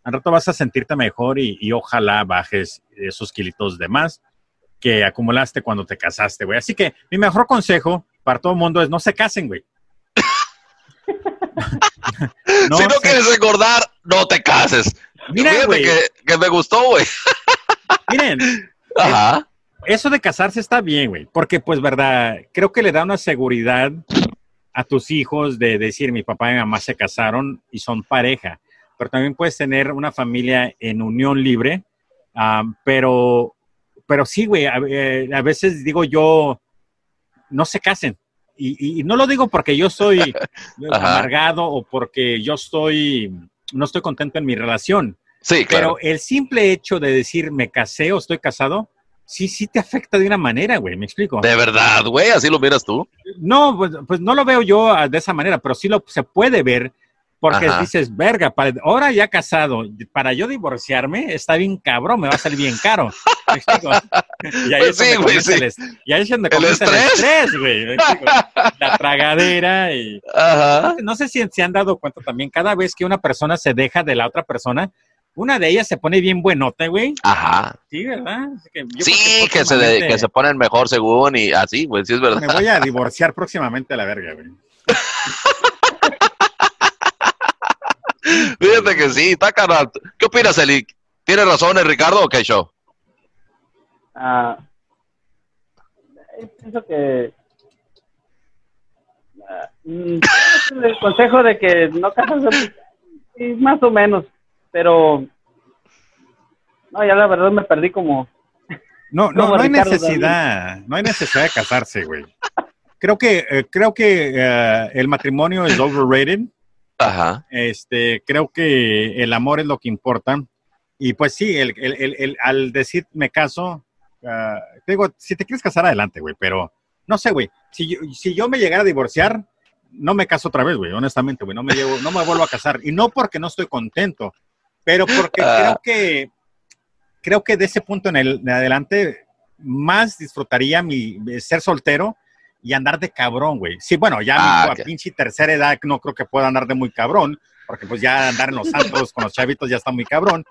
al rato vas a sentirte mejor y, y, ojalá bajes esos kilitos de más que acumulaste cuando te casaste, güey. Así que mi mejor consejo para todo el mundo es no se casen, güey [laughs] si no quieres engordar, no te cases. Mira, que, me gustó, güey. Miren. [laughs] Ajá. Eso de casarse está bien, güey. Porque, pues, verdad, creo que le da una seguridad a tus hijos de decir, mi papá y mi mamá se casaron y son pareja. Pero también puedes tener una familia en unión libre. pero, pero sí, güey, a, eh, a veces digo yo, no se casen y, no lo digo porque yo soy [laughs] amargado o porque yo estoy, no estoy contento en mi relación. Sí, claro. Pero el simple hecho de decir me casé o estoy casado, sí, sí te afecta de una manera, güey, me explico. De verdad, güey, así lo miras tú. No, pues, pues, no lo veo yo ah, de esa manera, pero sí lo se puede ver porque dices, verga, para, ahora ya casado, para yo divorciarme, está bien cabrón, me va a salir bien caro. [laughs] y ahí es donde pues el, y ahí es donde ¿El estrés? güey. La [laughs] tragadera y... No sé si se han dado cuenta también, cada vez que una persona se deja de la otra persona, una de ellas se pone bien buenota, güey. Ajá. Sí, ¿verdad? sí, que, se de, que se ponen mejor según y así, güey, sí es verdad. Me voy a divorciar próximamente a la verga, güey. [laughs] Fíjate que sí, está carnal. ¿Qué opinas, Eli? ¿Tiene razón el Ricardo o qué show? Ah, pienso que ah, mm, el consejo de que no casas más o menos, pero No, ya la verdad me perdí como... No, no, no hay necesidad, no hay necesidad de casarse, güey. Creo que, eh, creo que eh, el matrimonio es [laughs] overrated. Ajá. Este, creo que el amor es lo que importa. Y pues sí, el, el, el, al decir me caso, uh, digo, si te quieres casar, adelante, güey, pero no sé, güey. Si yo, si yo me llegara a divorciar, no me caso otra vez, güey, honestamente, güey. No me, llevo, no me vuelvo a casar. Y no porque no estoy contento, pero porque Ah. creo que creo que de ese punto en, el, en adelante más disfrutaría mi ser soltero y andar de cabrón, güey. Sí, bueno, ya Ah, mi- a pinche tercera edad no creo que pueda andar de muy cabrón, porque pues ya andar en los santos con los chavitos ya está muy cabrón.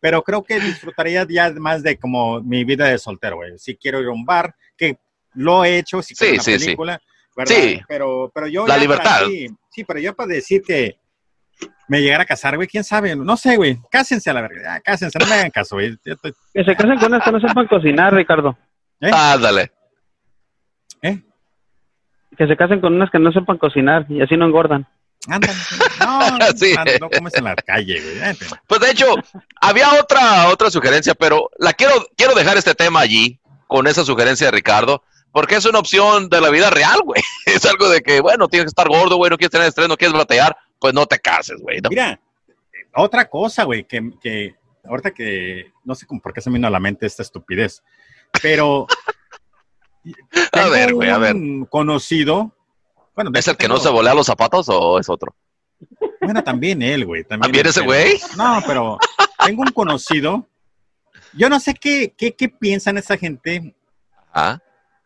Pero creo que disfrutaría ya más de como mi vida de soltero, güey. Si quiero ir a un bar, que lo he hecho, si quiero Sí, una sí, sí. película, ¿verdad? Sí. Pero, pero yo La libertad. sí, sí, pero yo para decir que me llegara a casar, güey, quién sabe, no sé, güey. Cásense a la verga, ya, cásense, no me hagan caso, güey. Yo estoy- Que se casen con unas que no sepan cocinar, Ricardo. ¿eh? Ándale. ¿Eh? Que se casen con unas que no sepan cocinar y así no engordan. Ándale. [laughs] No, Sí. no, no comes en la calle, güey. Pues de hecho, había otra, otra sugerencia, pero la quiero, quiero dejar este tema allí, con esa sugerencia de Ricardo, porque es una opción de la vida real, güey. [laughs] Es algo de que, bueno, tienes que estar gordo, güey, no quieres tener estrés, no quieres batallar, pues no te cases, güey. ¿no? Mira, otra cosa, güey, que, que ahorita que no sé cómo por qué se me vino a la mente esta estupidez, pero A ver, güey, a ver. conocido, bueno, ¿Es el que no se volea los zapatos o es otro? Bueno, también él, güey. También, ¿También él, ese güey? No, pero tengo un conocido. Yo no sé qué, qué, qué piensan esa gente. ¿Ah?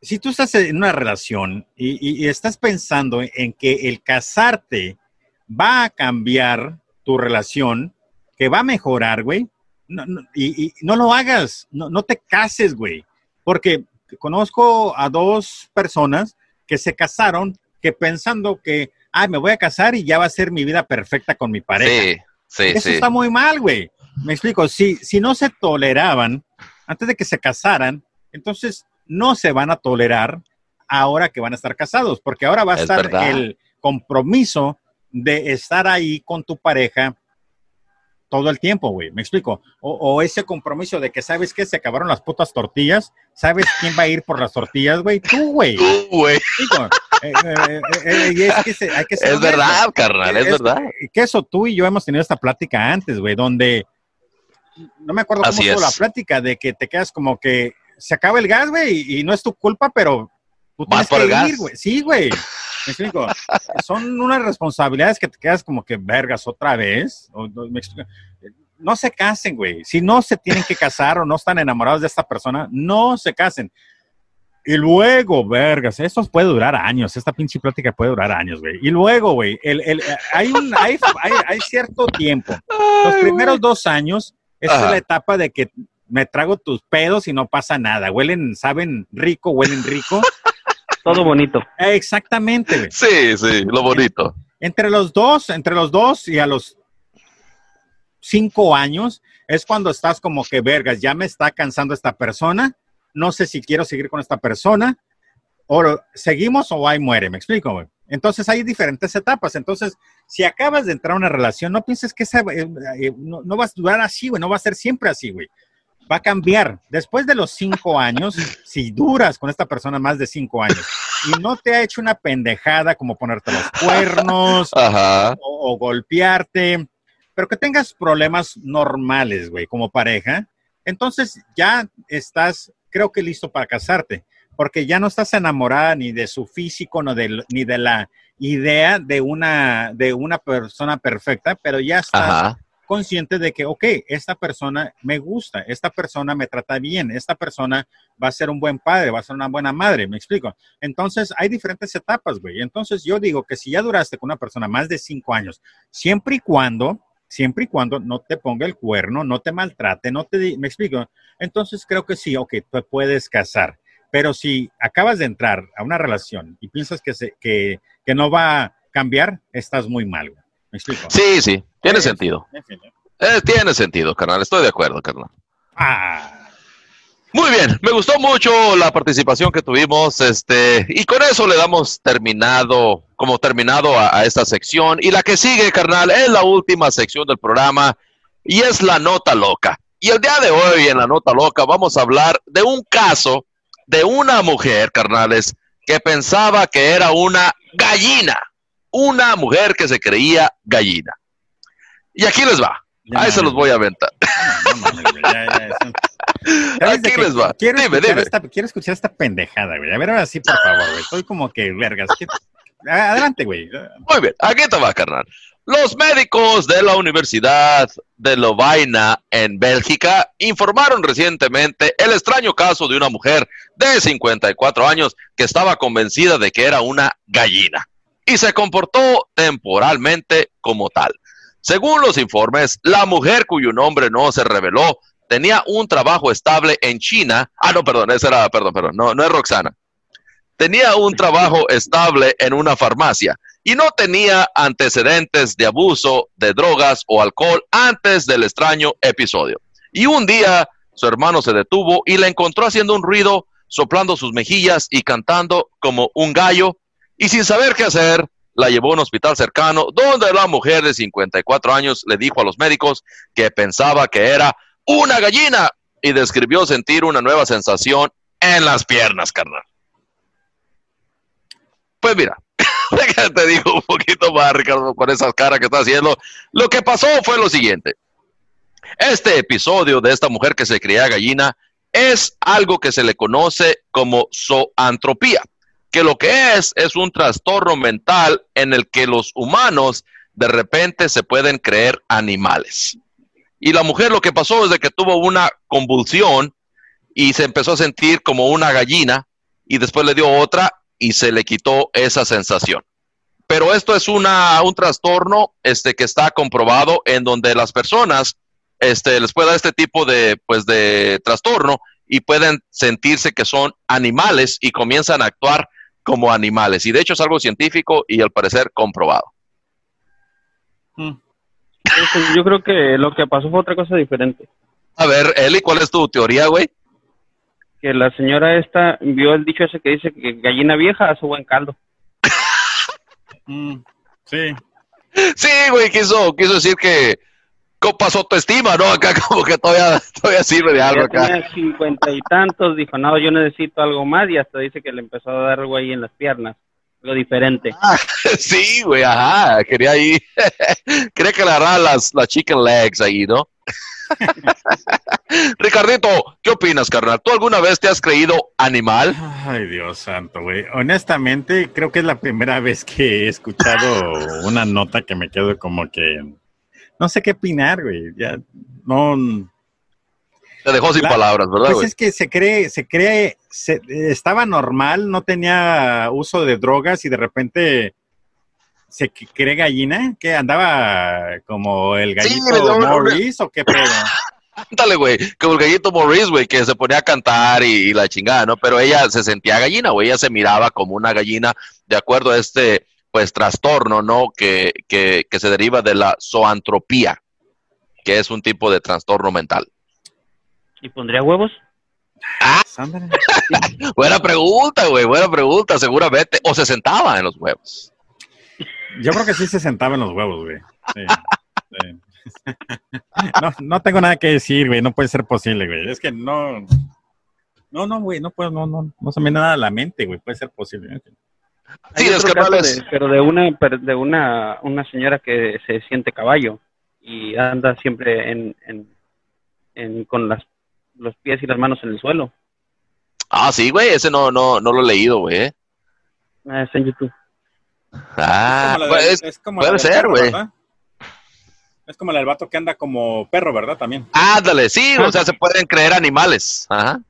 Si tú estás en una relación y, y- y estás pensando en que el casarte va a cambiar tu relación, que va a mejorar, güey, no, no- y, y no lo hagas, no, no te cases, güey. Porque conozco a dos personas que se casaron que pensando que, ay, me voy a casar y ya va a ser mi vida perfecta con mi pareja. Sí, sí, Eso sí. está muy mal, güey. Me explico. Si, si no se toleraban antes de que se casaran, entonces no se van a tolerar ahora que van a estar casados, porque ahora va a Es estar verdad. el compromiso de estar ahí con tu pareja todo el tiempo, güey. Me explico. O, o ese compromiso de que sabes que se acabaron las putas tortillas, sabes quién va a ir por las tortillas, güey. Tú, güey. Tú, güey. Eh, eh, eh, y es que se- hay que ser Es honestos. verdad, carnal, es Es- verdad. que eso tú y yo hemos tenido esta plática antes, güey, donde no me acuerdo cómo Así es. la plática de que te quedas como que se acaba el gas, güey, y, y no es tu culpa, pero tú tienes por que el gas. ir, güey. Sí, güey. Me explico. Son unas responsabilidades que te quedas como que vergas otra vez. O- o- me explico. No se casen, güey. Si no se tienen que casar o no están enamorados de esta persona, no se casen. Y luego, vergas, esto puede durar años, esta pinche plática puede durar años, güey. Y luego, güey, el, el- hay, un, hay, hay, hay cierto tiempo. Los primeros dos años, esa Ajá. es la etapa de que me trago tus pedos y no pasa nada. Huelen, saben rico, huelen rico. Todo bonito. Eh, Exactamente, güey. Sí, sí, lo bonito. Entre los dos, entre los dos y a los cinco años, es cuando estás como que, vergas, ya me está cansando esta persona, no sé si quiero seguir con esta persona, o seguimos o ahí muere, me explico, güey. Entonces hay diferentes etapas. Entonces, si acabas de entrar a una relación, no pienses que esa, eh, eh, no, no vas a durar así, güey, no va a ser siempre así, güey. Va a cambiar. Después de los cinco años, si duras con esta persona más de cinco años y no te ha hecho una pendejada como ponerte los cuernos, Ajá. o, o golpearte, pero que tengas problemas normales, güey, como pareja, entonces ya estás, creo que listo para casarte, porque ya no estás enamorada ni de su físico, no ni de la idea de una, de una persona perfecta, pero ya estás Ajá. Consciente de que, ok, esta persona me gusta, esta persona me trata bien, esta persona va a ser un buen padre, va a ser una buena madre, me explico. Entonces, hay diferentes etapas, güey. Entonces, yo digo que si ya duraste con una persona más de cinco años, siempre y cuando, siempre y cuando no te ponga el cuerno, no te maltrate, no te, me explico. Entonces, creo que sí, ok, te puedes casar. Pero si acabas de entrar a una relación y piensas que, se, que, que no va a cambiar, estás muy mal, güey. Sí, sí, tiene Eh, sentido. En fin, ¿eh? Eh, tiene sentido, carnal, estoy de acuerdo, carnal. Ah. Muy bien, me gustó mucho la participación que tuvimos, este, y con eso le damos terminado, como terminado a, a esta sección. Y la que sigue, carnal, es la última sección del programa y es la nota loca. Y el día de hoy en la nota loca vamos a hablar de un caso de una mujer, carnales, que pensaba que era una gallina. Una mujer que se creía gallina. Y aquí les va. Ahí se los voy a aventar. Aquí les va. Quiero, dime, escuchar Esta, quiero escuchar esta pendejada, güey. A ver, ahora sí, por favor, güey. Estoy como que vergas. Adelante, güey. Muy bien, aquí te va, carnal. Los médicos de la Universidad de Lovaina en Bélgica informaron recientemente el extraño caso de una mujer de 54 años que estaba convencida de que era una gallina y se comportó temporalmente como tal. Según los informes, la mujer cuyo nombre no se reveló tenía un trabajo estable en China. Ah, no, perdón, esa era, perdón, perdón, no, no es Roxana. Tenía un trabajo estable en una farmacia y no tenía antecedentes de abuso de drogas o alcohol antes del extraño episodio. Y un día su hermano se detuvo y la encontró haciendo un ruido, soplando sus mejillas y cantando como un gallo, y sin saber qué hacer, la llevó a un hospital cercano, donde la mujer de 54 años le dijo a los médicos que pensaba que era una gallina y describió sentir una nueva sensación en las piernas, carnal. Pues mira, [laughs] te digo un poquito más, Ricardo, con esas caras que está haciendo. Lo que pasó fue lo siguiente. Este episodio de esta mujer que se creía gallina es algo que se le conoce como zoantropía, que lo que es es un trastorno mental en el que los humanos de repente se pueden creer animales. Y la mujer lo que pasó es de que tuvo una convulsión y se empezó a sentir como una gallina y después le dio otra y se le quitó esa sensación. Pero esto es una, un trastorno este, que está comprobado en donde las personas este, les puede dar este tipo de, pues, de trastorno y pueden sentirse que son animales y comienzan a actuar como animales. Y de hecho es algo científico y al parecer comprobado. Hmm. Yo creo que lo que pasó fue otra cosa diferente. A ver, Eli, ¿cuál es tu teoría, güey? que la señora esta vio el dicho ese que dice que gallina vieja hace buen caldo. [laughs] Mm, sí. Sí, güey, quiso, quiso decir que pasó tu estima, ¿no? Acá [laughs] como que todavía, todavía sirve de algo acá. Tenía cincuenta y tantos, dijo, no, yo necesito algo más y hasta dice que le empezó a dar algo ahí en las piernas, algo diferente. Ah, [laughs] sí, güey, ajá, quería ahí, [laughs] cree que le hará las, las chicken legs ahí, ¿no? Ricardito, ¿qué opinas, carnal? ¿Tú alguna vez te has creído animal? Ay, Dios santo, güey. Honestamente, creo que es la primera vez que he escuchado una nota que me quedo como que no sé qué opinar, güey. Ya no te dejó sin palabras, ¿verdad? Pues es que se cree, se cree, estaba normal, no tenía uso de drogas y de repente se cree gallina, que andaba como el gallito Morris o qué pedo. Ándale, güey, como el gallito Morris, güey, que se ponía a cantar y, la chingada, ¿no? Pero ella se sentía gallina, güey, ella se miraba como una gallina de acuerdo a este, pues, trastorno, ¿no? Que, que, que se deriva de la zoantropía, que es un tipo de trastorno mental. ¿Y pondría huevos? Ah, [laughs] buena pregunta, güey, buena pregunta, seguramente. O se sentaba en los huevos. Yo creo que sí se sentaba en los huevos, güey. [laughs] No, no tengo nada que decir, güey. No puede ser posible, güey. Es que no. No, no, güey. No puedo, no, no, no se me nada a la mente, güey. Puede ser posible. Sí, es que pero de una, de una, una señora que se siente caballo y anda siempre en, en, con las, los pies y las manos en el suelo. Ah, sí, güey. Ese no, no, no lo he leído, güey. ¿eh? Ah, es en YouTube. Ah, es como puede ser, güey. Es como el vato que anda como perro, ¿verdad? También. Ándale, sí, o sea, se pueden creer animales. Ajá.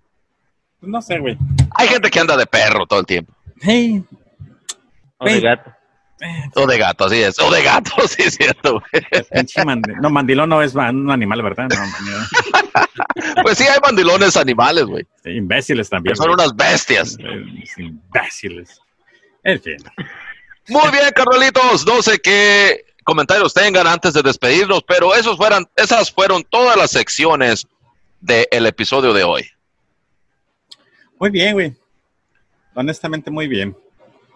No sé, güey. Hay gente que anda de perro todo el tiempo. Hey. O de gato. O de gato, así es. O de gato, [laughs] sí es cierto. No, mandilón no es un animal, ¿verdad? No, [laughs] pues sí, hay mandilones animales, güey. imbéciles también. son unas bestias. Imbéciles. En fin. Muy bien, Carnalitos. No sé qué comentarios tengan antes de despedirnos, pero esos fueran, esas fueron todas las secciones del episodio de hoy. Muy bien, güey. Honestamente, muy bien.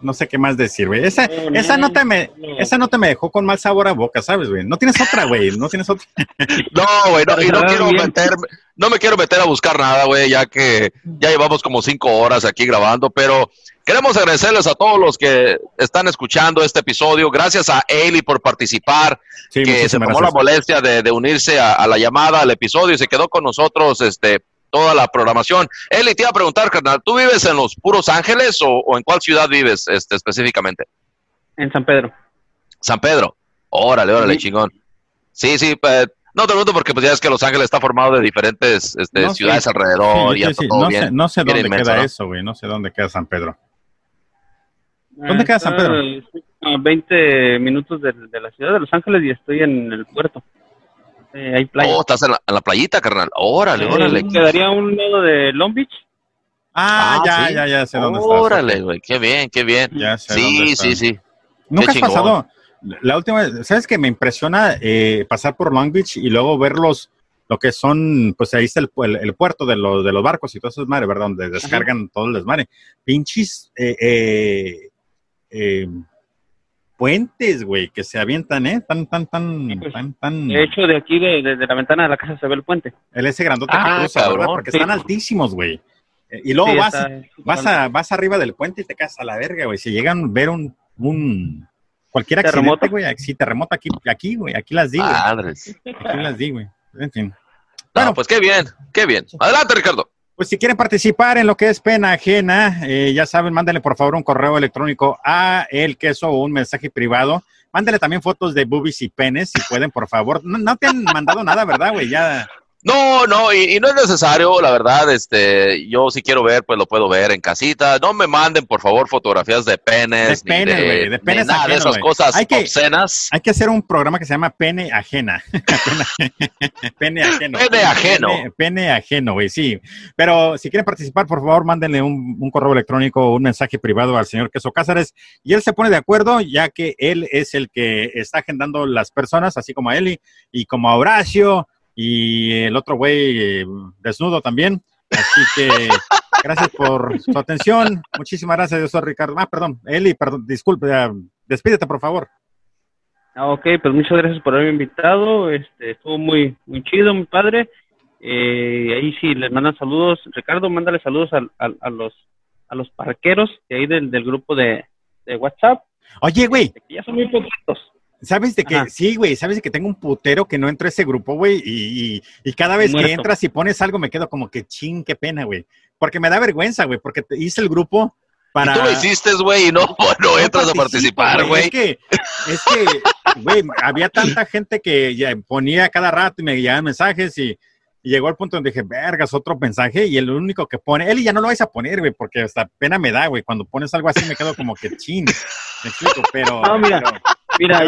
No sé qué más decir, güey. Esa, esa nota me, esa nota me dejó con mal sabor a boca, ¿sabes, güey? No tienes otra, güey, no tienes otra. [laughs] no, güey, no, y no quiero meterme, no me quiero meter a buscar nada, güey, ya que ya llevamos como cinco horas aquí grabando, pero queremos agradecerles a todos los que están escuchando este episodio. Gracias a Ailey por participar, que se tomó la molestia de, unirse a, a, la llamada, al episodio y se quedó con nosotros, este, toda la programación. Eli, te iba a preguntar, carnal, ¿tú vives en los puros Ángeles o, en cuál ciudad vives este, específicamente? En San Pedro. San Pedro. Órale, órale, chingón. Sí, sí, pues, no te pregunto porque pues ya es que Los Ángeles está formado de diferentes este, ciudades alrededor. y no, sé, no sé dónde queda eso, güey. No sé dónde queda San Pedro. ¿Dónde queda San Pedro? A 20 minutos de, de, la ciudad de Los Ángeles y estoy en el puerto. Eh, hay playa. Oh, estás en la, playita, carnal. Órale, órale. Quedaría un lado de Long Beach. Ah, ah ya, ya, ya sé dónde estás. Órale, güey, qué bien, qué bien. Ya sé sí, sí, sí. Nunca has pasado. La última vez, ¿sabes que me impresiona eh, pasar por Long Beach y luego verlos, lo que son, pues ahí está el, el, puerto de los, de los barcos y todo eso es madre, ¿verdad? Donde descargan todo el desmadre. Pinches, eh, eh, eh puentes, güey, que se avientan, ¿eh? Tan, tan, tan, pues, tan, tan. De hecho, de aquí, de, la ventana de la casa se ve el puente. El ese grandote que ah, cruza, ¿verdad? Porque están altísimos, güey. Eh, y luego vas, vas, a, vas arriba del puente y te casas a la verga, güey. Si llegan a ver un, un cualquier accidente, güey, si terremoto aquí, aquí, güey, aquí las digo. Aquí las digo, güey. En fin. Bueno, pues qué bien, qué bien. Adelante, Ricardo. Pues si quieren participar en lo que es pena ajena, eh, ya saben, mándenle por favor un correo electrónico a el queso o un mensaje privado. Mándenle también fotos de boobies y penes, si pueden, por favor. No, no te han mandado nada, ¿verdad, güey? Ya no, no, y, no es necesario, la verdad, este, yo si quiero ver, pues lo puedo ver en casita. No me manden, por favor, fotografías de penes, de penes, de, de, penes nada de esas cosas hay que, obscenas. Hay que hacer un programa que se llama Pene Ajena. [laughs] pene ajeno. Pene ajeno. Pene, ajeno, güey, sí. Pero si quieren participar, por favor, mándenle un, un correo electrónico o un mensaje privado al señor Queso Cázares y él se pone de acuerdo, ya que él es el que está agendando las personas, así como a Eli y como a Horacio y el otro güey eh, desnudo también. Así que gracias por su atención. Muchísimas gracias, yo soy Ricardo. Ah, perdón, Eli, perdón, disculpe, despídete por favor. Ah, ok, pues muchas gracias por haberme invitado. Este, estuvo muy, muy chido, mi padre. Eh, ahí sí les mandan saludos. Ricardo, mándale saludos a, a, los a los parqueros de ahí del, del grupo de, de WhatsApp. Oye, güey. Este, ya son muy poquitos. ¿Sabes de que sí, güey? ¿Sabes de que tengo un putero que no entra a ese grupo, güey? Y, y, cada vez que entras y pones algo me quedo como que ching, qué pena, güey. Porque me da vergüenza, güey, porque hice el grupo para... ¿Y tú lo hiciste, güey, y no, [laughs] no, entras a participar, güey. Es que, es que, güey, había tanta gente que ya ponía cada rato y me llegaban mensajes y, llegó al punto donde dije, vergas, otro mensaje y el único que pone, él y ya no lo vais a poner, güey, porque hasta pena me da, güey. Cuando pones algo así me quedo como que ching. Me explico, pero... No, mira. Mira,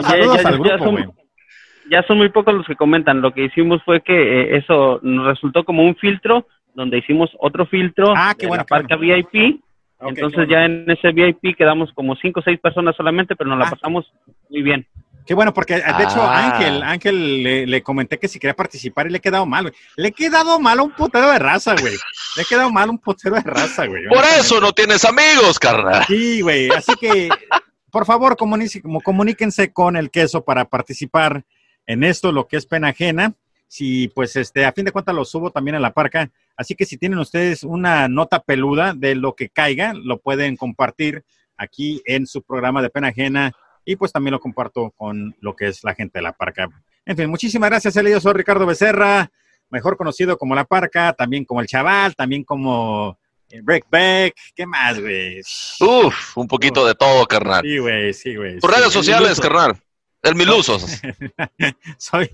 ya, son, muy pocos los que comentan. Lo que hicimos fue que eh, eso nos resultó como un filtro, donde hicimos otro filtro ah, qué bueno, la parca VIP. Entonces ya en ese VIP quedamos como cinco o seis personas solamente, pero nos la ah. pasamos muy bien. Qué bueno, porque de hecho ah. Ángel, Ángel le, comenté que si quería participar y le he quedado mal, güey. Le he quedado mal a un putero de raza, güey. Le he quedado mal a un putero de raza, güey. Por eso no tienes amigos, carnal. Sí, güey. Así que por favor, comuníquense con el queso para participar en esto, lo que es pena ajena. Si, pues, este, a fin de cuentas lo subo también en la parca. Así que si tienen ustedes una nota peluda de lo que caiga, lo pueden compartir aquí en su programa de pena ajena. Y pues también lo comparto con lo que es la gente de la parca. En fin, muchísimas gracias, Eli. Yo soy Ricardo Becerra, mejor conocido como La Parca, también como El Chaval, también como Break Back, ¿qué más, güey? Uf, un poquito de todo, carnal. Sí, güey, sí, güey. Tus redes sociales, carnal. El Milusos. [laughs] Soy.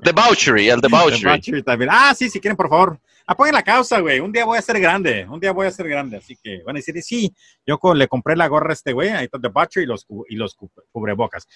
Debauchery, el Debauchery. [laughs] Debauchery también. Ah, sí, si quieren, por favor, apoyen la causa, güey. Un día voy a ser grande. Un día voy a ser grande. Así que van a decir, sí, yo le compré la gorra a este güey, ahí está Debauchery y los, y los cubrebocas.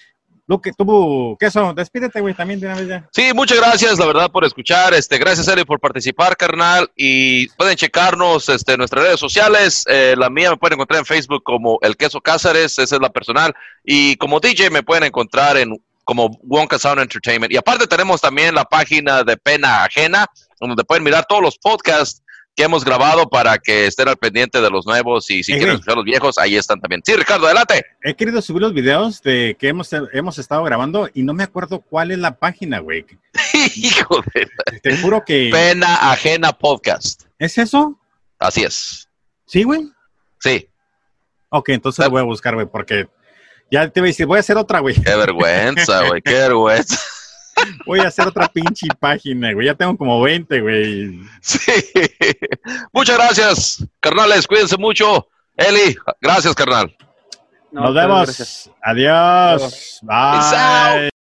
Luke, tú, queso, despídete, güey, también de una vez ya. Sí, muchas gracias, la verdad, por escuchar. Este, gracias, Eli, por participar, carnal. Y pueden checarnos este, en nuestras redes sociales. Eh, la mía me pueden encontrar en Facebook como El Queso Cázares, esa es la personal. Y como DJ me pueden encontrar en como Wonka Sound Entertainment. Y aparte tenemos también la página de Pena Ajena, donde pueden mirar todos los podcasts que hemos grabado para que estén al pendiente de los nuevos y si quieren escuchar los viejos, ahí están también. Sí, Ricardo, adelante. He querido subir los videos de que hemos, hemos estado grabando y no me acuerdo cuál es la página, güey. [laughs] Hijo de... Te juro que... Pena Ajena Podcast. ¿Es eso? Así es. ¿Sí, güey? Sí. Ok, entonces lo voy a buscar, güey, porque ya te voy a decir, voy a hacer otra, güey. Qué vergüenza, güey, qué vergüenza. [laughs] Voy a hacer otra pinche página, güey. Ya tengo como 20, güey. Sí. Muchas gracias, carnales. Cuídense mucho. Eli, gracias, carnal. Nos vemos. Adiós. Bye.